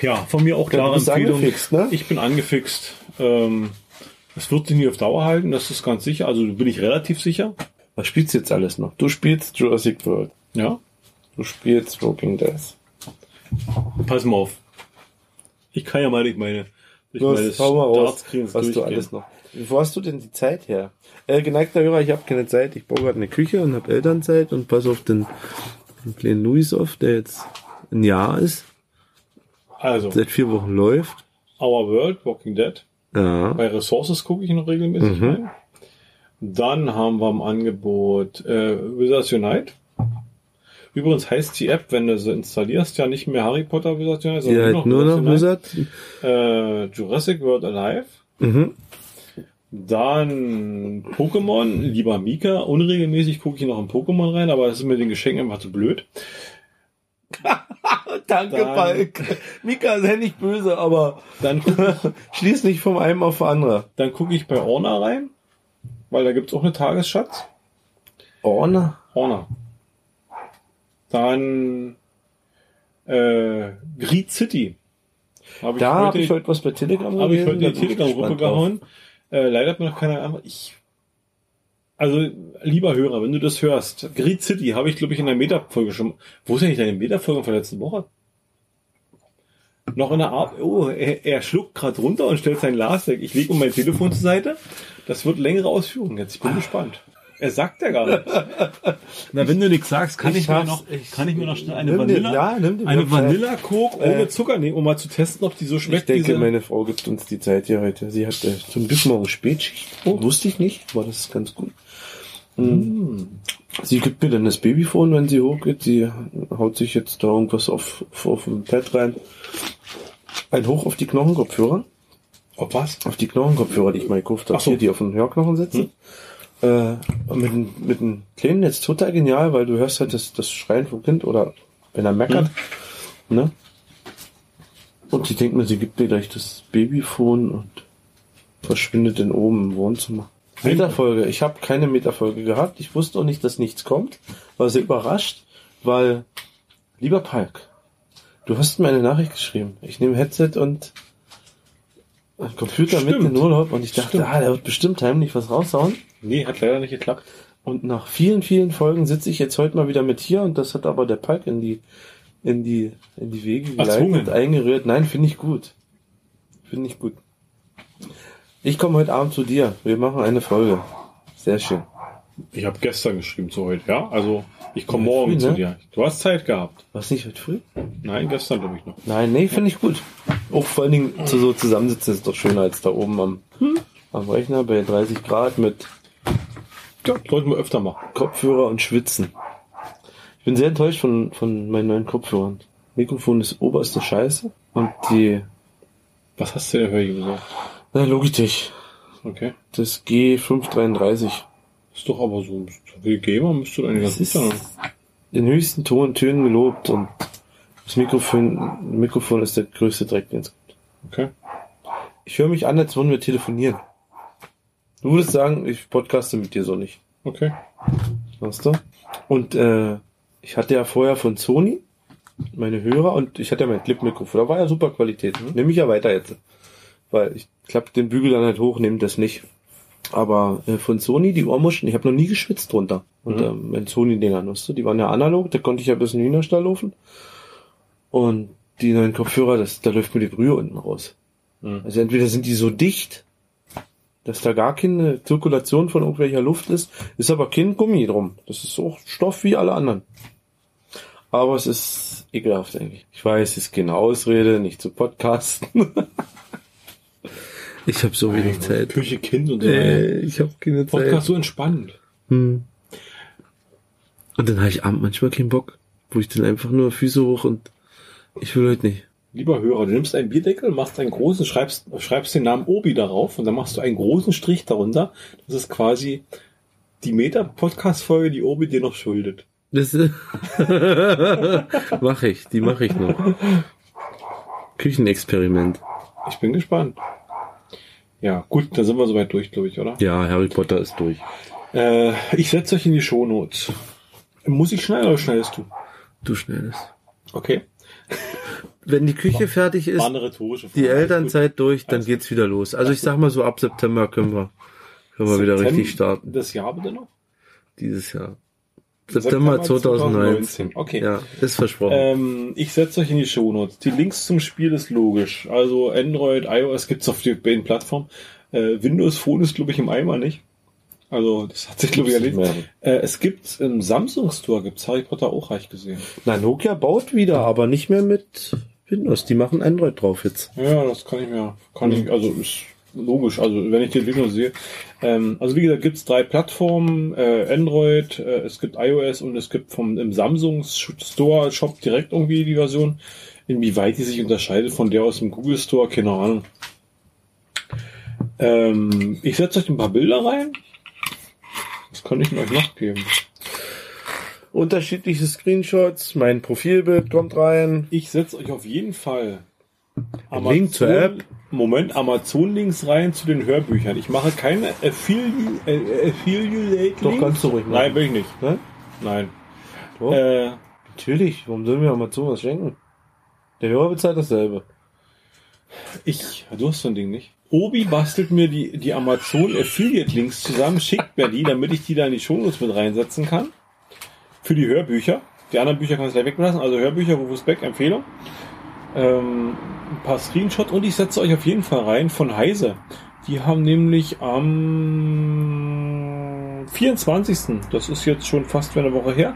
Ja, von mir auch klare Empfehlung. angefixt, ne? Ich bin angefixt. Ähm, es wird sich nie auf Dauer halten, das ist ganz sicher. Also bin ich relativ sicher. Was spielst du jetzt alles noch? Du spielst Jurassic World. Ja. Du spielst Walking Dead. Pass mal auf. Ich kann ja mal nicht meine, durch meine Los, hau mal raus, Startscreens was du alles noch. Wo hast du denn die Zeit her? Äh, geneigter Hörer, ich habe keine Zeit. Ich baue gerade eine Küche und habe Elternzeit und pass auf den, den kleinen Luis auf, der jetzt ein Jahr ist, Also, seit vier Wochen läuft. Our World, Walking Dead. Ja. Bei Resources gucke ich noch regelmäßig Mhm. rein. Dann haben wir im Angebot äh, Wizards Unite. Übrigens heißt die App, wenn du sie installierst, ja nicht mehr Harry Potter Wizards Unite, Die halt nur noch Wizards Wizard. Unite. Äh, Jurassic World Alive. Mhm. Dann Pokémon, lieber Mika. Unregelmäßig gucke ich noch in Pokémon rein, aber das ist mit den Geschenken einfach zu blöd. Danke, Dann- Falk. Mika, sei nicht böse, aber Dann gucke schließ nicht vom einen auf den andere. dann guck ich bei Orna rein, weil da gibt's auch eine Tagesschatz. Orne? Orna. Dann äh, Greed City. Hab Da habe ich heute was bei Telegram Habe ich heute da die Telegram-Gruppe gespannt drauf. Äh, leider hat mir noch keiner an. Ich. Also, lieber Hörer, wenn du das hörst, Greed City habe ich, glaube ich, in der Meta-Folge schon. Wo ist eigentlich deine Meta-Folge von letzten Woche? Noch in der Art. Oh, er, er schluckt gerade runter und stellt sein Glas weg. Ich lege um mein Telefon zur Seite. Das wird längere Ausführungen jetzt. Ich bin gespannt. Er sagt ja gar nichts. Na, wenn du nichts sagst, kann ich, Ich mir noch, ich- kann ich mir noch schnell eine Vanilla, ja, nimm dir eine. Vanilla Coke ohne Äh, Zucker nehmen, um mal zu testen, ob die so Ich schmeckt. denke, diese- meine Frau gibt uns die Zeit hier heute. Sie hat äh, zum Glück morgen Spätschicht. Oh. Wusste ich nicht, aber das ist ganz gut. Mhm. Sie gibt mir dann das Babyphone, wenn sie hochgeht. Sie haut sich jetzt da irgendwas auf, auf, auf dem Pad rein. Ein Hoch auf die Knochenkopfhörer. Ob was? Auf die Knochenkopfhörer, die ich mal gekauft habe. So. Hier, die auf den Hörknochen sitzen. Äh, mit, dem- mit dem Kleinen jetzt total genial, weil du hörst halt das, das Schreien vom Kind oder wenn er meckert. Ne? Und sie denkt mir, sie gibt mir gleich das Babyphone und verschwindet dann oben im Wohnzimmer. Metafolge. Ich habe keine Metafolge gehabt. Ich wusste auch nicht, dass nichts kommt. War sehr überrascht, weil, lieber Palk, du hast mir eine Nachricht geschrieben. Ich nehme Headset und einen Computer mit in Stimmt. den Urlaub und ich dachte, Stimmt. ah, der wird bestimmt heimlich was raushauen. Nee, hat leider nicht geklappt. Und nach vielen, vielen Folgen sitze ich jetzt heute mal wieder mit hier und das hat aber der Palk in die, in die, in die Wege geleitet, eingerührt. Nein, finde ich gut. Finde ich gut. Ich komme heute Abend zu dir. Wir machen eine Folge. Sehr schön. Ich habe gestern geschrieben zu heute, ja? Also ich komme morgen früh, zu ne? dir. Du hast Zeit gehabt. Was nicht heute früh? Nein, gestern glaube ich noch. Nein, nee, finde ich gut. Auch vor allen Dingen zu so zusammensitzen ist doch schöner als da oben am, am Rechner bei 30 Grad mit Ja, sollten wir öfter machen. Kopfhörer und Schwitzen. Ich bin sehr enttäuscht von, von meinen neuen Kopfhörern. Mikrofon ist oberste Scheiße und die Was hast du denn hier gesagt? na, Logitech, Okay. das G533. Ist doch aber so, so viel Gamer müsste eigentlich ganz Das gut sein. in höchsten Ton, Tönen gelobt und das Mikrofon, Mikrofon ist der größte Dreck, den es gibt. Okay. Ich höre mich an, als würden wir telefonieren. Du würdest sagen, ich podcaste mit dir so nicht. Okay. Weißt du? Und äh, ich hatte ja vorher von Sony meine Hörer und ich hatte ja mein Clip-Mikrofon. Da war ja super Qualität. Nehme ich ja weiter jetzt. Weil ich klappe den Bügel dann halt hoch, nehme das nicht. Aber äh, von Sony, die Ohrmuscheln, ich habe noch nie geschwitzt drunter. Und Mhm. ähm, mit Sony-Dingern, weißt du? Die waren ja analog, da konnte ich ja bis in den Hühnerstall laufen. Und die neuen Kopfhörer, das, da läuft mir die Brühe unten raus. Mhm. Also entweder sind die so dicht, dass da gar keine Zirkulation von irgendwelcher Luft ist, ist aber kein Gummi drum. Das ist auch Stoff wie alle anderen. Aber es ist ekelhaft eigentlich. Ich weiß, es ist keine Ausrede, nicht zu podcasten. ich habe so wenig Zeit. Küche, Kind und so. Äh, ich habe keine Podcast so entspannt. Hm. Und dann habe ich abend manchmal keinen Bock, wo ich dann einfach nur Füße hoch und ich will heute nicht. Lieber Hörer, du nimmst einen Bierdeckel, machst einen großen, schreibst, schreibst den Namen Obi darauf und dann machst du einen großen Strich darunter. Das ist quasi die Meta-Podcast-Folge, die Obi dir noch schuldet. Das mache ich, die mache ich noch. Küchenexperiment. Ich bin gespannt. Ja, gut, dann sind wir soweit durch, glaube ich, oder? Ja, Harry Potter ist durch. Äh, ich setze euch in die Shownotes. Muss ich schneiden oder schneidest du? Du schnellst. Okay. Wenn die Küche fertig War ist, rhetorische Frage. die Elternzeit durch, dann geht's wieder los. Also ich sag mal so ab September können wir, können wir wieder richtig starten. Das Jahr bitte noch? Dieses Jahr. September 2019. Okay. Ja, ist versprochen. Ähm, ich setze euch in die Shownotes. Die Links zum Spiel ist logisch. Also Android, iOS gibt's auf den beiden Plattformen. Äh, Windows Phone ist, glaube ich, im Eimer nicht. Also das hat sich, glaube ich, erledigt. Äh, es gibt im Samsung Store gibt's Harry Potter auch reich gesehen. Na, Nokia baut wieder, aber nicht mehr mit Windows. Die machen Android drauf jetzt. Ja, das kann ich mir, kann ich, also ist logisch, also wenn ich die Entwicklung sehe. Ähm, also wie gesagt, gibt's drei Plattformen, äh, Android, äh, es gibt iOS und es gibt vom im Samsung Store Shop direkt irgendwie die Version. Inwieweit die sich unterscheidet von der aus dem Google Store, keine Ahnung. Ähm, ich setze euch ein paar Bilder rein. Das kann ich euch noch geben. Unterschiedliche Screenshots, mein Profilbild kommt rein. Ich setze euch auf jeden Fall Ein Link zur App. Moment, Amazon-Links rein zu den Hörbüchern. Ich mache keine Affili äh, Affiliate. Doch, kannst du ruhig machen. Nein, will ich nicht. Ne? Nein. Doch, Äh, natürlich. Warum sollen wir Amazon was schenken? Der Hörer bezahlt dasselbe. ich, du hast so ein Ding nicht. Obi bastelt mir die, die Amazon Affiliate Links zusammen, schickt mir die, damit ich die da in die Shownotes mit reinsetzen kann. Für die Hörbücher. Die anderen Bücher kann ich gleich weglassen. Also Hörbücher, Rufus Beck, Empfehlung. Ähm, ein paar Screenshots und ich setze euch auf jeden Fall rein von Heise. Die haben nämlich am 24. Das ist jetzt schon fast eine Woche her,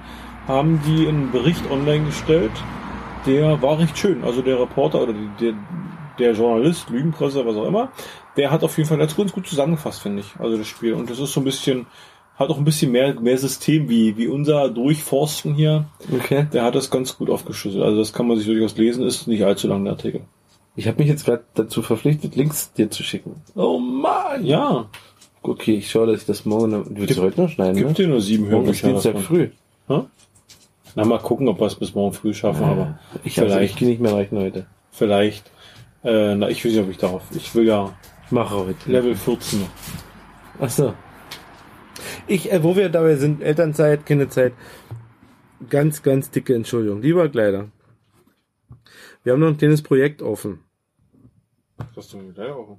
haben die einen Bericht online gestellt. Der war recht schön. Also der Reporter oder der, der Journalist, Lügenpresse, was auch immer, der hat auf jeden Fall ganz gut zusammengefasst, finde ich. Also das Spiel. Und das ist so ein bisschen, hat auch ein bisschen mehr, mehr System wie, wie unser Durchforsten hier. Okay. Der hat das ganz gut aufgeschlüsselt. Also das kann man sich durchaus lesen, ist nicht allzu lang der Artikel. Ich habe mich jetzt gerade dazu verpflichtet, Links dir zu schicken. Oh Mann! Ja, Okay, ich schaue, dass ich das morgen... Du willst Gibt- du heute noch schneiden, gibt ne? dir nur sieben Hörbücher. Dienstag davon. früh. Na, mal gucken, ob wir es bis morgen früh schaffen, aber Ich, also, ich vielleicht, nicht mehr reichen heute. vielleicht, äh, na, ich weiß nicht, ob ich darauf, ich will ja Mache heute. Level 14 noch. Ach so. Ich, äh, wo wir dabei sind, Elternzeit, Kinderzeit, ganz, ganz dicke Entschuldigung. Lieber Kleider. Wir haben noch ein kleines Projekt offen. Hast du gleich auch.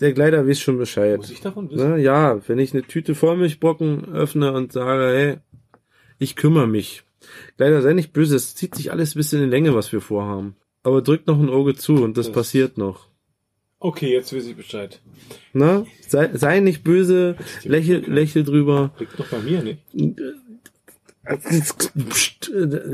Der Kleider weiß schon Bescheid. Muss ich davon wissen? Ne? Ja, wenn ich eine Tüte Vollmilchbrocken öffne und sage, hey, ich kümmere mich. Leider sei nicht böse, es zieht sich alles ein bisschen in die Länge, was wir vorhaben. Aber drückt noch ein Auge zu und das, Das- passiert noch. Okay, jetzt weiß ich Bescheid. Ne? Sei, sei nicht böse, lächel, lächel drüber. Liegt doch bei mir, nicht? Psst,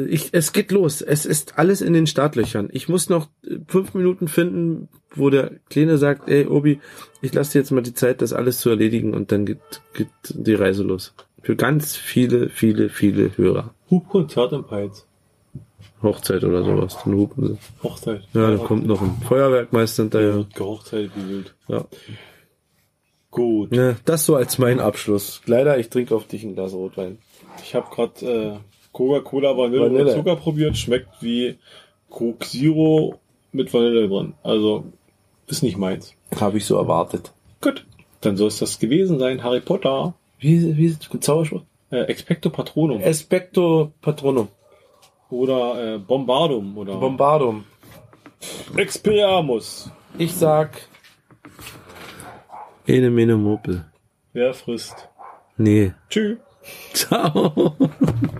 Ich, es geht los. Es ist alles in den Startlöchern. Ich muss noch fünf Minuten finden, wo der Kleine sagt, ey Obi, ich lasse dir jetzt mal die Zeit, das alles zu erledigen und dann geht, geht die Reise los. Für ganz viele, viele, viele Hörer. Hubkonzert im Peitz. Hochzeit oder sowas. Dann hupen sie. Hochzeit. Ja, da kommt noch ein Feuerwerkmeister hinterher. Gehochzeit wild. Ja. Gut. Ne, das so als mein Abschluss. Leider, ich trinke auf dich ein Glas Rotwein. Ich habe gerade äh, Coca-Cola Vanille, Vanille. und Zucker probiert. Schmeckt wie Coke Zero mit Vanille drin. Also ist nicht meins. Habe ich so erwartet. Gut. Dann soll es das gewesen sein. Harry Potter. Wie, wie ist das Zauberspruch? Äh, Expecto Patronum. Especto Patronum. Oder äh, Bombardum. Oder Bombardum. Expelliarmus. Ich sag. Ene Mene Mopel. Wer frisst? Nee. Tschüss. Ciao.